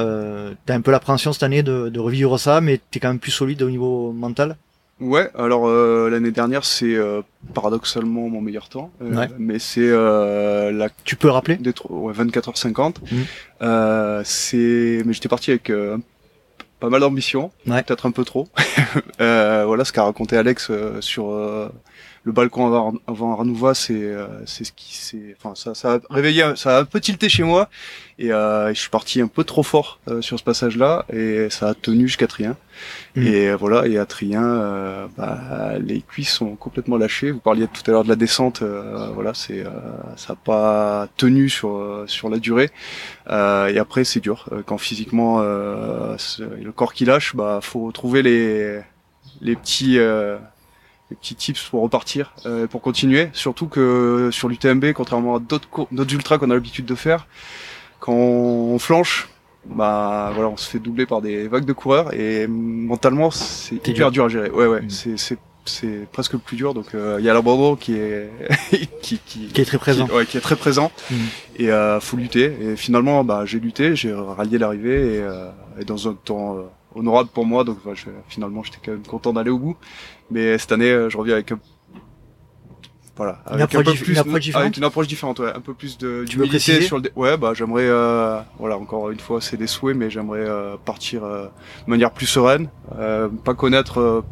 [SPEAKER 1] T'as un peu l'appréhension cette année de, de revivre ça, mais t'es quand même plus solide au niveau mental.
[SPEAKER 10] Ouais, alors euh, l'année dernière c'est euh, paradoxalement mon meilleur temps, euh, mais c'est la.
[SPEAKER 1] Tu peux le rappeler
[SPEAKER 10] ouais, 24h50. Mmh. c'est, mais j'étais parti avec pas mal d'ambition, peut-être un peu trop. [LAUGHS] voilà ce qu'a raconté Alex sur le balcon avant, avant Arnouva, c'est euh, c'est ce qui c'est enfin ça ça a réveillé ça a un peu tilté chez moi et euh, je suis parti un peu trop fort euh, sur ce passage là et ça a tenu jusqu'à Trien. Mmh. Et voilà et à Trien bah, les cuisses sont complètement lâchées. Vous parliez tout à l'heure de la descente voilà, c'est ça a pas tenu sur sur la durée. et après c'est dur quand physiquement le corps qui lâche, bah faut trouver les les petits des petits tips pour repartir, euh, pour continuer. Surtout que sur l'UTMB, contrairement à d'autres d'autres ultras qu'on a l'habitude de faire, quand on flanche, bah voilà, on se fait doubler par des vagues de coureurs et mentalement c'est hyper dur. dur à gérer. Ouais ouais, mmh. c'est c'est c'est presque le plus dur. Donc euh, il y a l'abandon qui est [LAUGHS]
[SPEAKER 1] qui, qui, qui, est très présent.
[SPEAKER 10] Qui, ouais, qui est très présent. Mmh. Et euh, faut lutter. Et finalement, bah j'ai lutté, j'ai rallié l'arrivée et, euh, et, dans un temps euh, honorable pour moi. Donc bah, je, finalement, j'étais quand même content d'aller au bout. Mais cette année, euh, je reviens avec un voilà, avec
[SPEAKER 1] un peu plus, une approche différente.
[SPEAKER 10] Avec une approche différente, ouais, un peu plus de
[SPEAKER 1] tu veux sur
[SPEAKER 10] le. Ouais, bah j'aimerais, euh, voilà, encore une fois, c'est des souhaits, mais j'aimerais euh, partir euh, de manière plus sereine, euh, pas connaître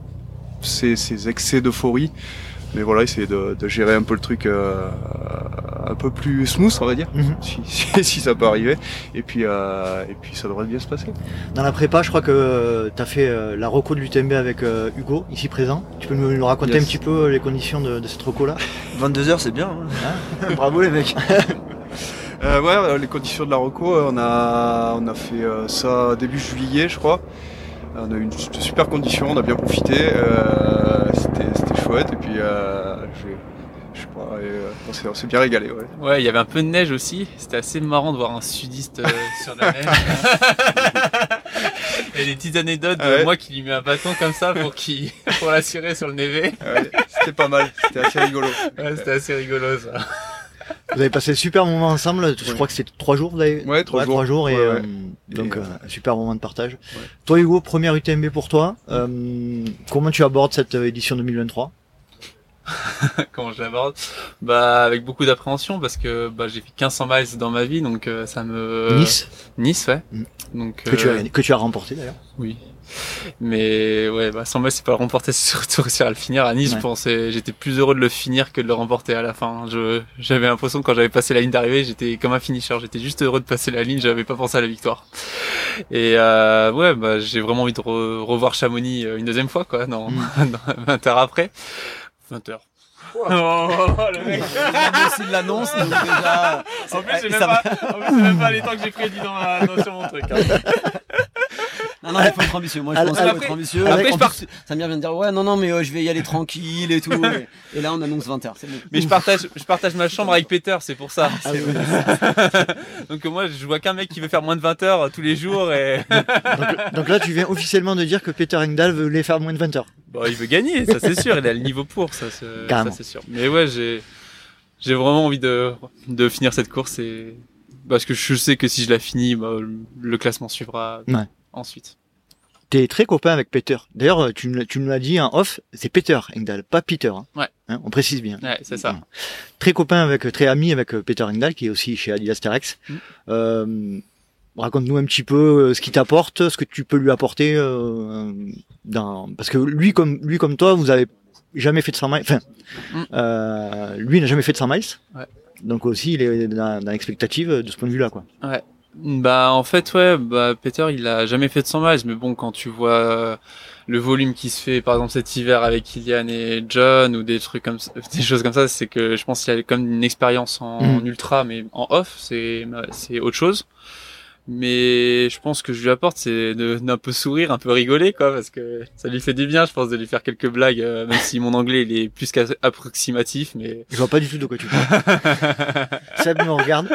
[SPEAKER 10] ces, ces excès d'euphorie mais voilà, essayer de, de, gérer un peu le truc euh, un peu plus smooth, on va dire, mhm. [LAUGHS] si, si, ça peut arriver. Et puis, euh, et puis ça devrait bien se passer.
[SPEAKER 1] Dans la prépa, je crois que tu as fait euh, la reco de l'UTMB avec euh, Hugo, ici présent. Tu peux nous, raconter un petit peu les conditions de, de cette reco là
[SPEAKER 6] 22 heures, c'est bien. Hein.
[SPEAKER 1] Hein [LAUGHS] Bravo les mecs. [LAUGHS]
[SPEAKER 10] euh, ouais, les conditions de la reco, on a, on a fait ça début juillet, je crois. On a eu une super condition, on a bien profité. C'était et puis euh, je, sais pas, euh, on s'est bien régalé. Ouais.
[SPEAKER 11] ouais, il y avait un peu de neige aussi. C'était assez marrant de voir un sudiste euh, [LAUGHS] sur la neige. [LAUGHS] et des petites anecdotes de moi qui lui mets un bâton comme ça pour [LAUGHS] pour l'assurer sur le névé.
[SPEAKER 10] c'était pas mal, c'était assez rigolo.
[SPEAKER 11] Ouais, c'était assez rigolo ça.
[SPEAKER 1] Vous avez passé un super moment ensemble. Je crois que c'est trois jours, vous avez...
[SPEAKER 10] Ouais, trois, jours.
[SPEAKER 1] trois jours. et euh, donc euh, un super moment de partage. Toi, Hugo, première UTMB pour toi. Euh, comment tu abordes cette édition 2023 [LAUGHS]
[SPEAKER 11] comment je l'aborde Bah avec beaucoup d'appréhension parce que bah j'ai fait 1500 miles dans ma vie donc ça me
[SPEAKER 1] Nice.
[SPEAKER 11] Nice ouais. Mm.
[SPEAKER 1] Donc que tu as que tu as remporté d'ailleurs.
[SPEAKER 11] Oui. Mais ouais, bah, sans moi, c'est pas le remporter, c'est surtout [LAUGHS] réussir à le finir. À Nice, je pensais, j'étais plus heureux de le finir que de le remporter à la fin. Je, j'avais l'impression que quand j'avais passé la ligne d'arrivée, j'étais comme un finisher. J'étais juste heureux de passer la ligne, j'avais pas pensé à la victoire. Et euh, ouais, bah, j'ai vraiment envie de revoir Chamonix euh, une deuxième fois, quoi, dans, mm. [LAUGHS] dans 20 heures après. 20 heures. [LAUGHS] Oh,
[SPEAKER 2] le mec aussi de l'annonce, donc déjà.
[SPEAKER 11] En plus, j'ai même, pas, en plus, même pas les temps que j'ai prédit dans, dans sur mon truc. Hein.
[SPEAKER 2] Ah non, il faut être ambitieux. Moi, je pense qu'il faut être ambitieux. Après, je pars... Samir vient de dire, ouais, non, non, mais euh, je vais y aller tranquille et tout. [LAUGHS] et, là, on annonce 20 h
[SPEAKER 11] Mais je partage, je partage ma chambre avec Peter, c'est pour ça. Ah, [LAUGHS] donc moi, je vois qu'un mec qui veut faire moins de 20 heures tous les jours. Et... [LAUGHS]
[SPEAKER 1] donc, là, tu viens officiellement de dire que Peter Engdahl voulait faire moins de 20 heures.
[SPEAKER 11] Bon, il veut gagner, ça c'est sûr. Il a le niveau pour, ça, c'est sûr. Mais ouais, j'ai j'ai vraiment envie de, de finir cette course et parce que je sais que si je la finis, bah, le classement suivra ensuite.
[SPEAKER 1] T'es très copain avec Peter. D'ailleurs, tu, tu nous l'as dit en off, c'est Peter Engdahl, pas Peter. Hein.
[SPEAKER 11] Ouais.
[SPEAKER 1] Hein, on précise bien.
[SPEAKER 11] Ouais, c'est ça.
[SPEAKER 1] Très copain avec, très ami avec Peter Engdahl, qui est aussi chez Adidas Terex. Mm. Euh, raconte-nous un petit peu euh, ce qu'il t'apporte, ce que tu peux lui apporter euh, dans... parce que lui comme lui comme toi, vous avez jamais fait de 100 miles. Enfin, mm. euh, lui n'a jamais fait de 100 miles. Ouais. Donc aussi, il est dans, dans l'expectative de ce point de vue-là, quoi.
[SPEAKER 11] Ouais. Bah en fait ouais, bah Peter il a jamais fait de 100 miles, mais bon quand tu vois euh, le volume qui se fait par exemple cet hiver avec Kylian et John ou des trucs comme ça, [LAUGHS] des choses comme ça, c'est que je pense qu'il a comme une expérience en, en, mm. ultra, mais en off c'est c'est autre chose. Mais je pense que je lui apporte, c'est d'un peu sourire, un peu rigoler, quoi, parce que ça lui fait du bien, je pense, de lui faire quelques blagues, euh, même si mon anglais il est plus qu'approximatif, mais.
[SPEAKER 1] Je vois pas du tout de quoi tu parles. [LAUGHS] ça me regarde.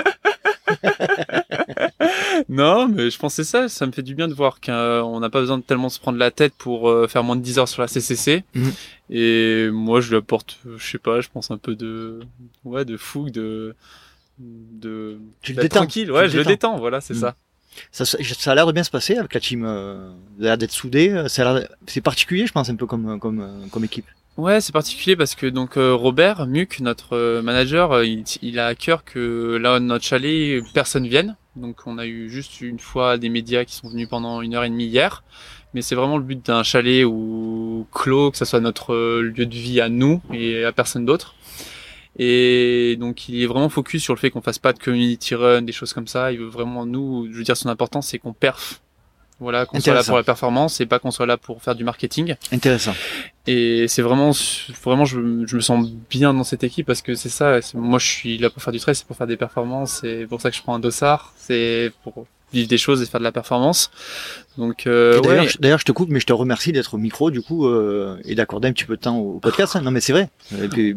[SPEAKER 1] [LAUGHS]
[SPEAKER 11] non, mais je pense c'est ça. Ça me fait du bien de voir qu'on n'a pas besoin de tellement se prendre la tête pour euh, faire moins de 10 heures sur la CCC. Mhm. Et moi, je lui apporte, je sais pas, je pense un peu de, ouais, de fougue, de, de,
[SPEAKER 1] tu le détends.
[SPEAKER 11] tranquille. Ouais, je le détends. Voilà, c'est mhm. ça.
[SPEAKER 1] Ça, ça a l'air de bien se passer avec la team. Euh, l'air d'être soudé. C'est particulier, je pense, un peu comme, comme, comme équipe.
[SPEAKER 11] Ouais, c'est particulier parce que donc euh, Robert Muc, notre euh, manager, euh, il, il, a à cœur que là notre chalet personne vienne. Donc on a eu juste une fois des médias qui sont venus pendant une heure et demie hier, mais c'est vraiment le but d'un chalet ou clos, que ça soit notre lieu de vie à nous et à personne d'autre. Et donc il est vraiment focus sur le fait qu'on fasse pas de community run, des choses comme ça. Il veut vraiment nous, je veux dire son importance c'est qu'on perf voilà, qu'on soit là pour la performance et pas qu'on soit là pour faire du marketing.
[SPEAKER 1] Intéressant.
[SPEAKER 11] Et c'est vraiment, vraiment, je, me sens bien dans cette équipe parce que c'est ça. Moi, je suis là pour faire du stress, c'est pour faire des performances. C'est pour ça que je prends un dossard. C'est pour vivre des choses et faire de la performance. Donc, euh,
[SPEAKER 1] d'ailleurs, je te coupe, mais je te remercie d'être au micro du coup euh, et d'accorder un petit peu de temps au podcast. Hein. Non, mais c'est vrai,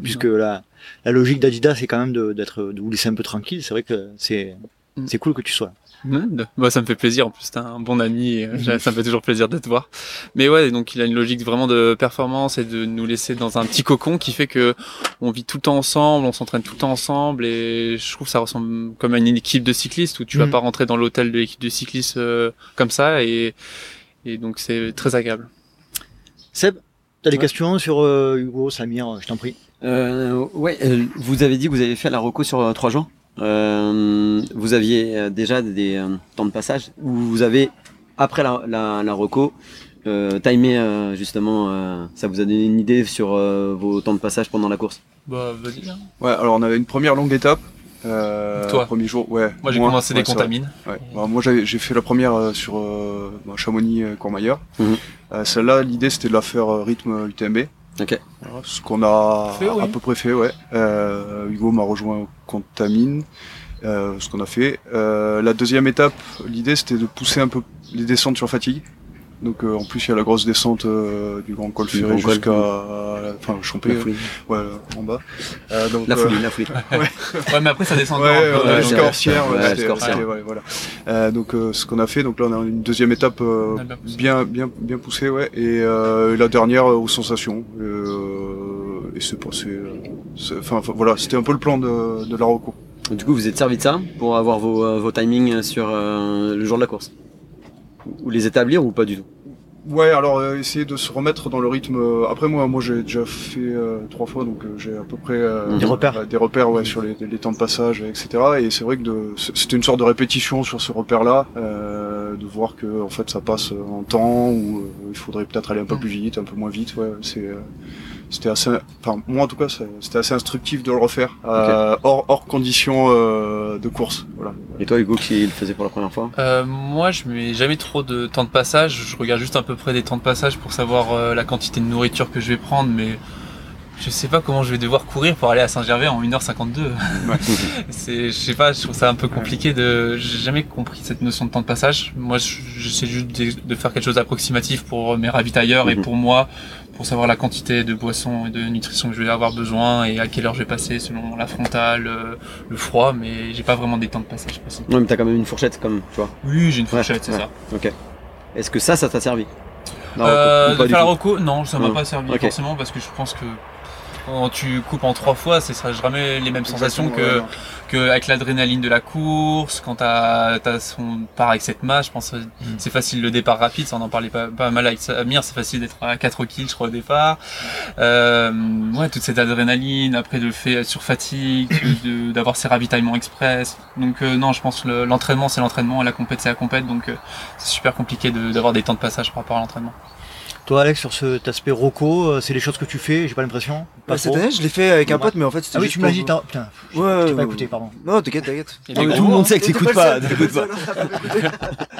[SPEAKER 1] puisque la, la logique d'Adidas, c'est quand même d'être, de, de vous laisser un peu tranquille. C'est vrai que c'est, mm. c'est cool que tu sois là.
[SPEAKER 11] Bah, ça me fait plaisir. En plus, t'es un bon ami. Et euh, ça me fait toujours plaisir de te voir. Mais ouais, donc il a une logique vraiment de performance et de nous laisser dans un petit cocon qui fait que on vit tout le temps ensemble, on s'entraîne tout le temps ensemble et je trouve que ça ressemble comme à une équipe de cyclistes où tu vas mm. pas rentrer dans l'hôtel de l'équipe de cyclistes euh, comme ça et, et donc c'est très agréable.
[SPEAKER 1] Seb, t'as des questions sur euh, Hugo, Samir, je t'en prie?
[SPEAKER 2] Euh, ouais, vous avez dit que vous avez fait la reco sur trois jours? Euh, vous aviez euh, déjà des euh, temps de passage où vous avez, après la, la, la reco, euh, timé justement, ça vous a donné une idée sur vos temps de passage pendant la course?
[SPEAKER 11] Bah, vas-y. Hein.
[SPEAKER 10] Ouais, alors on avait une première longue étape. Euh,
[SPEAKER 11] Toi
[SPEAKER 10] Premier jour, ouais.
[SPEAKER 11] Moi j'ai commencé des contamines.
[SPEAKER 10] Ouais. Bah, moi j'ai fait la première sur bah, Chamonix Courmayeur. Mhm. Celle-là, l'idée c'était de la faire rythme UTMB.
[SPEAKER 2] Ok.
[SPEAKER 10] ce qu'on a à peu près fait, ouais. Euh, Hugo m'a rejoint au Contamine, euh, ce qu'on a fait. Euh, la deuxième étape, l'idée c'était de pousser un peu les descentes sur fatigue. Donc euh, en plus il y a la grosse descente euh, du Grand Col Ferré jusqu'à enfin Champé ouais en bas.
[SPEAKER 2] Euh, donc, la folie, la folie. [LAUGHS]
[SPEAKER 11] ouais. ouais. mais après ça descend
[SPEAKER 10] ouais, ouais, jusqu'à Orsière, ouais, voilà. donc ce qu'on a fait donc là on a une deuxième étape bien bien bien poussée ouais et la dernière aux sensations et c'est passé enfin voilà, c'était un peu le plan de de la recours.
[SPEAKER 2] Du coup, vous êtes servi de ça pour avoir vos, vos timings sur le jour de la course? Ou les établir ou pas du tout?
[SPEAKER 10] Ouais, alors euh, essayer de se remettre dans le rythme. Euh, après moi, moi j'ai déjà fait euh, trois fois, donc j'ai à peu près
[SPEAKER 1] des repères,
[SPEAKER 10] des repères ouais, sur les, les, temps de passage, etc. Et c'est vrai que c'était une sorte de répétition sur ce repère-là, de voir que en fait ça passe en temps ou il faudrait peut-être aller un peu plus vite, un peu moins vite. Ouais, c'est c'était assez, enfin moi en tout cas, c'était assez instructif de le refaire euh, hors hors conditions euh, de course. Voilà.
[SPEAKER 2] Et toi Hugo qui le faisait pour la première fois?
[SPEAKER 11] Euh, Moi je mets jamais trop de temps de passage. Je regarde juste à peu près des temps de passage pour savoir euh, la quantité de nourriture que je vais prendre, mais je sais pas comment je vais devoir courir pour aller à Saint-Gervais en 1h52. [LAUGHS] c'est, je sais pas, je trouve ça un peu compliqué de, j'ai jamais compris cette notion de temps de passage. Moi, j'essaie juste de, faire quelque chose d'approximatif pour mes ravitailleurs et mhm. pour moi, pour savoir la quantité de boissons et de nutrition que je vais avoir besoin et à quelle heure je vais passer selon la frontale, euh, le froid, mais j'ai pas vraiment des temps de passage possibles.
[SPEAKER 2] Non, mais t'as quand même une fourchette comme, tu vois.
[SPEAKER 11] Oui, j'ai une fourchette, c'est ça.
[SPEAKER 2] Ok. Est-ce que ça, ça t'a servi?
[SPEAKER 11] Euh, de faire la reco, non, ça m'a pas servi forcément parce que je pense que quand tu coupes en trois fois, ce sera jamais les mêmes sensations que, que avec l'adrénaline de la course, quand t'as, t'as son part avec cette match, je pense que mm. c'est facile le départ rapide, ça on en parlait pas, pas mal avec Samir, c'est facile d'être à 4 kills, je crois, au départ. Euh, ouais, toute cette adrénaline, après de le faire sur fatigue, d'avoir ses ravitaillements express. Donc, euh, non, je pense que l'entraînement, c'est l'entraînement, et la compète, c'est la compète, donc euh, c'est super compliqué d'avoir des temps de passage par rapport à l'entraînement.
[SPEAKER 1] Toi, Alex, sur cet aspect roco, euh, c'est les choses que tu fais, j'ai pas l'impression.
[SPEAKER 6] Bah, cette année, je l'ai fait avec un pote, mais en fait,
[SPEAKER 1] c'était. Ah oui, tu m'as dit, putain, ouais, pas écouté, pardon.
[SPEAKER 6] Non, t'inquiète, t'inquiète.
[SPEAKER 2] Tout le monde sait que t'écoutes pas, pas. [LAUGHS]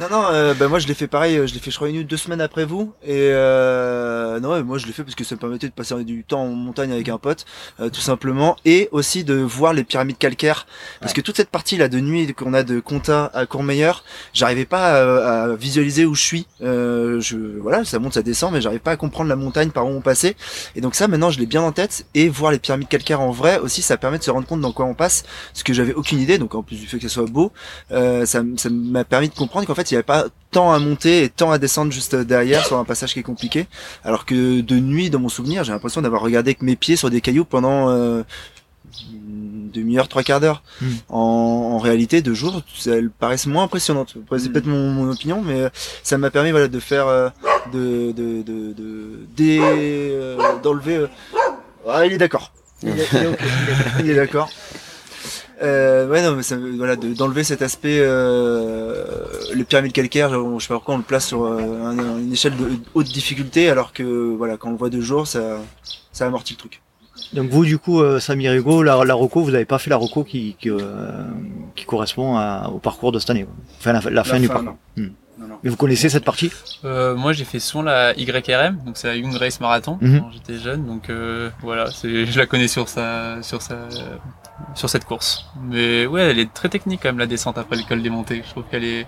[SPEAKER 6] Non, non, euh, bah, moi, je l'ai fait pareil, je l'ai fait, je crois, une deux semaines après vous. Et, euh, non, moi, je l'ai fait parce que ça me permettait de passer du temps en montagne avec un pote, euh, tout simplement. Et aussi de voir les pyramides calcaires. Parce que toute cette partie-là de nuit qu'on a de Conta à Courmayeur, j'arrivais pas à, à, visualiser où je suis. Euh, je, voilà, ça monte ça descend, mais j'arrive pas à comprendre la montagne par où on passait. Et donc ça, maintenant, je l'ai bien en tête. Et voir les pyramides calcaires en vrai aussi, ça permet de se rendre compte dans quoi on passe, ce que j'avais aucune idée. Donc en plus du fait que ce soit beau, euh, ça m'a permis de comprendre qu'en fait, il n'y avait pas tant à monter et tant à descendre juste derrière sur un passage qui est compliqué. Alors que de nuit, dans mon souvenir, j'ai l'impression d'avoir regardé avec mes pieds sur des cailloux pendant euh, demi-heure, trois quarts d'heure. Hmm. En, en, réalité, deux jours, elles paraissent moins impressionnantes. C'est peut-être mon, mon, opinion, mais ça m'a permis voilà de faire, euh, de, de, de, de, euh, d'enlever. Euh... Ah, il est d'accord. Il est, d'accord. Euh, ouais, non, mais ça, voilà, d'enlever cet aspect, euh, les pyramides calcaires, je sais pas pourquoi on le place sur euh, une échelle de haute difficulté, alors que voilà, quand on le voit deux jours, ça, ça amortit le truc.
[SPEAKER 1] Donc vous, du coup, euh, Samir Hugo, la, la Roco, vous n'avez pas fait la Roco qui, qui, euh, qui correspond à, au parcours de cette année, enfin la, fin du parcours. Hmm. Mais vous connaissez cette partie?
[SPEAKER 11] Euh, Moi, j'ai fait souvent la YRM, donc c'est la Young Race Marathon mhm. quand j'étais jeune, donc euh, voilà, je la connais sur sa, sur sa, sur cette course. Mais ouais, elle est très technique quand même la descente après l'école des montées. Je trouve qu'elle est,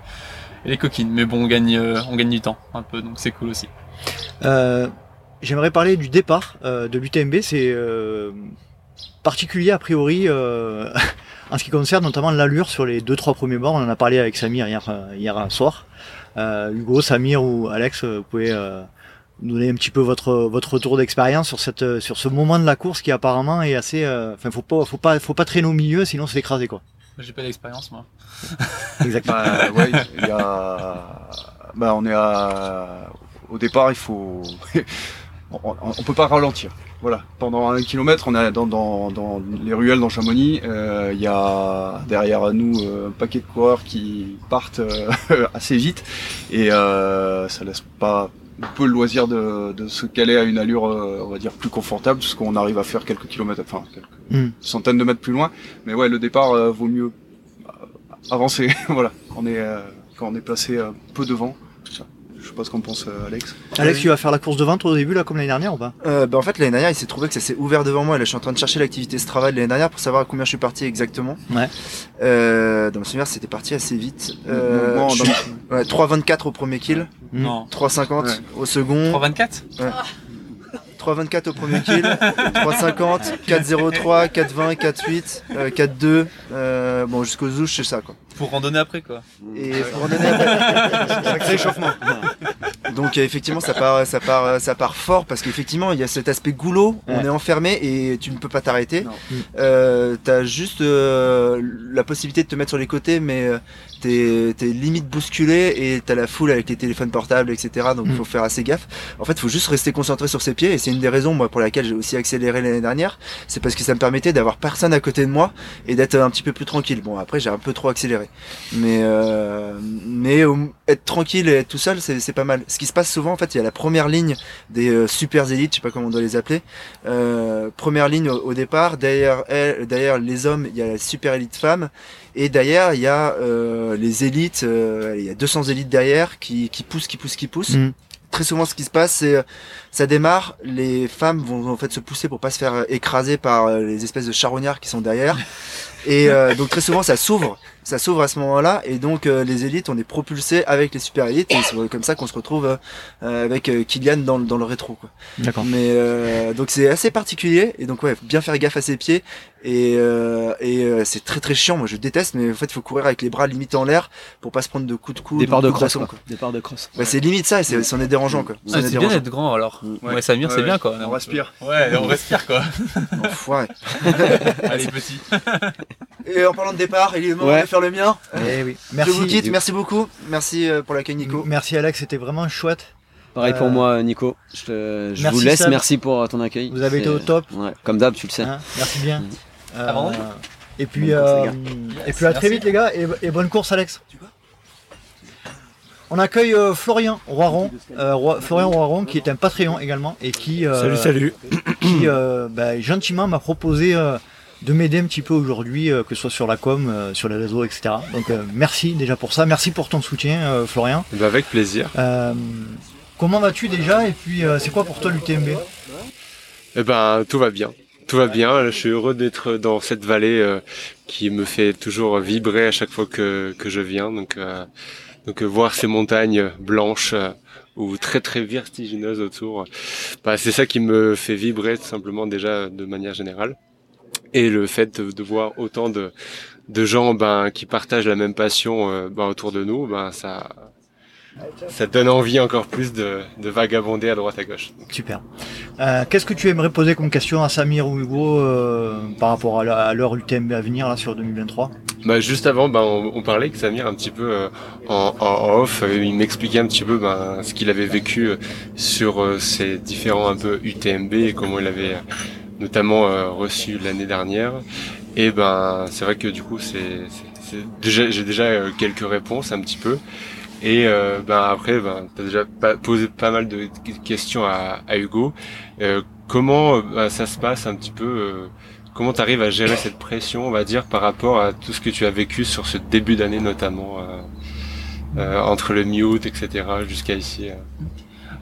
[SPEAKER 11] elle est coquine, mais bon, on gagne, on gagne du temps un peu, donc c'est cool aussi.
[SPEAKER 1] Euh, J'aimerais parler du départ euh, de l'UTMB. C'est euh, particulier a priori euh, [LAUGHS] en ce qui concerne notamment l'allure sur les deux trois premiers bords. On en a parlé avec Samir hier, hier soir. Hugo, Samir ou Alex, vous pouvez nous donner un petit peu votre votre retour d'expérience sur cette sur ce moment de la course qui apparemment est assez. Enfin, faut pas faut pas faut pas traîner au milieu, sinon c'est écrasé quoi.
[SPEAKER 11] J'ai pas d'expérience moi. [LAUGHS]
[SPEAKER 1] Exactement.
[SPEAKER 10] bah, ouais, il y a... bah, on est à au départ, il faut [LAUGHS] on, on, peut pas ralentir. Voilà, pendant un kilomètre, on est dans, dans, dans les ruelles dans Chamonix. Euh, il y a derrière nous euh, un paquet de coureurs qui partent euh, [LAUGHS] assez vite et ça laisse pas un peu le loisir de, de se caler à une allure, on va dire, plus confortable, parce qu'on arrive à faire quelques kilomètres, enfin quelques hmm. centaines de mètres plus loin. Mais ouais, le départ vaut mieux avancer. [LAUGHS] voilà, on est quand on est placé un peu devant je sais pas ce qu'en pense euh, Alex.
[SPEAKER 1] Alex, tu vas faire la course de 20 au début, là, comme l'année dernière ou pas?
[SPEAKER 6] Euh, bah, En fait, l'année dernière, il s'est trouvé que ça s'est ouvert devant moi. là, je suis en train de chercher l'activité Strava de l'année dernière pour savoir à combien je suis parti exactement.
[SPEAKER 1] Ouais.
[SPEAKER 6] Euh, dans mon souvenir, c'était parti assez vite. Euh, ouais, 3,24 au premier kill.
[SPEAKER 11] Non.
[SPEAKER 6] 3,50 au second.
[SPEAKER 11] 3,24
[SPEAKER 6] ouais. 3,24 au premier kill, 3,50, 4,03, 4,20, 4,8, 4,2, euh, bon jusqu'au zouche c'est ça quoi.
[SPEAKER 11] Pour randonner après quoi.
[SPEAKER 6] Et pour randonner après. [LAUGHS]
[SPEAKER 10] Sacré échauffement.
[SPEAKER 6] Donc effectivement ça part, ça part, ça part fort parce qu'effectivement il y a cet aspect goulot, on est enfermé et tu ne peux pas t'arrêter. Euh, T'as juste euh, la possibilité de te mettre sur les côtés mais euh, t'es es limite bousculé et t'as la foule avec les téléphones portables etc. Donc il mm. faut faire assez gaffe. En fait faut juste rester concentré sur ses pieds et c'est une des raisons moi pour laquelle j'ai aussi accéléré l'année dernière. C'est parce que ça me permettait d'avoir personne à côté de moi et d'être un petit peu plus tranquille. Bon après j'ai un peu trop accéléré, mais euh, mais être tranquille et être tout seul c'est pas mal. Ce qui se passe souvent en fait il y a la première ligne des euh, super élites, je sais pas comment on doit les appeler. Euh, première ligne au, départ derrière elle, derrière les hommes il y a la super élite femme et derrière, il y a euh, les élites, euh, il y a 200 élites derrière qui, qui poussent, qui poussent, qui poussent. Mm. Très souvent, ce qui se passe, c'est ça démarre, les femmes vont en fait se pousser pour pas se faire écraser par les espèces de charognards qui sont derrière. Et donc très souvent ça s'ouvre ça s'ouvre à ce moment-là et donc euh, les élites on est propulsé avec les super élites et c'est comme ça qu'on se retrouve euh, avec euh, Kylian dans, dans le rétro quoi.
[SPEAKER 1] D'accord.
[SPEAKER 6] Mais donc c'est assez particulier et donc ouais bien faire gaffe à ses pieds et et c'est très très chiant moi je déteste mais en fait il faut courir avec les bras limités en l'air pour pas se prendre de coups de coude.
[SPEAKER 2] Départ de cross quoi. Départ de cross.
[SPEAKER 6] Ouais, c'est limite ça et c'est c'en est dérangeant quoi.
[SPEAKER 11] Ah, c'est bien d'être grand alors. Ouais, Samir c'est bien quoi.
[SPEAKER 10] On respire.
[SPEAKER 11] Ouais on respire quoi. [LAUGHS]
[SPEAKER 6] ouais. [LAUGHS]
[SPEAKER 11] Allez petit. [LAUGHS]
[SPEAKER 6] et en parlant de départ il est moment de faire le mien.
[SPEAKER 1] Eh oui. Merci.
[SPEAKER 6] Je vous quitte, merci beaucoup. Merci euh, pour l'accueil Nico.
[SPEAKER 1] Merci Alex, c'était vraiment chouette.
[SPEAKER 2] Pareil pour euh, moi Nico. Je, je vous laisse, merci pour ton accueil.
[SPEAKER 1] Vous avez été au top.
[SPEAKER 2] Ouais, comme d'hab, tu le sais. Hein,
[SPEAKER 1] merci bien. Mm.
[SPEAKER 11] Euh, ah,
[SPEAKER 1] et puis, et puis à très vite les gars et, bonne course Alex. On accueille Florian Roiron, Florian Roiron qui est un Patreon également et qui
[SPEAKER 3] salut salut
[SPEAKER 1] qui bah, gentiment m'a proposé de m'aider un petit peu aujourd'hui, euh, que ce soit sur la com, euh, sur les réseaux, etc. Donc euh, merci déjà pour ça, merci pour ton soutien, Florian.
[SPEAKER 3] Bah, avec plaisir.
[SPEAKER 1] comment vas-tu déjà et puis c'est quoi pour toi l'UTMB
[SPEAKER 3] Eh ben tout va bien. Tout va bien, je suis heureux d'être dans cette vallée qui me fait toujours vibrer à chaque fois que, que je viens. Donc, donc voir ces montagnes blanches ou très très vertigineuses autour, bah, c'est ça qui me fait vibrer tout simplement déjà de manière générale et le fait de, voir autant de, de gens ben, qui partagent la même passion euh, ben, autour de nous, ben, ça, ça donne envie encore plus de, de vagabonder à droite à gauche.
[SPEAKER 1] Super. Euh, Qu'est-ce que tu aimerais poser comme question à Samir ou Hugo euh, par rapport à l'heure UTMB à venir là sur 2023
[SPEAKER 3] bah, juste avant, ben, on, on, parlait que Samir un petit peu euh, en, en, off, il m'expliquait un petit peu ben, ce qu'il avait vécu sur ces différents un peu UTMB et comment il avait notamment euh, reçu l'année dernière. Et ben c'est vrai que du coup c'est déjà j'ai déjà quelques réponses un petit peu. Et euh, ben après, ben, tu as déjà posé pas mal de questions à, à Hugo. comment ben, ça se passe un petit peu Comment tu arrives à gérer cette pression, on va dire, par rapport à tout ce que tu as vécu sur ce début d'année notamment, entre le mute, etc., jusqu'à ici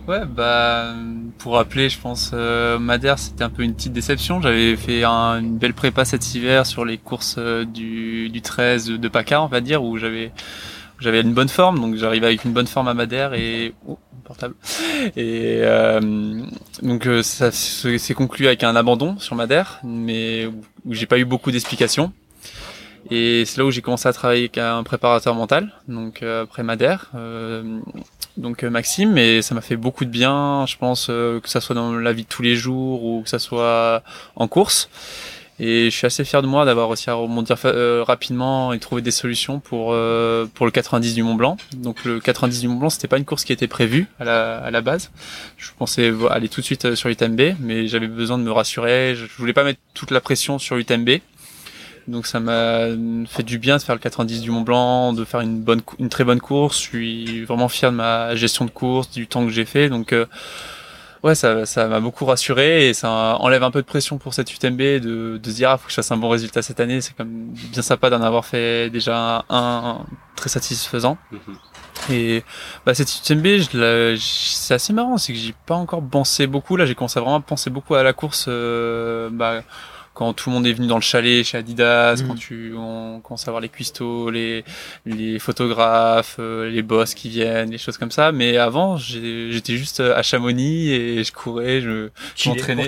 [SPEAKER 11] Ouais, bah pour rappeler, je pense euh, Madère, c'était un peu une petite déception. J'avais fait une belle prépa cet hiver sur les courses euh, du, du 13 de PACA, on va dire, où j'avais j'avais une bonne forme, donc j'arrivais avec une bonne forme à Madère et oh, portable. Et euh, donc euh, ça s'est conclu avec un abandon sur Madère, mais où j'ai pas eu beaucoup d'explications. Et c'est là où j'ai commencé à travailler avec un préparateur mental, donc après Madère. Euh, donc euh, Maxime, et ça m'a fait beaucoup de bien, je pense, euh, que ça soit dans la vie de tous les jours ou que ça soit en course. Et je suis assez fier de moi d'avoir réussi à rebondir euh, rapidement et trouver des solutions pour pour le 90 du Mont Blanc. Donc le 90 du Mont Blanc, c'était pas une course qui était prévue à la, à la base. Je pensais aller tout de suite sur l'UTMB, mais j'avais besoin de me rassurer. Je voulais pas mettre toute la pression sur l'UTMB. Donc ça m'a fait du bien de faire le 90 du Mont Blanc, de faire une bonne, une très bonne course. Je suis vraiment fier de ma gestion de course, du temps que j'ai fait. Donc euh, ouais, ça, ça m'a beaucoup rassuré et ça enlève un peu de pression pour cette UTMB de, de se dire ah faut que je fasse un bon résultat cette année. C'est comme bien sympa d'en avoir fait déjà un, très satisfaisant. Mm-hmm. Et bah, cette UTMB, c'est assez marrant, c'est que j'ai pas encore pensé beaucoup. Là, j'ai commencé à vraiment penser beaucoup à la course. Euh, bah, quand tout le monde est venu dans le chalet chez Adidas, mm. quand tu on commence à voir les cuistots, les les photographes, euh, les boss qui viennent, les choses comme ça. Mais avant, j'étais juste à Chamonix et je courais, je, m'entraînais.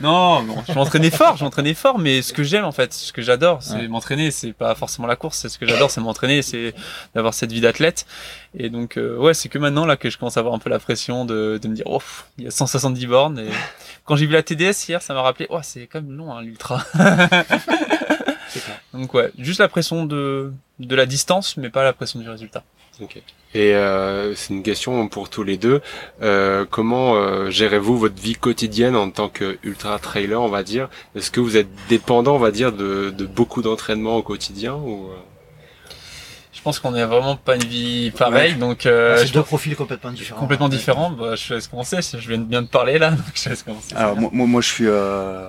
[SPEAKER 11] Non, non, je m'entraînais fort, je m'entraînais fort. Mais ce que j'aime en fait, ce que j'adore, c'est m'entraîner. C'est pas forcément la course. C'est ce que j'adore, c'est m'entraîner, c'est d'avoir cette vie d'athlète. Et donc euh, ouais, c'est que maintenant là que je commence à avoir un peu la pression de, de me dire, oh, il y a 170 bornes. Et [LAUGHS] quand j'ai vu la TDS hier, ça m'a rappelé, oh, c'est quand même long hein, l'ultra. [LAUGHS] donc ouais, juste la pression de de la distance, mais pas la pression du résultat.
[SPEAKER 3] Ok. Et euh, c'est une question pour tous les deux. Euh, comment euh, gérez-vous votre vie quotidienne en tant que ultra trailer, on va dire? Est-ce que vous êtes dépendant, on va dire, de, de beaucoup d'entraînement au quotidien ou euh?
[SPEAKER 11] Je pense qu'on n'a vraiment pas une vie pareille, donc euh,
[SPEAKER 1] c'est deux profils complètement différents.
[SPEAKER 11] Complètement différents. Bah, je laisse commencer. Je viens de bien de parler là, [LAUGHS] donc je laisse commencer.
[SPEAKER 10] Alors moi, moi, je suis euh,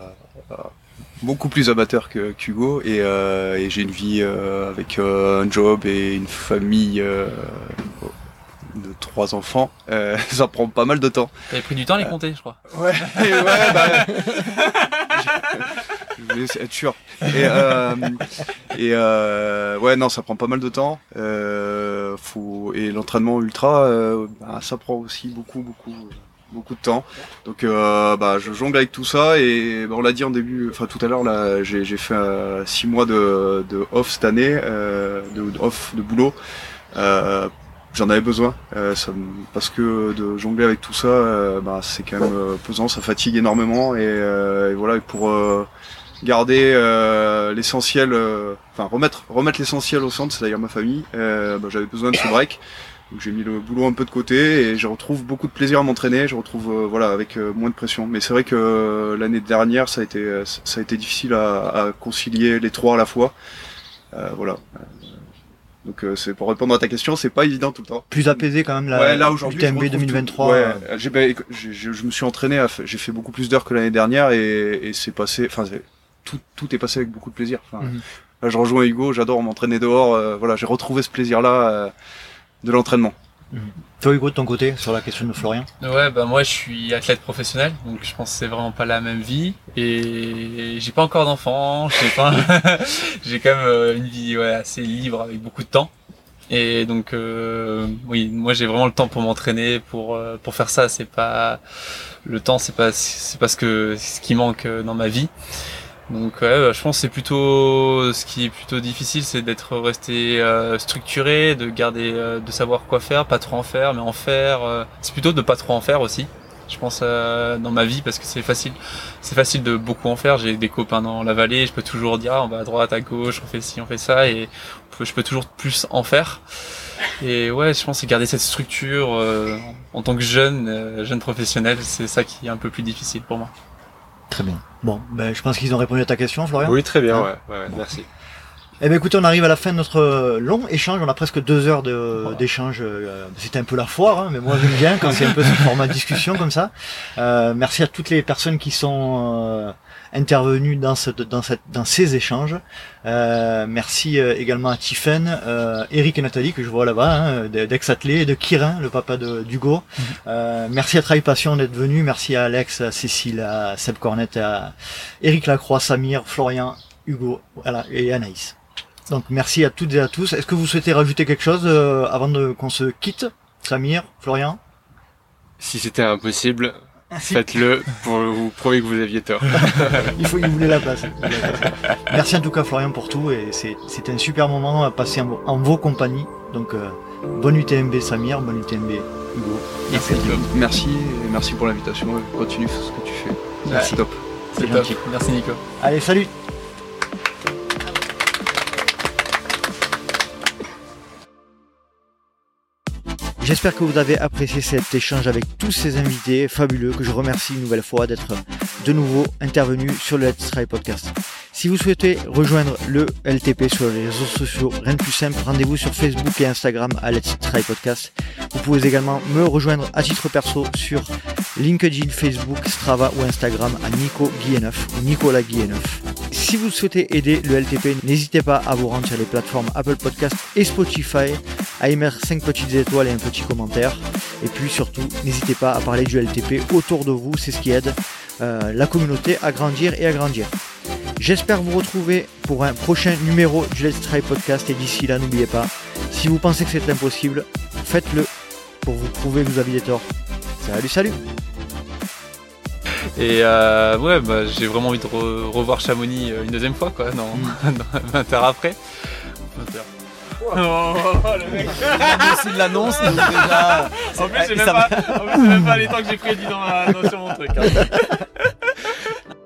[SPEAKER 10] beaucoup plus amateur que qu'Hugo et, euh, et j'ai une vie euh, avec euh, un job et une famille de trois enfants, euh, [LAUGHS] ça prend pas mal de temps.
[SPEAKER 11] T'avais pris du temps à les compter, je crois.
[SPEAKER 10] Ouais, [LAUGHS] ouais, bah, je voulais être sûr. Et, euh, et euh, ouais, non, ça prend pas mal de temps. Euh, et l'entraînement ultra, bah, ça prend aussi beaucoup, beaucoup, beaucoup de temps. Donc, bah, je jongle avec tout ça et bah, on l'a dit en début, enfin tout à l'heure là, j'ai, fait euh, six mois de, off cette année, de off de boulot. J'en avais besoin parce que de jongler avec tout ça c'est quand même pesant ça fatigue énormément et, et voilà pour garder l'essentiel enfin remettre remettre l'essentiel au centre c'est-à-dire ma famille. Bah, j'avais besoin de ce break. Donc j'ai mis le boulot un peu de côté et je retrouve beaucoup de plaisir à m'entraîner. Je retrouve voilà avec moins de pression. Mais c'est vrai que l'année dernière ça a été ça a été difficile à, à concilier les trois à la fois. Voilà. Donc euh, c'est pour répondre à ta question, c'est pas évident tout le temps.
[SPEAKER 1] Plus apaisé quand même la ouais, là aujourd'hui TMB 2023. Ouais,
[SPEAKER 10] j'ai, ben, je, je me suis entraîné, j'ai fait beaucoup plus d'heures que l'année dernière et, et c'est passé, enfin tout, tout est passé avec beaucoup de plaisir. Enfin, mhm. Là je rejoins Hugo, j'adore m'entraîner dehors. Euh, voilà, j'ai retrouvé ce plaisir-là euh, de l'entraînement.
[SPEAKER 1] Mhm. Toi Hugo de ton côté sur la question de Florian
[SPEAKER 11] Ouais bah moi je suis athlète professionnel donc je pense que c'est vraiment pas la même vie et j'ai pas encore d'enfants, j'ai pas [LAUGHS] j'ai quand même euh, une vie ouais, assez libre avec beaucoup de temps et donc euh, oui moi j'ai vraiment le temps pour m'entraîner pour euh, pour faire ça c'est pas le temps c'est pas c'est pas ce que ce qui manque dans ma vie donc ouais, bah, je pense c'est plutôt ce qui est plutôt difficile, c'est d'être resté euh, structuré, de garder, euh, de savoir quoi faire, pas trop en faire, mais en faire. Euh, c'est plutôt de pas trop en faire aussi. Je pense dans ma vie parce que c'est facile, c'est facile de beaucoup en faire. J'ai des copains dans la vallée, je peux toujours dire ah, on va à droite, à gauche, on fait ci, on fait ça, et je peux toujours plus en faire. Et ouais, je pense c'est garder cette structure en tant que jeune, jeune professionnel, c'est ça qui est un peu plus difficile pour moi.
[SPEAKER 1] Très bien. Bon, ben, je pense qu'ils ont répondu à ta question, Florian.
[SPEAKER 12] Oui, très bien, hein ouais, ouais, merci.
[SPEAKER 1] Eh bien, écoutez, on arrive à la fin de notre long échange. On a presque deux heures d'échange. Euh, c'était un peu la foire, hein, mais moi j'aime bien quand c'est un peu ce format de discussion comme ça. Euh, merci à toutes les personnes qui sont euh, intervenu dans, cette, dans, cette, dans ces échanges. Euh, merci euh, également à Tiffen, euh, Eric et Nathalie que je vois là-bas, hein, d'Ex-Athlé, et de Kirin, le papa d'Hugo. Mhm. Euh, merci à Travail Passion d'être venu. Merci à Alex, à Cécile, à Seb Cornet, à Eric Lacroix, Samir, Florian, Hugo voilà, et Anaïs. Donc merci à toutes et à tous. Est-ce que vous souhaitez rajouter quelque chose euh, avant de qu'on se quitte? Samir, Florian?
[SPEAKER 12] Si c'était impossible, Faites-le pour vous prouver que vous aviez tort. [LAUGHS]
[SPEAKER 1] il faut, y voulait la place. Merci en tout cas Florian pour tout et c'était un super moment à passer en, vos compagnies. Donc euh, bonne UTMB Samir, bonne UTMB Hugo.
[SPEAKER 10] Merci. Merci et merci pour l'invitation. Continue ce que tu fais.
[SPEAKER 11] Merci. top. C'est top. Merci Nico.
[SPEAKER 1] Allez, salut. J'espère que vous avez apprécié cet échange avec tous ces invités fabuleux que je remercie une nouvelle fois d'être de nouveau intervenus sur le Let's Try Podcast. Si vous souhaitez rejoindre le LTP sur les réseaux sociaux, rien de plus simple, rendez-vous sur Facebook et Instagram à Let's Try Podcast. Vous pouvez également me rejoindre à titre perso sur LinkedIn, Facebook, Strava ou Instagram à Nico Guilleneuf ou Nicolas Guilleneuf. Si vous souhaitez aider le LTP, n'hésitez pas à vous rendre sur les plateformes Apple Podcast et Spotify, à émettre 5 petites étoiles et un petit commentaire. Et puis surtout, n'hésitez pas à parler du LTP autour de vous, c'est ce qui aide euh, la communauté à grandir et à grandir. J'espère vous retrouver pour un prochain numéro du Let's Try Podcast et d'ici là, n'oubliez pas, si vous pensez que c'est impossible, faites-le pour vous prouver que vous aviez tort. Salut, salut
[SPEAKER 11] et euh, ouais, bah, j'ai vraiment envie de revoir Chamonix euh, une deuxième fois, quoi, non, [LAUGHS] 20 heures après. 20 heures. Oh, le mec
[SPEAKER 1] Il l'annonce, déjà.
[SPEAKER 11] En plus, j'ai même, pas, même pas les temps que j'ai prédit dans, dans, sur mon truc. Hein. [LAUGHS]